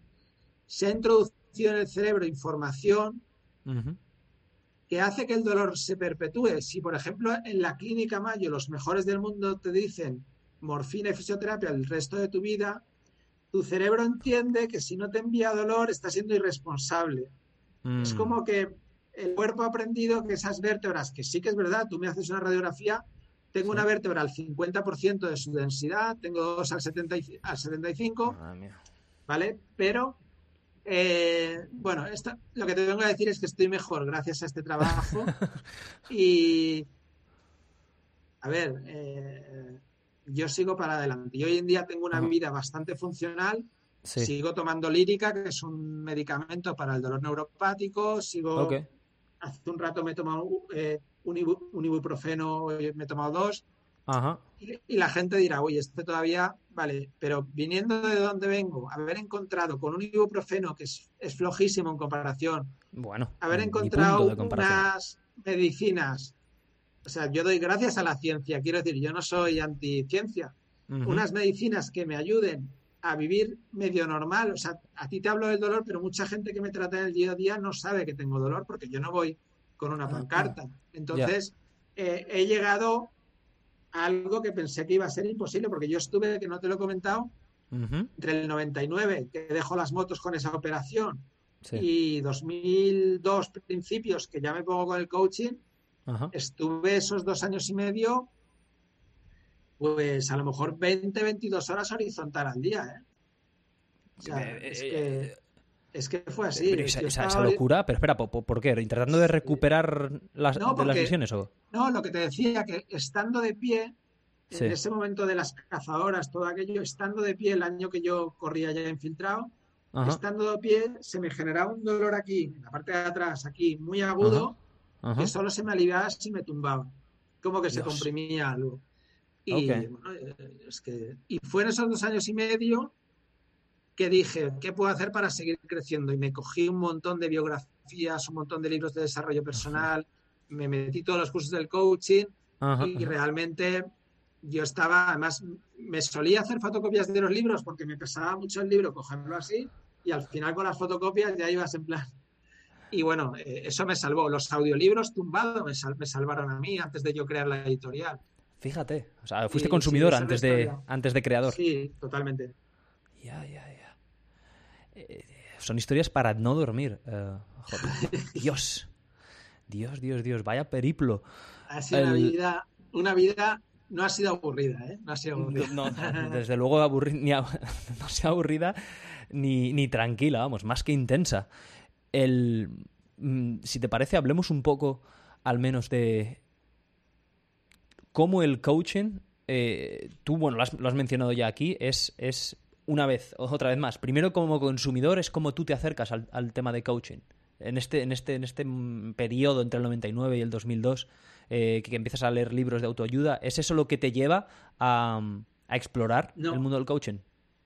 se ha introducido en el cerebro información que hace que el dolor se perpetúe. Si, por ejemplo, en la clínica Mayo los mejores del mundo te dicen morfina y fisioterapia el resto de tu vida, tu cerebro entiende que si no te envía dolor está siendo irresponsable. Es mm. como que el cuerpo ha aprendido que esas vértebras, que sí que es verdad, tú me haces una radiografía tengo una vértebra al 50% de su densidad, tengo dos al, 70 al 75, ¿vale? Pero, eh, bueno, lo que te vengo a decir es que estoy mejor gracias a este trabajo y, a ver, eh, yo sigo para adelante. Y hoy en día tengo una vida bastante funcional. Sigo tomando lírica, que es un medicamento para el dolor neuropático. Sigo. Hace un rato me he tomado eh, un, ibuprofeno, me he tomado dos. Y, la gente dirá, oye, este todavía, vale, pero viniendo de donde vengo, haber encontrado con un ibuprofeno que es, flojísimo en comparación, bueno, haber encontrado unas medicinas, o sea, yo doy gracias a la ciencia, quiero decir, yo no soy anticiencia, unas medicinas que me ayuden a vivir medio normal, o sea, a ti te hablo del dolor, pero mucha gente que me trata en el día a día no sabe que tengo dolor porque yo no voy con una ah, pancarta. Entonces, eh, he llegado a algo que pensé que iba a ser imposible, porque yo estuve, que no te lo he comentado, entre el 99, que dejo las motos con esa operación, y 2002 principios, que ya me pongo con el coaching, estuve esos dos años y medio, pues a lo mejor 20, 22 horas horizontal al día. ¿eh? Eh, es que es que fue así. esa, locura, pero espera, ¿por, qué? ¿Intentando de recuperar las, de las lesiones o...? No, lo que te decía, que estando de pie, en ese momento de las cazadoras, todo aquello, estando de pie el año que yo corría ya infiltrado, estando de pie se me generaba un dolor aquí, en la parte de atrás, aquí, muy agudo, que solo se me aliviaba si me tumbaba. Como que se comprimía algo. Y, es que, y fue en esos dos años y medio que dije, ¿qué puedo hacer para seguir creciendo? Y me cogí un montón de biografías, un montón de libros de desarrollo personal, me metí todos los cursos del coaching y realmente yo estaba, además, me solía hacer fotocopias de los libros porque me pesaba mucho el libro cogerlo así y al final con las fotocopias ya ibas en plan. Y bueno, eh, eso me salvó. Los audiolibros tumbados me, salvaron a mí antes de yo crear la editorial. Fíjate, o sea, fuiste consumidor antes, de, antes de creador. Sí, totalmente. Ya, ya, ya. Eh, son historias para no dormir. Eh, Dios. Dios, Dios, Dios. Vaya periplo. Ha sido una vida, una vida no ha sido aburrida, ¿eh? No ha sido aburrida. No, desde luego no sea aburrida ni, ni, tranquila, vamos, más que intensa. El... mm, si te parece, hablemos un poco al menos de cómo el coaching, eh, tú, bueno, lo has, mencionado ya aquí, es, es una vez, otra vez más, primero como consumidor es como tú te acercas al, tema de coaching. En este, en, este, en este periodo entre el 99 y el 2002, eh, que, empiezas a leer libros de autoayuda, ¿es eso lo que te lleva a, explorar el mundo del coaching?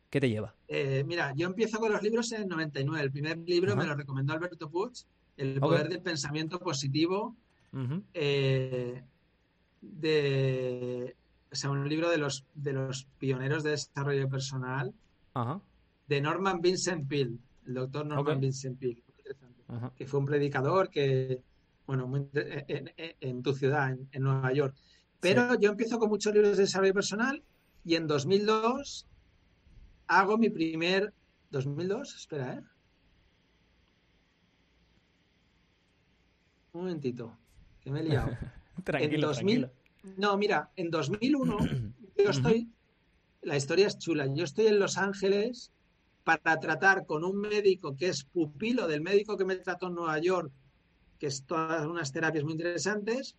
¿Qué te lleva? Eh, mira, yo empiezo con los libros en el 99. El primer libro me lo recomendó Alberto Puig, El poder del pensamiento positivo. Eh, de, o sea, un libro de los, de los pioneros de desarrollo personal de Norman Vincent Peale, el doctor Norman Vincent Peale, que fue un predicador que, bueno, en, tu ciudad, en, Nueva York. Pero yo empiezo con muchos libros de desarrollo personal y en 2002 hago mi primer... ¿2002? Espera, ¿eh? Un momentito, que me he liado. tranquilo, tranquilo. No, mira, en 2001 yo estoy la historia es chula. Yo estoy en Los Ángeles para tratar con un médico que es pupilo del médico que me trató en Nueva York, que es todas unas terapias muy interesantes.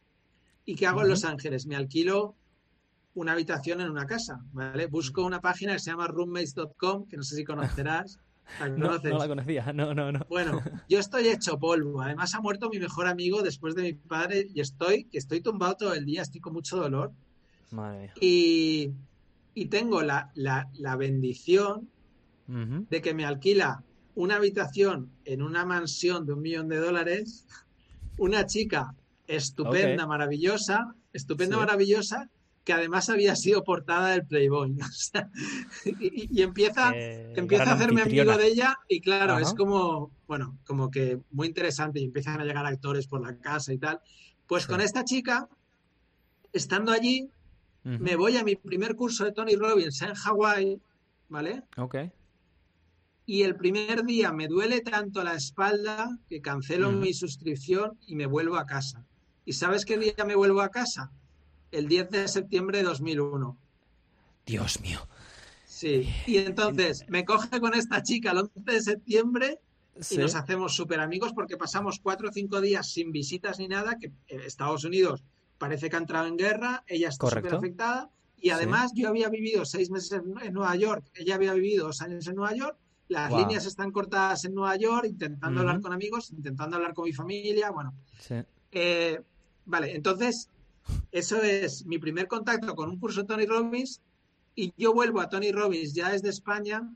¿Y qué hago en Los Ángeles? Me alquilo una habitación en una casa, ¿vale? Busco una página que se llama roommates.com, que no sé si conocerás. no, no, la conocía, no, no, no. Bueno, yo estoy hecho polvo. Además ha muerto mi mejor amigo después de mi padre y estoy, que estoy tumbado todo el día, estoy con mucho dolor. Madre mía. Y, y tengo la, bendición de que me alquila una habitación en una mansión de un millón de dólares, una chica estupenda, maravillosa, estupenda, maravillosa, que además había sido portada del Playboy. y, empieza, empieza a hacerme amigo de ella y claro, es como, bueno, como que muy interesante y empiezan a llegar actores por la casa y tal. Pues con esta chica, estando allí, me voy a mi primer curso de Tony Robbins en Hawái, ¿vale? Ok. Y el primer día me duele tanto la espalda que cancelo mi suscripción y me vuelvo a casa. ¿Y sabes qué día me vuelvo a casa? El 10 de septiembre de 2001. Dios mío. Sí, y entonces me coge con esta chica el 11 de septiembre y nos hacemos súper amigos porque pasamos cuatro o cinco días sin visitas ni nada, que Estados Unidos parece que ha entrado en guerra, ella está súper afectada y además yo había vivido seis meses en, Nueva York, ella había vivido dos años en Nueva York, las líneas están cortadas en Nueva York, intentando hablar con amigos, intentando hablar con mi familia, bueno. Eh, vale, entonces eso es mi primer contacto con un curso de Tony Robbins y yo vuelvo a Tony Robbins ya desde España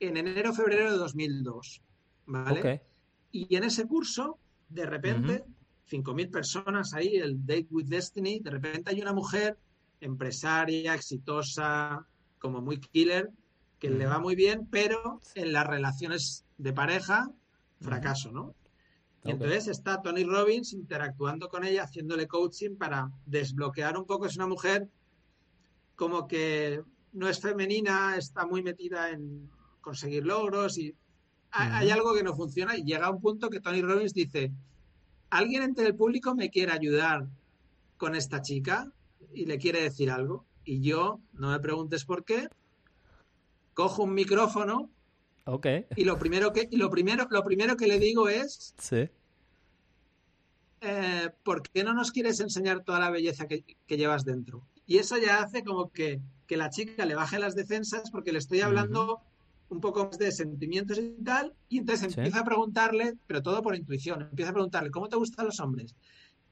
en enero febrero de 2002, ¿vale? Y en ese curso, de repente, 5.000 personas ahí, el Date with Destiny, de repente hay una mujer empresaria, exitosa, como muy killer, que le va muy bien, pero en las relaciones de pareja, fracaso, ¿no? Y entonces está Tony Robbins interactuando con ella, haciéndole coaching para desbloquear un poco. Es una mujer como que no es femenina, está muy metida en conseguir logros y hay algo que no funciona y llega a un punto que Tony Robbins dice, alguien entre el público me quiere ayudar con esta chica y le quiere decir algo. Y yo, no me preguntes por qué, cojo un micrófono. Ok. Y lo primero que, lo primero, lo primero que le digo es. Sí. Eh, ¿Por qué no nos quieres enseñar toda la belleza que, llevas dentro? Y eso ya hace como que, la chica le baje las defensas porque le estoy hablando un poco más de sentimientos y tal, y entonces empieza a preguntarle, pero todo por intuición, empieza a preguntarle, ¿cómo te gustan los hombres?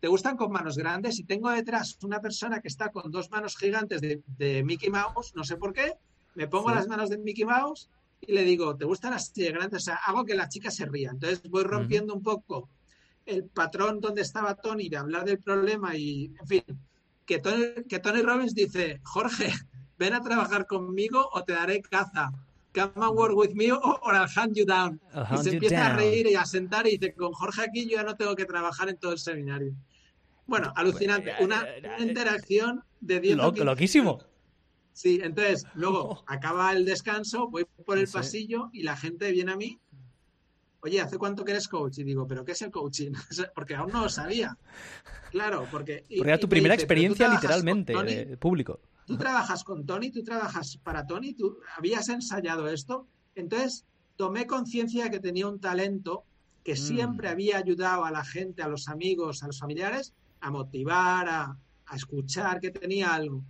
¿Te gustan con manos grandes? Y tengo detrás una persona que está con dos manos gigantes de, Mickey Mouse, no sé por qué, me pongo las manos de Mickey Mouse y le digo, ¿te gustan de grandes? O sea, hago que la chica se ría. Entonces voy rompiendo un poco el patrón donde estaba Tony de hablar del problema y, en fin, que Tony, que Tony Robbins dice, Jorge, ven a trabajar conmigo o te daré caza come and work with me or I'll hand you down. y se empieza a reír y a sentar y dice, con Jorge aquí yo ya no tengo que trabajar en todo el seminario. Bueno, alucinante. Una, interacción de 10 Loquísimo. Sí, entonces luego acaba el descanso, voy por el pasillo y la gente viene a mí. Oye, ¿hace cuánto que eres coach? Y digo, ¿pero qué es el coaching? porque aún no lo sabía. Claro, porque... Porque era tu primera experiencia literalmente, de público tú trabajas con Tony, tú trabajas para Tony, tú habías ensayado esto. Entonces tomé conciencia de que tenía un talento que siempre Mm. había ayudado a la gente, a los amigos, a los familiares, a motivar, a, a escuchar que tenía algo.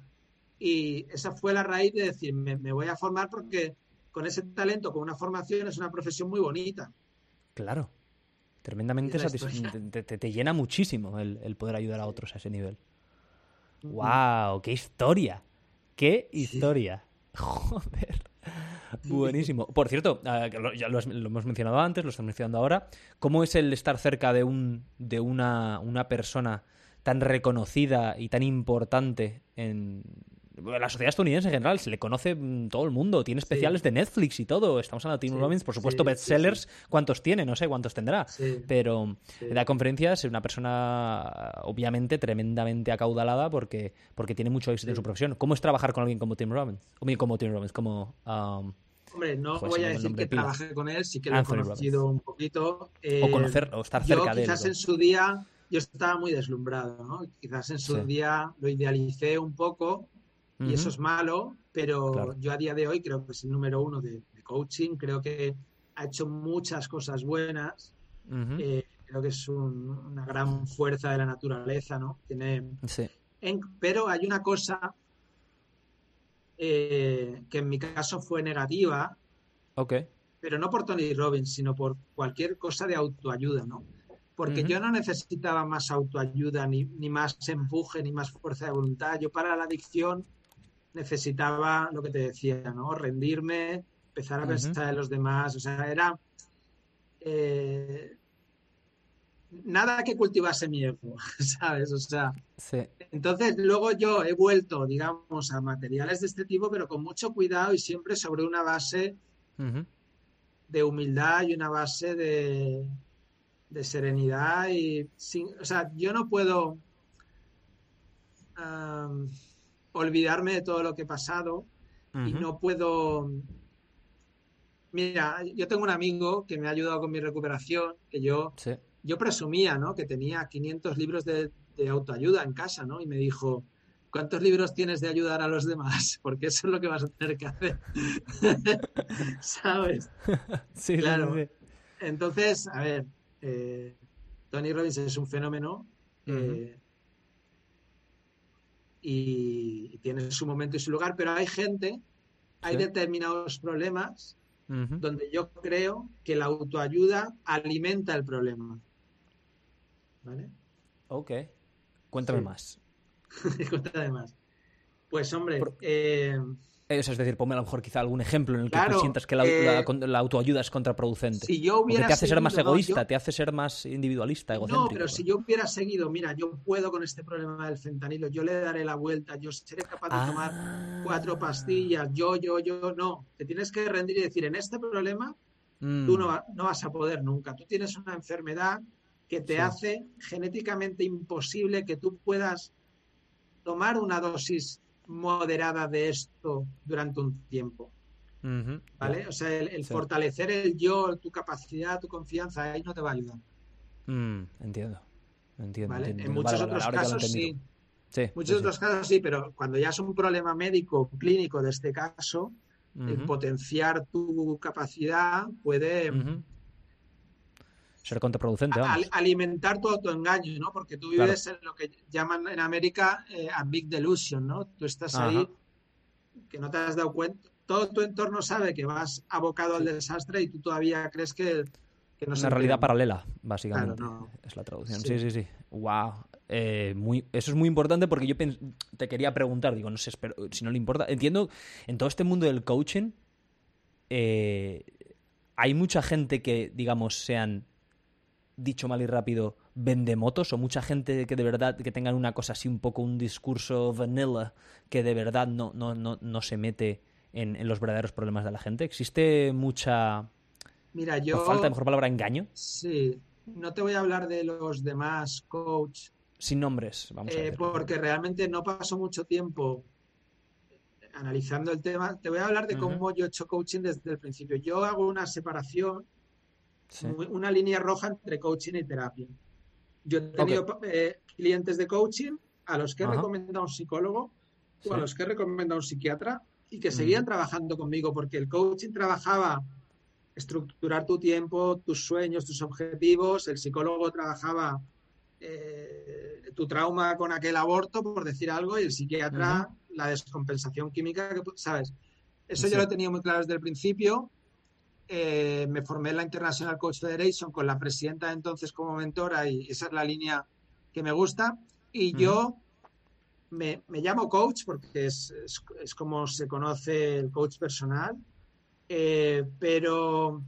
Y esa fue la raíz de decir, me, me voy a formar porque con ese talento, con una formación, es una profesión muy bonita. Claro. Tremendamente Y la satis- historia. te, te- te llena muchísimo el, el poder ayudar a otros a ese nivel. ¡Wow! ¡Qué historia! ¡Qué historia! Joder. Buenísimo. Por cierto, ah, ya lo hemos mencionado antes, lo estamos mencionando ahora. ¿Cómo es el estar cerca de un de una, una persona tan reconocida y tan importante en la sociedad estadounidense en general? Se le conoce mm, todo el mundo, tiene especiales de Netflix y todo. Estamos hablando de Tim Sí, Robbins, por supuesto, sí, bestsellers. ¿Cuántos tiene? No sé cuántos tendrá. Pero sí. da conferencias, es una persona obviamente tremendamente acaudalada porque, porque tiene mucho éxito en su profesión. ¿Cómo es trabajar con alguien como Tim Robbins? O bien, Como Tim Robbins, como... um, Hombre, no Joder, voy a decir que trabajé con él, sí que lo he conocido un poquito. o Eh, conocer, o estar yo cerca de él. quizás en su día, yo estaba muy deslumbrado, ¿no? Quizás en su Sí. día lo idealicé un poco y eso es malo, pero Claro. yo a día de hoy creo que es el número uno de, de coaching, creo que ha hecho muchas cosas buenas, eh, creo que es un- una gran fuerza de la naturaleza, ¿no? Tiene, Sí. en- pero hay una cosa eh, que en mi caso fue negativa, Ok. pero no por Tony Robbins, sino por cualquier cosa de autoayuda, ¿no? Porque yo no necesitaba más autoayuda, ni, ni más empuje, ni más fuerza de voluntad. Yo para la adicción necesitaba lo que te decía, ¿no? Rendirme, empezar a Ujú. pensar en los demás. O sea, era eh, nada que cultivase mi ego, ¿sabes? O sea, Sí. entonces, luego yo he vuelto, digamos, a materiales de este tipo, pero con mucho cuidado y siempre sobre una base de humildad y una base de, de serenidad y sin, o sea, yo no puedo olvidarme de todo lo que he pasado y no puedo mira, yo tengo un amigo que me ha ayudado con mi recuperación, que yo Sí. yo presumía, ¿no? Que tenía 500 libros de, de autoayuda en casa, ¿no? Y me dijo, ¿cuántos libros tienes de ayudar a los demás? Porque eso es lo que vas a tener que hacer. ¿Sabes? Sí, Claro. sí. Entonces, a ver, eh, Tony Robbins es un fenómeno eh, y, y tiene su momento y su lugar, pero hay gente, hay Sí. determinados problemas donde yo creo que la autoayuda alimenta el problema. ¿Vale? Ok. Cuéntame Sí. más. Cuenta además. Pues hombre, Por- eh, Eso es decir, ponme a lo mejor quizá algún ejemplo en el que tú sientas que la, eh, la autoayuda es contraproducente. si yo hubiera te hace ser más no, egoísta, yo- te hace ser más individualista, No, egocéntrico. pero si yo hubiera seguido, mira, yo puedo con este problema del fentanilo, yo le daré la vuelta, yo seré capaz de tomar Ah. cuatro pastillas, yo, yo, yo, no. Te tienes que rendir y decir, en este problema Mm. tú no, va- no vas a poder nunca. Tú tienes una enfermedad que te Sí. hace genéticamente imposible que tú puedas tomar una dosis moderada de esto durante un tiempo. ¿Vale? O sea, el, el Sí. fortalecer el yo, tu capacidad, tu confianza, ahí no te va a ayudar. Mm, entiendo. Entiendo, ¿Vale? entiendo, En muchos Vale, otros casos sí. Sí, Muchos sí, otros casos sí, pero cuando ya es un problema médico, clínico de este caso, el potenciar tu capacidad puede. Ser contraproducente, vamos. alimentar tu autoengaño, ¿no? Porque tú Claro. vives en lo que llaman en América eh, a big delusion, ¿no? Tú estás ahí que no te has dado cuenta. Todo tu entorno sabe que vas abocado al desastre y tú todavía crees que, que no se Una realidad paralela, básicamente. Claro, no. Es la traducción. Sí. Sí, sí, sí. Wow. muy, eso es muy importante porque yo te quería preguntar, digo, no sé, espero- si no le importa. Entiendo, en todo este mundo del coaching, eh, hay mucha gente que, digamos, sean, dicho mal y rápido, vende motos, o mucha gente que de verdad, que tengan una cosa así, un poco un discurso vanilla, que de verdad no, no, no, no se mete en, en los verdaderos problemas de la gente. ¿Existe mucha, Mira, yo falta mejor palabra, engaño? sí, no te voy a hablar de los demás coach Sin nombres, vamos a Eh, ver. porque realmente no paso mucho tiempo analizando el tema. Te voy a hablar de cómo yo he hecho coaching desde el principio. Yo hago una separación, Sí. una línea roja entre coaching y terapia. Yo he tenido eh, clientes de coaching a los que he Ajá. recomendado a un psicólogo o a Sí. los que he recomendado a un psiquiatra y que seguían Ujú. trabajando conmigo porque el coaching trabajaba estructurar tu tiempo, tus sueños, tus objetivos. El psicólogo trabajaba eh, tu trauma con aquel aborto, por decir algo, y el psiquiatra la descompensación química, que, ¿sabes? Eso yo lo he tenido muy claro desde el principio. Eh, me formé en la International Coach Federation con la presidenta entonces como mentora y esa es la línea que me gusta. Y yo me, llamo coach porque es, es, como se conoce el coach personal, eh, pero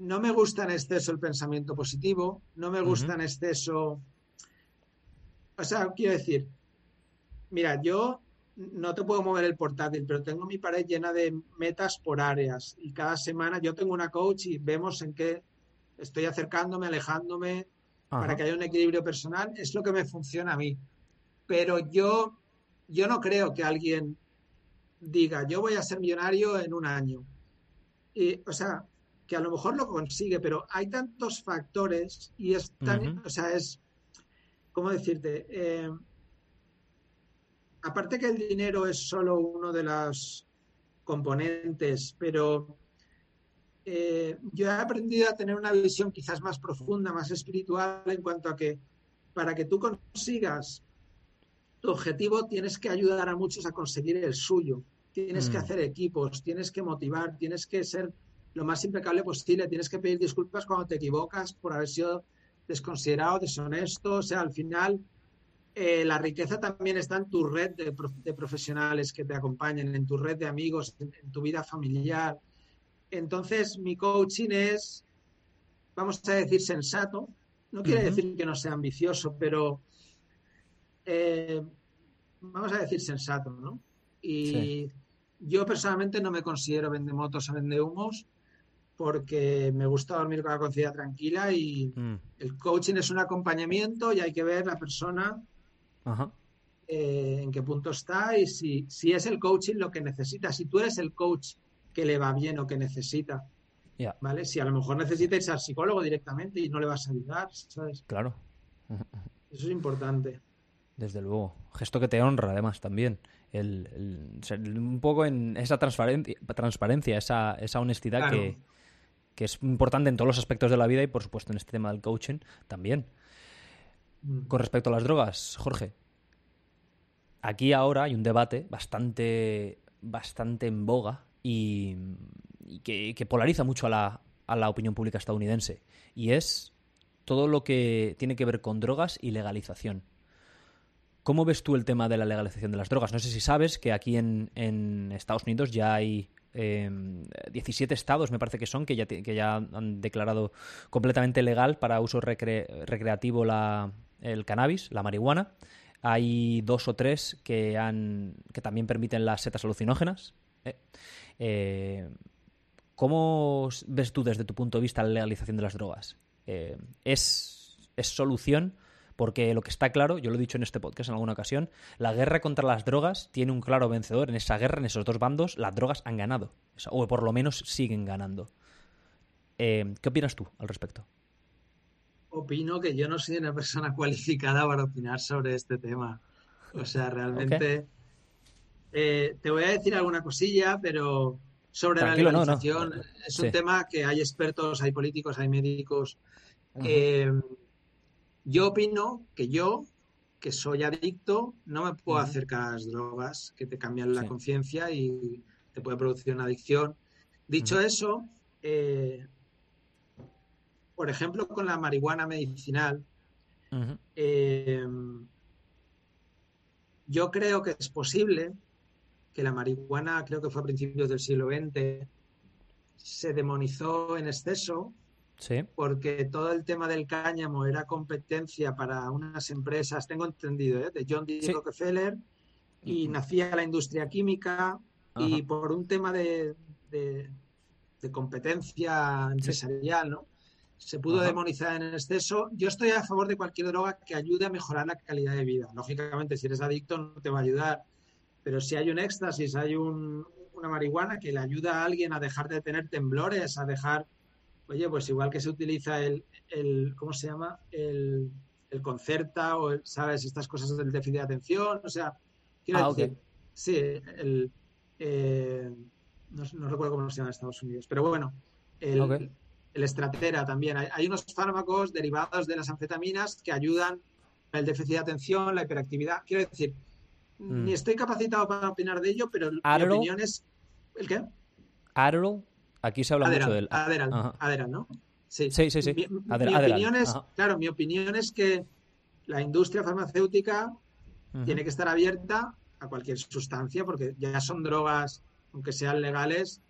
no me gusta en exceso el pensamiento positivo, no me gusta en exceso... O sea, quiero decir, mira, yo no te puedo mover el portátil, pero tengo mi pared llena de metas por áreas y cada semana yo tengo una coach y vemos en qué estoy acercándome, alejándome, para que haya un equilibrio personal. Es lo que me funciona a mí. Pero yo, yo no creo que alguien diga, yo voy a ser millonario en un año. Y, o sea, que a lo mejor lo consigue, pero hay tantos factores y es tan, o sea, es, ¿cómo decirte? Eh, aparte que el dinero es solo uno de los componentes, pero eh, yo he aprendido a tener una visión quizás más profunda, más espiritual en cuanto a que para que tú consigas tu objetivo tienes que ayudar a muchos a conseguir el suyo, tienes que mm. hacer equipos, tienes que motivar, tienes que ser lo más impecable posible, tienes que pedir disculpas cuando te equivocas por haber sido desconsiderado, deshonesto, o sea, al final eh, la riqueza también está en tu red de, profesionales que te acompañan, en tu red de amigos, en, tu vida familiar. Entonces, mi coaching es, vamos a decir, sensato. No quiere decir que no sea ambicioso, pero eh, vamos a decir sensato, ¿no? Y yo personalmente no me considero vende motos o vende humos porque me gusta dormir con la conciencia tranquila y mm. el coaching es un acompañamiento y hay que ver la persona eh, en qué punto está y si, si es el coaching lo que necesita. Si tú eres el coach que le va bien o que necesita. ¿Vale? Si a lo mejor necesita irse al psicólogo directamente y no le vas a ayudar, ¿sabes? Claro. Eso es importante. Desde luego. Gesto que te honra, además, también. El, un poco en esa transparencia, transparencia esa, esa honestidad que, que, es importante en todos los aspectos de la vida y, por supuesto, en este tema del coaching también. Con respecto a las drogas, Jorge, aquí ahora hay un debate bastante, bastante en boga y, que, polariza mucho a la, a la opinión pública estadounidense. Y es todo lo que tiene que ver con drogas y legalización. ¿Cómo ves tú el tema de la legalización de las drogas? No sé si sabes que aquí en, en Estados Unidos ya hay 17 em, estados, me parece que son, que ya, que ya han declarado completamente legal para uso recreativo la, el cannabis, la marihuana. Hay dos o tres que, han, que también permiten las setas alucinógenas. ¿eh? Eh, ¿Cómo ves tú desde tu punto de vista la legalización de las drogas? Eh, ¿es, ¿Es solución? Porque lo que está claro, yo lo he dicho en este podcast en alguna ocasión, la guerra contra las drogas tiene un claro vencedor. En esa guerra, en esos dos bandos, las drogas han ganado. O por lo menos siguen ganando. ¿Qué opinas tú al respecto? Opino que yo no soy una persona cualificada para opinar sobre este tema. O sea, realmente eh, te voy a decir alguna cosilla, pero sobre la legalización es un tema que hay expertos, hay políticos, hay médicos. Eh, yo opino que yo, que soy adicto, no me puedo acercar a las drogas que te cambian la conciencia y te puede producir una adicción. Dicho eso, eh, por ejemplo, con la marihuana medicinal, eh, yo creo que es posible que la marihuana, creo que fue a principios del siglo XX, se demonizó en exceso porque todo el tema del cáñamo era competencia para unas empresas, tengo entendido, ¿eh? de John D. Rockefeller, y nacía la industria química, y por un tema de, de, competencia empresarial, ¿no? Se pudo demonizar en exceso. Yo estoy a favor de cualquier droga que ayude a mejorar la calidad de vida. Lógicamente, si eres adicto no te va a ayudar, pero si hay un éxtasis, hay una marihuana que le ayuda a alguien a dejar de tener temblores, a dejar, oye, pues igual que se utiliza el, el ¿cómo se llama? El, el concerta o, ¿sabes? Estas cosas del déficit de atención, o sea, quiero ah, decir, sí, el... Eh, no, recuerdo cómo se llama en Estados Unidos, pero bueno, el, el estratera también. Hay, unos fármacos derivados de las anfetaminas que ayudan al déficit de atención, la hiperactividad. Quiero decir, mm. ni estoy capacitado para opinar de ello, pero mi opinión es... ¿El qué? Adderall. Aquí se habla mucho del... Adderall, ¿no? Sí, sí, sí. Mi, opinión es, claro, mi opinión es que la industria farmacéutica tiene que estar abierta a cualquier sustancia, porque ya son drogas, aunque sean legales,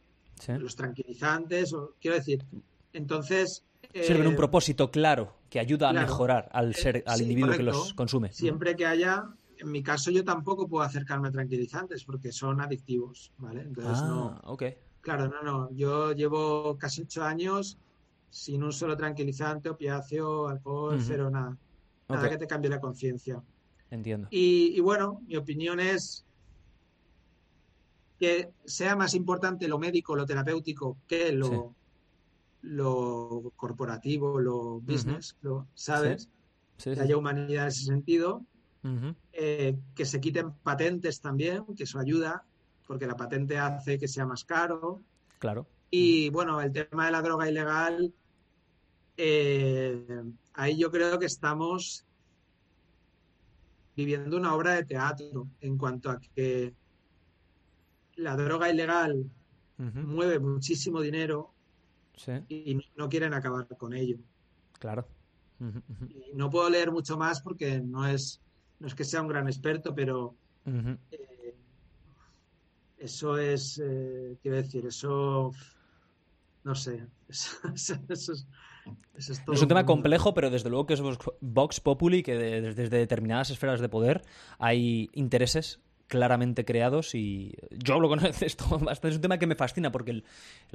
los tranquilizantes, o, quiero decir, entonces... Sirven un eh, propósito claro que ayuda a mejorar al, eh, ser, al individuo que los consume. Siempre que haya, en mi caso yo tampoco puedo acercarme a tranquilizantes porque son adictivos, ¿vale? Entonces ah, no... ok. Claro, no, no. Yo llevo casi ocho años sin un solo tranquilizante, opiáceo, alcohol, cero, nada. Nada que te cambie la conciencia. Entiendo. Y, bueno, mi opinión es que sea más importante lo médico, lo terapéutico, que lo, lo corporativo, lo business, lo, ¿sabes? que haya humanidad en ese sentido. Eh, que se quiten patentes también, que eso ayuda, porque la patente hace que sea más caro. Claro. Y bueno, el tema de la droga ilegal, eh, ahí yo creo que estamos viviendo una obra de teatro en cuanto a que la droga ilegal mueve muchísimo dinero y no quieren acabar con ello. Claro. no puedo leer mucho más porque no es, no es que sea un gran experto, pero eh, eso es, eh, quiero decir, eso, no sé, eso, es, es, un tema complejo, pero desde luego que es Vox Populi, que desde determinadas esferas de poder hay intereses claramente creados y yo hablo con esto bastante. Es un tema que me fascina porque el,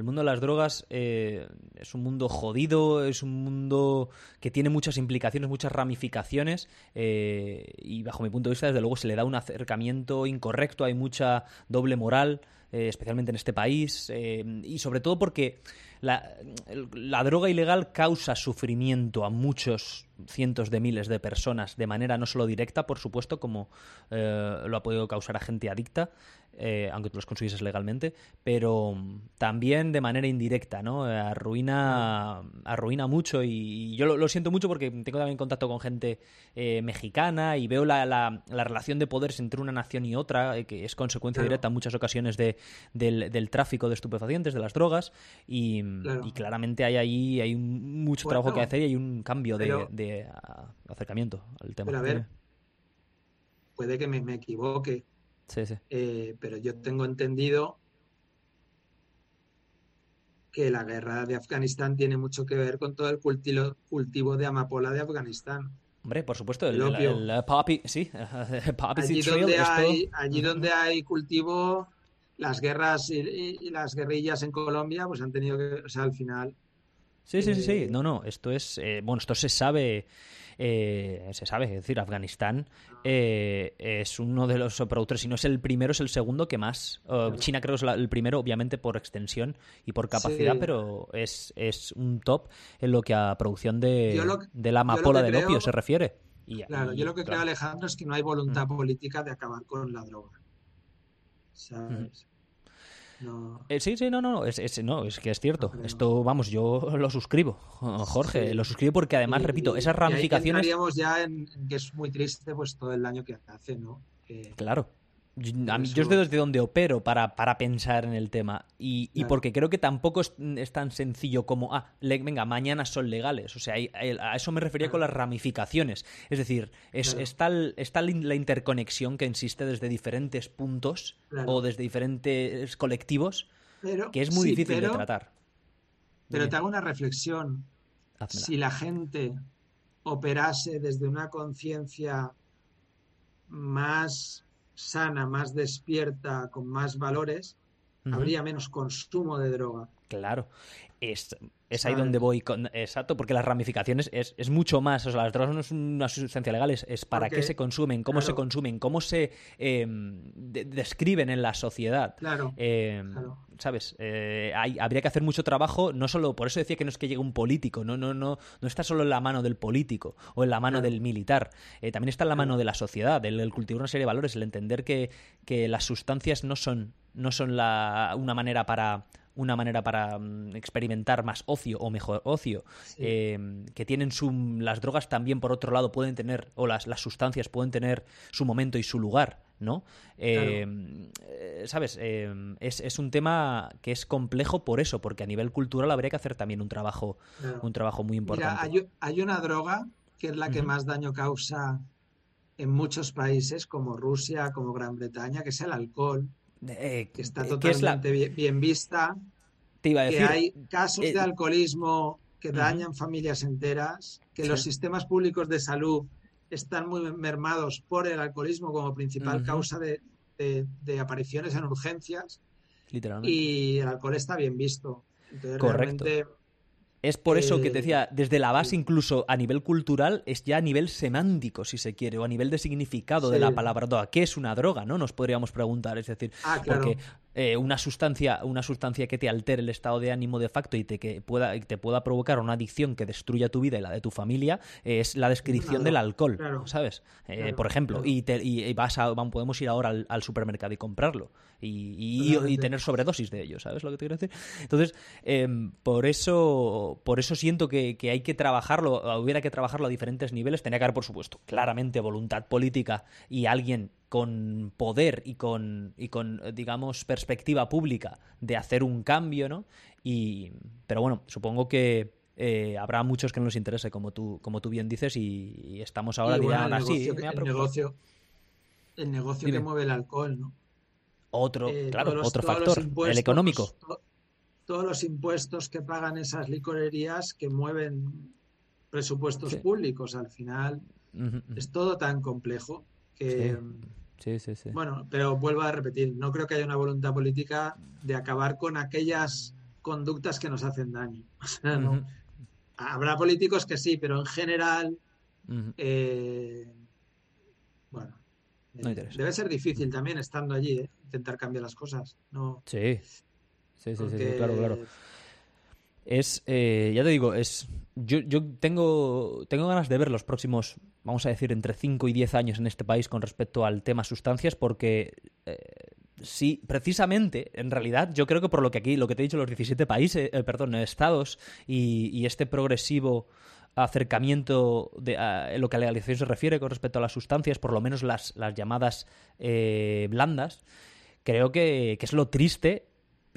mundo de las drogas eh, es un mundo jodido, es un mundo que tiene muchas implicaciones, muchas ramificaciones eh, y bajo mi punto de vista desde luego se le da un acercamiento incorrecto, hay mucha doble moral. Eh, especialmente en este país, y sobre todo porque la, la, droga ilegal causa sufrimiento a muchos cientos de miles de personas de manera no solo directa, por supuesto, como eh, lo ha podido causar a gente adicta, eh, aunque tú los consiguieses legalmente, pero también de manera indirecta, ¿no? Arruina, arruina mucho y, yo lo, siento mucho porque tengo también contacto con gente eh, mexicana y veo la, la, relación de poderes entre una nación y otra, que es consecuencia directa en muchas ocasiones de, del, tráfico de estupefacientes, de las drogas, y, claramente hay ahí hay mucho trabajo que hacer y hay un cambio de, acercamiento al tema. Pero a ver, puede que me, me equivoque, Sí, sí. Eh, pero yo tengo entendido que la guerra de Afganistán tiene mucho que ver con todo el cultivo, de amapola de Afganistán. Hombre, por supuesto, el, el, poppy, sí, allí, donde hay, allí donde hay cultivo, las guerras y, las guerrillas en Colombia, pues han tenido que, o sea, al final. Sí, sí, sí, sí. Eh, no, no, esto es, eh, bueno, esto se sabe eh, se sabe, es decir, Afganistán eh, es uno de los productores, si no es el primero, es el segundo que más. China creo que es el primero, obviamente por extensión y por capacidad, pero es, es un top en lo que a producción de, de la amapola del opio se refiere. claro, yo lo que creo, Alejandro, es que no hay voluntad política de acabar con la droga. ¿Sabes? Eh, sí, sí, no, no, es, no, es que es cierto. Esto, vamos, yo lo suscribo, Jorge, lo suscribo porque además, repito, esas ramificaciones... Y ahí ya en, que es muy triste pues todo el daño que hace, ¿no? claro. Yo, es de desde donde opero para, para, pensar en el tema. Y, y porque creo que tampoco es, tan sencillo como, ah, venga, mañana son legales. O sea, a eso me refería con las ramificaciones. Es decir, es, está, la interconexión que existe desde diferentes puntos o desde diferentes colectivos que es muy difícil de tratar. Pero te hago una reflexión. Si la gente operase desde una conciencia más sana, más despierta, con más valores, habría menos consumo de droga. Claro, es, es ahí donde voy. Con, exacto, porque las ramificaciones es, es, mucho más. O sea, las drogas no es una sustancia legal, es, para qué se consumen, cómo se consumen, cómo se em, describen en la sociedad. Claro, em, ¿sabes? Eh, hay, habría que hacer mucho trabajo, no solo, por eso decía que no es que llegue un político, no, no, no, no está solo en la mano del político o en la mano del militar, eh, también está en la mano de la sociedad, el, cultivar una serie de valores, el entender que, que las sustancias no son, no son la, una manera para una manera para mm, experimentar más ocio o mejor ocio, em, que tienen su, las drogas también por otro lado pueden tener, o las, las sustancias pueden tener su momento y su lugar, ¿no? Em, eh, ¿Sabes? Em, es, es, un tema que es complejo por eso, porque a nivel cultural habría que hacer también un trabajo, un trabajo muy importante. Mira, hay, una droga que es la que más daño causa en muchos países como Rusia, como Gran Bretaña, que es el alcohol. Eh, está totalmente bien, vista. que hay casos de eh, alcoholismo que dañan familias enteras, que los sistemas públicos de salud están muy mermados por el alcoholismo como principal causa de, apariciones en urgencias. Y el alcohol está bien visto. Correcto. Es por eso que te decía, desde la base incluso a nivel cultural, es ya a nivel semántico, si se quiere, o a nivel de significado de la palabra droga. ¿Qué es una droga? ¿No? Nos podríamos preguntar. Es decir, ah, porque eh, una sustancia, una sustancia que te altere el estado de ánimo de facto y te, que pueda, te pueda provocar una adicción que destruya tu vida y la de tu familia, es la descripción del alcohol, ¿sabes? Eh, por ejemplo, y, y, vas a, podemos ir ahora al, supermercado y comprarlo y, y, tener sobredosis de ello, ¿sabes lo que te quiero decir? Entonces, em, por eso, por eso siento que, que hay que trabajarlo, hubiera que trabajarlo a diferentes niveles, tenía que haber, por supuesto, claramente voluntad política y alguien con poder y con, y con, digamos, perspectiva pública de hacer un cambio, ¿no? Y, pero bueno, supongo que eh, habrá muchos que no les interese, como tú, como tú bien dices, y, estamos ahora, dirán así. el negocio, el negocio que mueve el alcohol, ¿no? Otro, eh, claro, otro factor, el económico. todos los impuestos que pagan esas licorerías que mueven presupuestos públicos, al final es todo tan complejo que... Sí, sí, sí. Bueno, pero vuelvo a repetir, no creo que haya una voluntad política de acabar con aquellas conductas que nos hacen daño. Habrá políticos que sí, pero en general, eh, bueno, eh, debe ser difícil también estando allí, ¿eh? intentar cambiar las cosas. No, sí, sí, sí, sí, claro, claro. Es, ya te digo, es, yo, yo tengo, tengo ganas de ver los próximos vamos a decir, entre 5 y 10 años en este país con respecto al tema sustancias, porque eh, sí, precisamente, en realidad, yo creo que por lo que aquí, lo que te he dicho, los 17 países, eh, perdón, estados y, este progresivo acercamiento de, en lo que a legalización se refiere con respecto a las sustancias, por lo menos las, las llamadas eh, blandas, creo que, que, es lo triste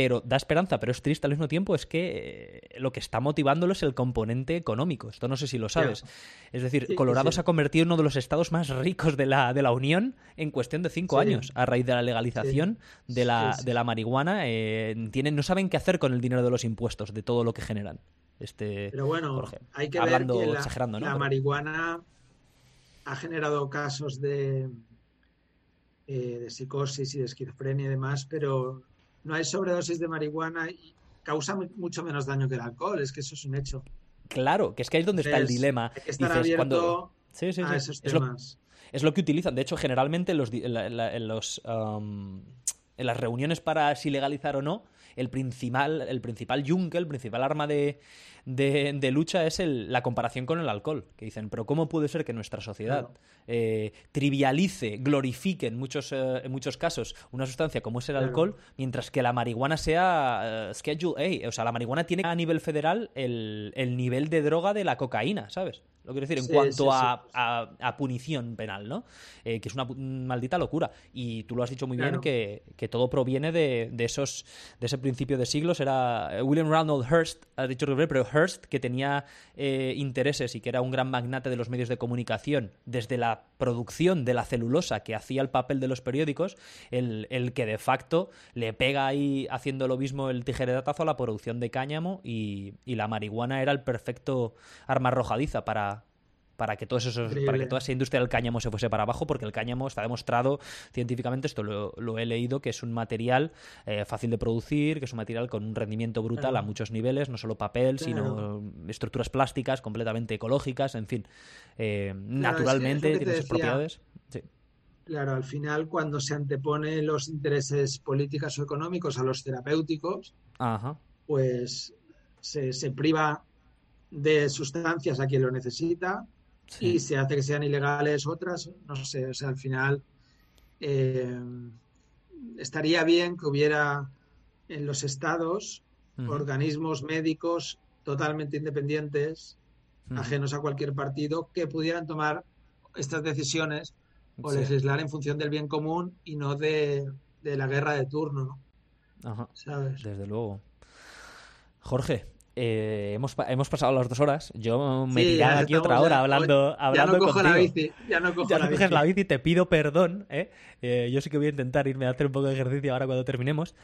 pero da esperanza, pero es triste al mismo tiempo, es que eh, lo que está motivándolo es el componente económico. Esto no sé si lo sabes. Es decir, Colorado se ha convertido en uno de los estados más ricos de la, de la Unión en cuestión de cinco años, a raíz de la legalización de, la, de la marihuana. Eh, tienen, no saben qué hacer con el dinero de los impuestos, de todo lo que generan. Este, pero bueno, hay que ver que la, la marihuana ha generado casos de, eh, de psicosis y de esquizofrenia y demás, pero no hay sobredosis de marihuana y causa mucho menos daño que el alcohol, es que eso es un hecho. Claro, que es que ahí es donde está el dilema. Hay que estar abierto sí, sí, a esos temas. Es lo, que utilizan. De hecho, generalmente en, los, en, los, um, en las reuniones para si legalizar o no, el principal, el principal yunque, el principal arma de, de, lucha es el, la comparación con el alcohol. Que dicen, pero ¿cómo puede ser que nuestra sociedad eh, trivialice, glorifique en muchos, eh, en muchos casos una sustancia como es el alcohol, mientras que la marihuana sea uh, Schedule A? O sea, la marihuana tiene a nivel federal el, el nivel de droga de la cocaína, ¿sabes? Lo quiero decir, en cuanto a, a, punición penal, ¿no? Eh, que es una maldita locura. Y tú lo has dicho muy bien, que, que, todo proviene de, de, esos, de ese principio de siglos. Era eh, William Ronald Hearst, ha dicho pero Hearst, que tenía eh, intereses y que era un gran magnate de los medios de comunicación, desde la producción de la celulosa que hacía el papel de los periódicos, el, el que de facto le pega ahí haciendo lo mismo el tijeretazo a la producción de cáñamo y, y la marihuana era el perfecto arma arrojadiza para para que, todos esos, para que toda esa industria del cáñamo se fuese para abajo, porque el cáñamo está demostrado científicamente, esto lo, he leído, que es un material eh, fácil de producir, que es un material con un rendimiento brutal a muchos niveles, no solo papel, sino estructuras plásticas completamente ecológicas, en fin, eh, naturalmente tiene sus propiedades. claro, al final cuando se antepone los intereses políticos o económicos a los terapéuticos, pues se, priva de sustancias a quien lo necesita y se hace que sean ilegales otras, no sé, o sea, al final eh, estaría bien que hubiera en los estados organismos médicos totalmente independientes, ajenos a cualquier partido, que pudieran tomar estas decisiones o legislar en función del bien común y no de, la guerra de turno, ¿no? ¿Sabes? Desde luego. Jorge, eh, hemos, hemos, pasado las dos horas. Yo me he aquí otra hora hablando, hablando ya no cojo La bici, ya no, cojo la coges la bici, te pido perdón. ¿eh? ¿eh? yo sí que voy a intentar irme a hacer un poco de ejercicio ahora cuando terminemos.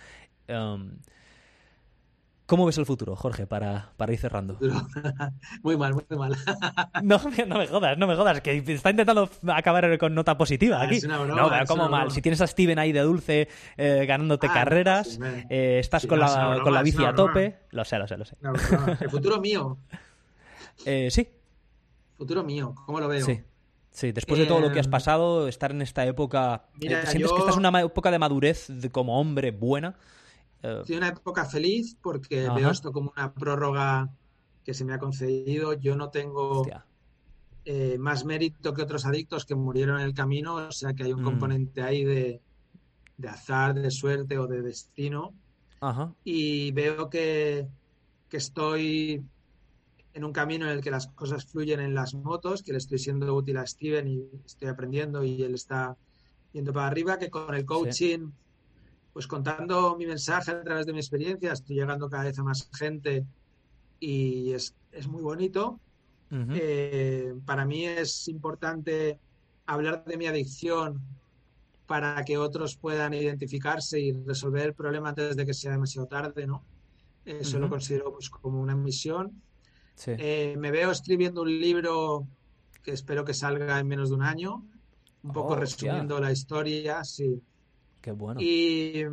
Um, ¿Cómo ves el futuro, Jorge, para, para ir cerrando? Muy mal, muy mal. no, no me jodas, no me jodas, que está intentando acabar con nota positiva aquí. no, pero ¿cómo mal? Si tienes a Steven ahí de dulce eh, ganándote ah, carreras, eh, estás con, la, con la bici a tope. Lo sé, lo sé, lo sé. el futuro mío. Eh, sí. Futuro mío, ¿cómo lo veo? Sí. Sí, después de todo lo que has pasado, estar en esta época. ¿Sientes que estás en una época de madurez como hombre buena? Estoy una época feliz porque veo esto como una prórroga que se me ha concedido. Yo no tengo eh, más mérito que otros adictos que murieron en el camino, o sea que hay un mm. componente ahí de, azar, de suerte o de destino. Y veo que, que estoy en un camino en el que las cosas fluyen en las motos, que le estoy siendo útil a Steven y estoy aprendiendo y él está yendo para arriba, que con el coaching pues contando mi mensaje a través de mi experiencia, estoy llegando cada vez a más gente y es, muy bonito. Eh, para mí es importante hablar de mi adicción para que otros puedan identificarse y resolver el problema antes de que sea demasiado tarde, ¿no? Eso lo considero pues, como una misión. Eh, me veo escribiendo un libro que espero que salga en menos de un año, un poco oh, resumiendo la historia, sí. Y,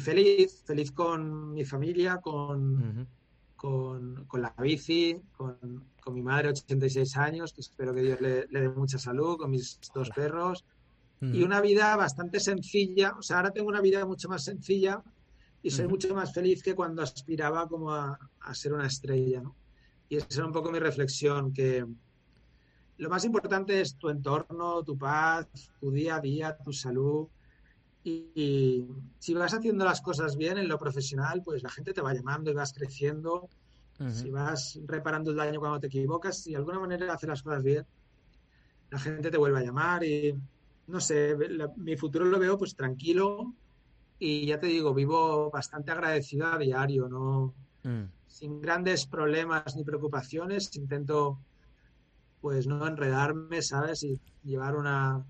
feliz, feliz con mi familia, con, con, la bici, con, mi madre, 86 años, que espero que Dios le, dé mucha salud, con mis dos perros. Y una vida bastante sencilla, o sea, ahora tengo una vida mucho más sencilla y soy mucho más feliz que cuando aspiraba como a, a ser una estrella, ¿no? Y esa era un poco mi reflexión, que lo más importante es tu entorno, tu paz, tu día a día, tu salud, y, si vas haciendo las cosas bien en lo profesional, pues la gente te va llamando y vas creciendo. Si vas reparando el daño cuando te equivocas, si de alguna manera haces las cosas bien, la gente te vuelve a llamar y no sé, mi futuro lo veo pues tranquilo y ya te digo, vivo bastante agradecido a diario, ¿no? Mm. Sin grandes problemas ni preocupaciones, intento pues no enredarme, ¿sabes? Y llevar una,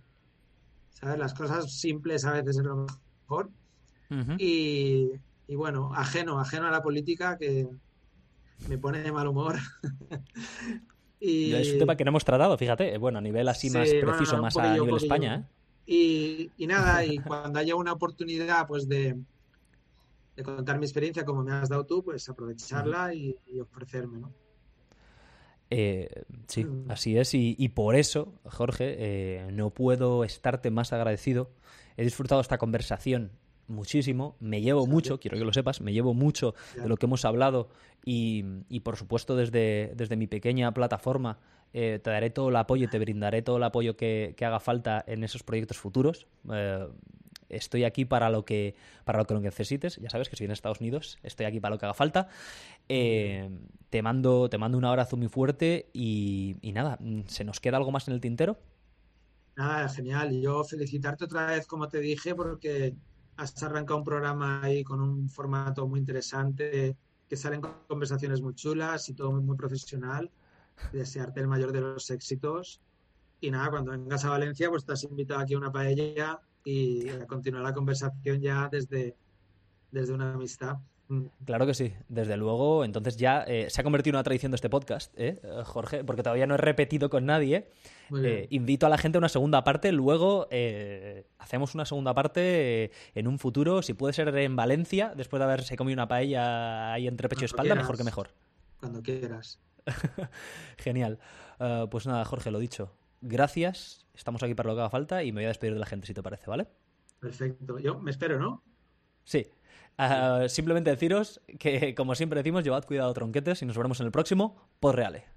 ¿sabes? Las cosas simples a veces es lo mejor. y, bueno, ajeno, ajeno a la política que me pone de mal humor. y... Es un tema que no hemos tratado, fíjate, bueno, a nivel así más preciso, más a nivel España. ¿eh? Y, nada, y cuando haya una oportunidad pues de, de, contar mi experiencia como me has dado tú, pues aprovecharla y, y ofrecerme, ¿no? Eh, sí, mm. así es. Y, por eso, Jorge, eh, no puedo estarte más agradecido. He disfrutado esta conversación muchísimo. Me llevo mucho, quiero que lo sepas, me llevo mucho de lo que hemos hablado y, por supuesto desde, desde mi pequeña plataforma eh, te daré todo el apoyo y te brindaré todo el apoyo que, que haga falta en esos proyectos futuros estoy aquí para lo que para lo que necesites. Ya sabes que soy en Estados Unidos, estoy aquí para lo que haga falta. Eh, te mando te mando un abrazo muy fuerte y, nada, ¿se nos queda algo más en el tintero? Nada, genial. Yo felicitarte otra vez, como te dije, porque has arrancado un programa ahí con un formato muy interesante, que salen conversaciones muy chulas y todo muy, muy profesional. Desearte el mayor de los éxitos. Y nada, cuando vengas a Valencia, pues estás invitado aquí a una paella y a continuar la conversación ya desde, desde una amistad. Mm. Claro que sí, desde luego. Entonces ya eh, se ha convertido en una tradición de este podcast, ¿eh, Jorge, porque todavía no he repetido con nadie. Eh, invito a la gente a una segunda parte. Luego eh, hacemos una segunda parte en un futuro, si puede ser en Valencia, después de haberse comido una paella ahí entre pecho y espalda, mejor que mejor. Cuando quieras. Genial. pues nada, Jorge, lo dicho gracias. Estamos aquí para lo que haga falta y me voy a despedir de la gente, si te parece, ¿vale? Perfecto. Yo me espero, ¿no? Sí. Uh, simplemente deciros que, como siempre decimos, llevad cuidado tronquetes y nos veremos en el próximo Pod Reale.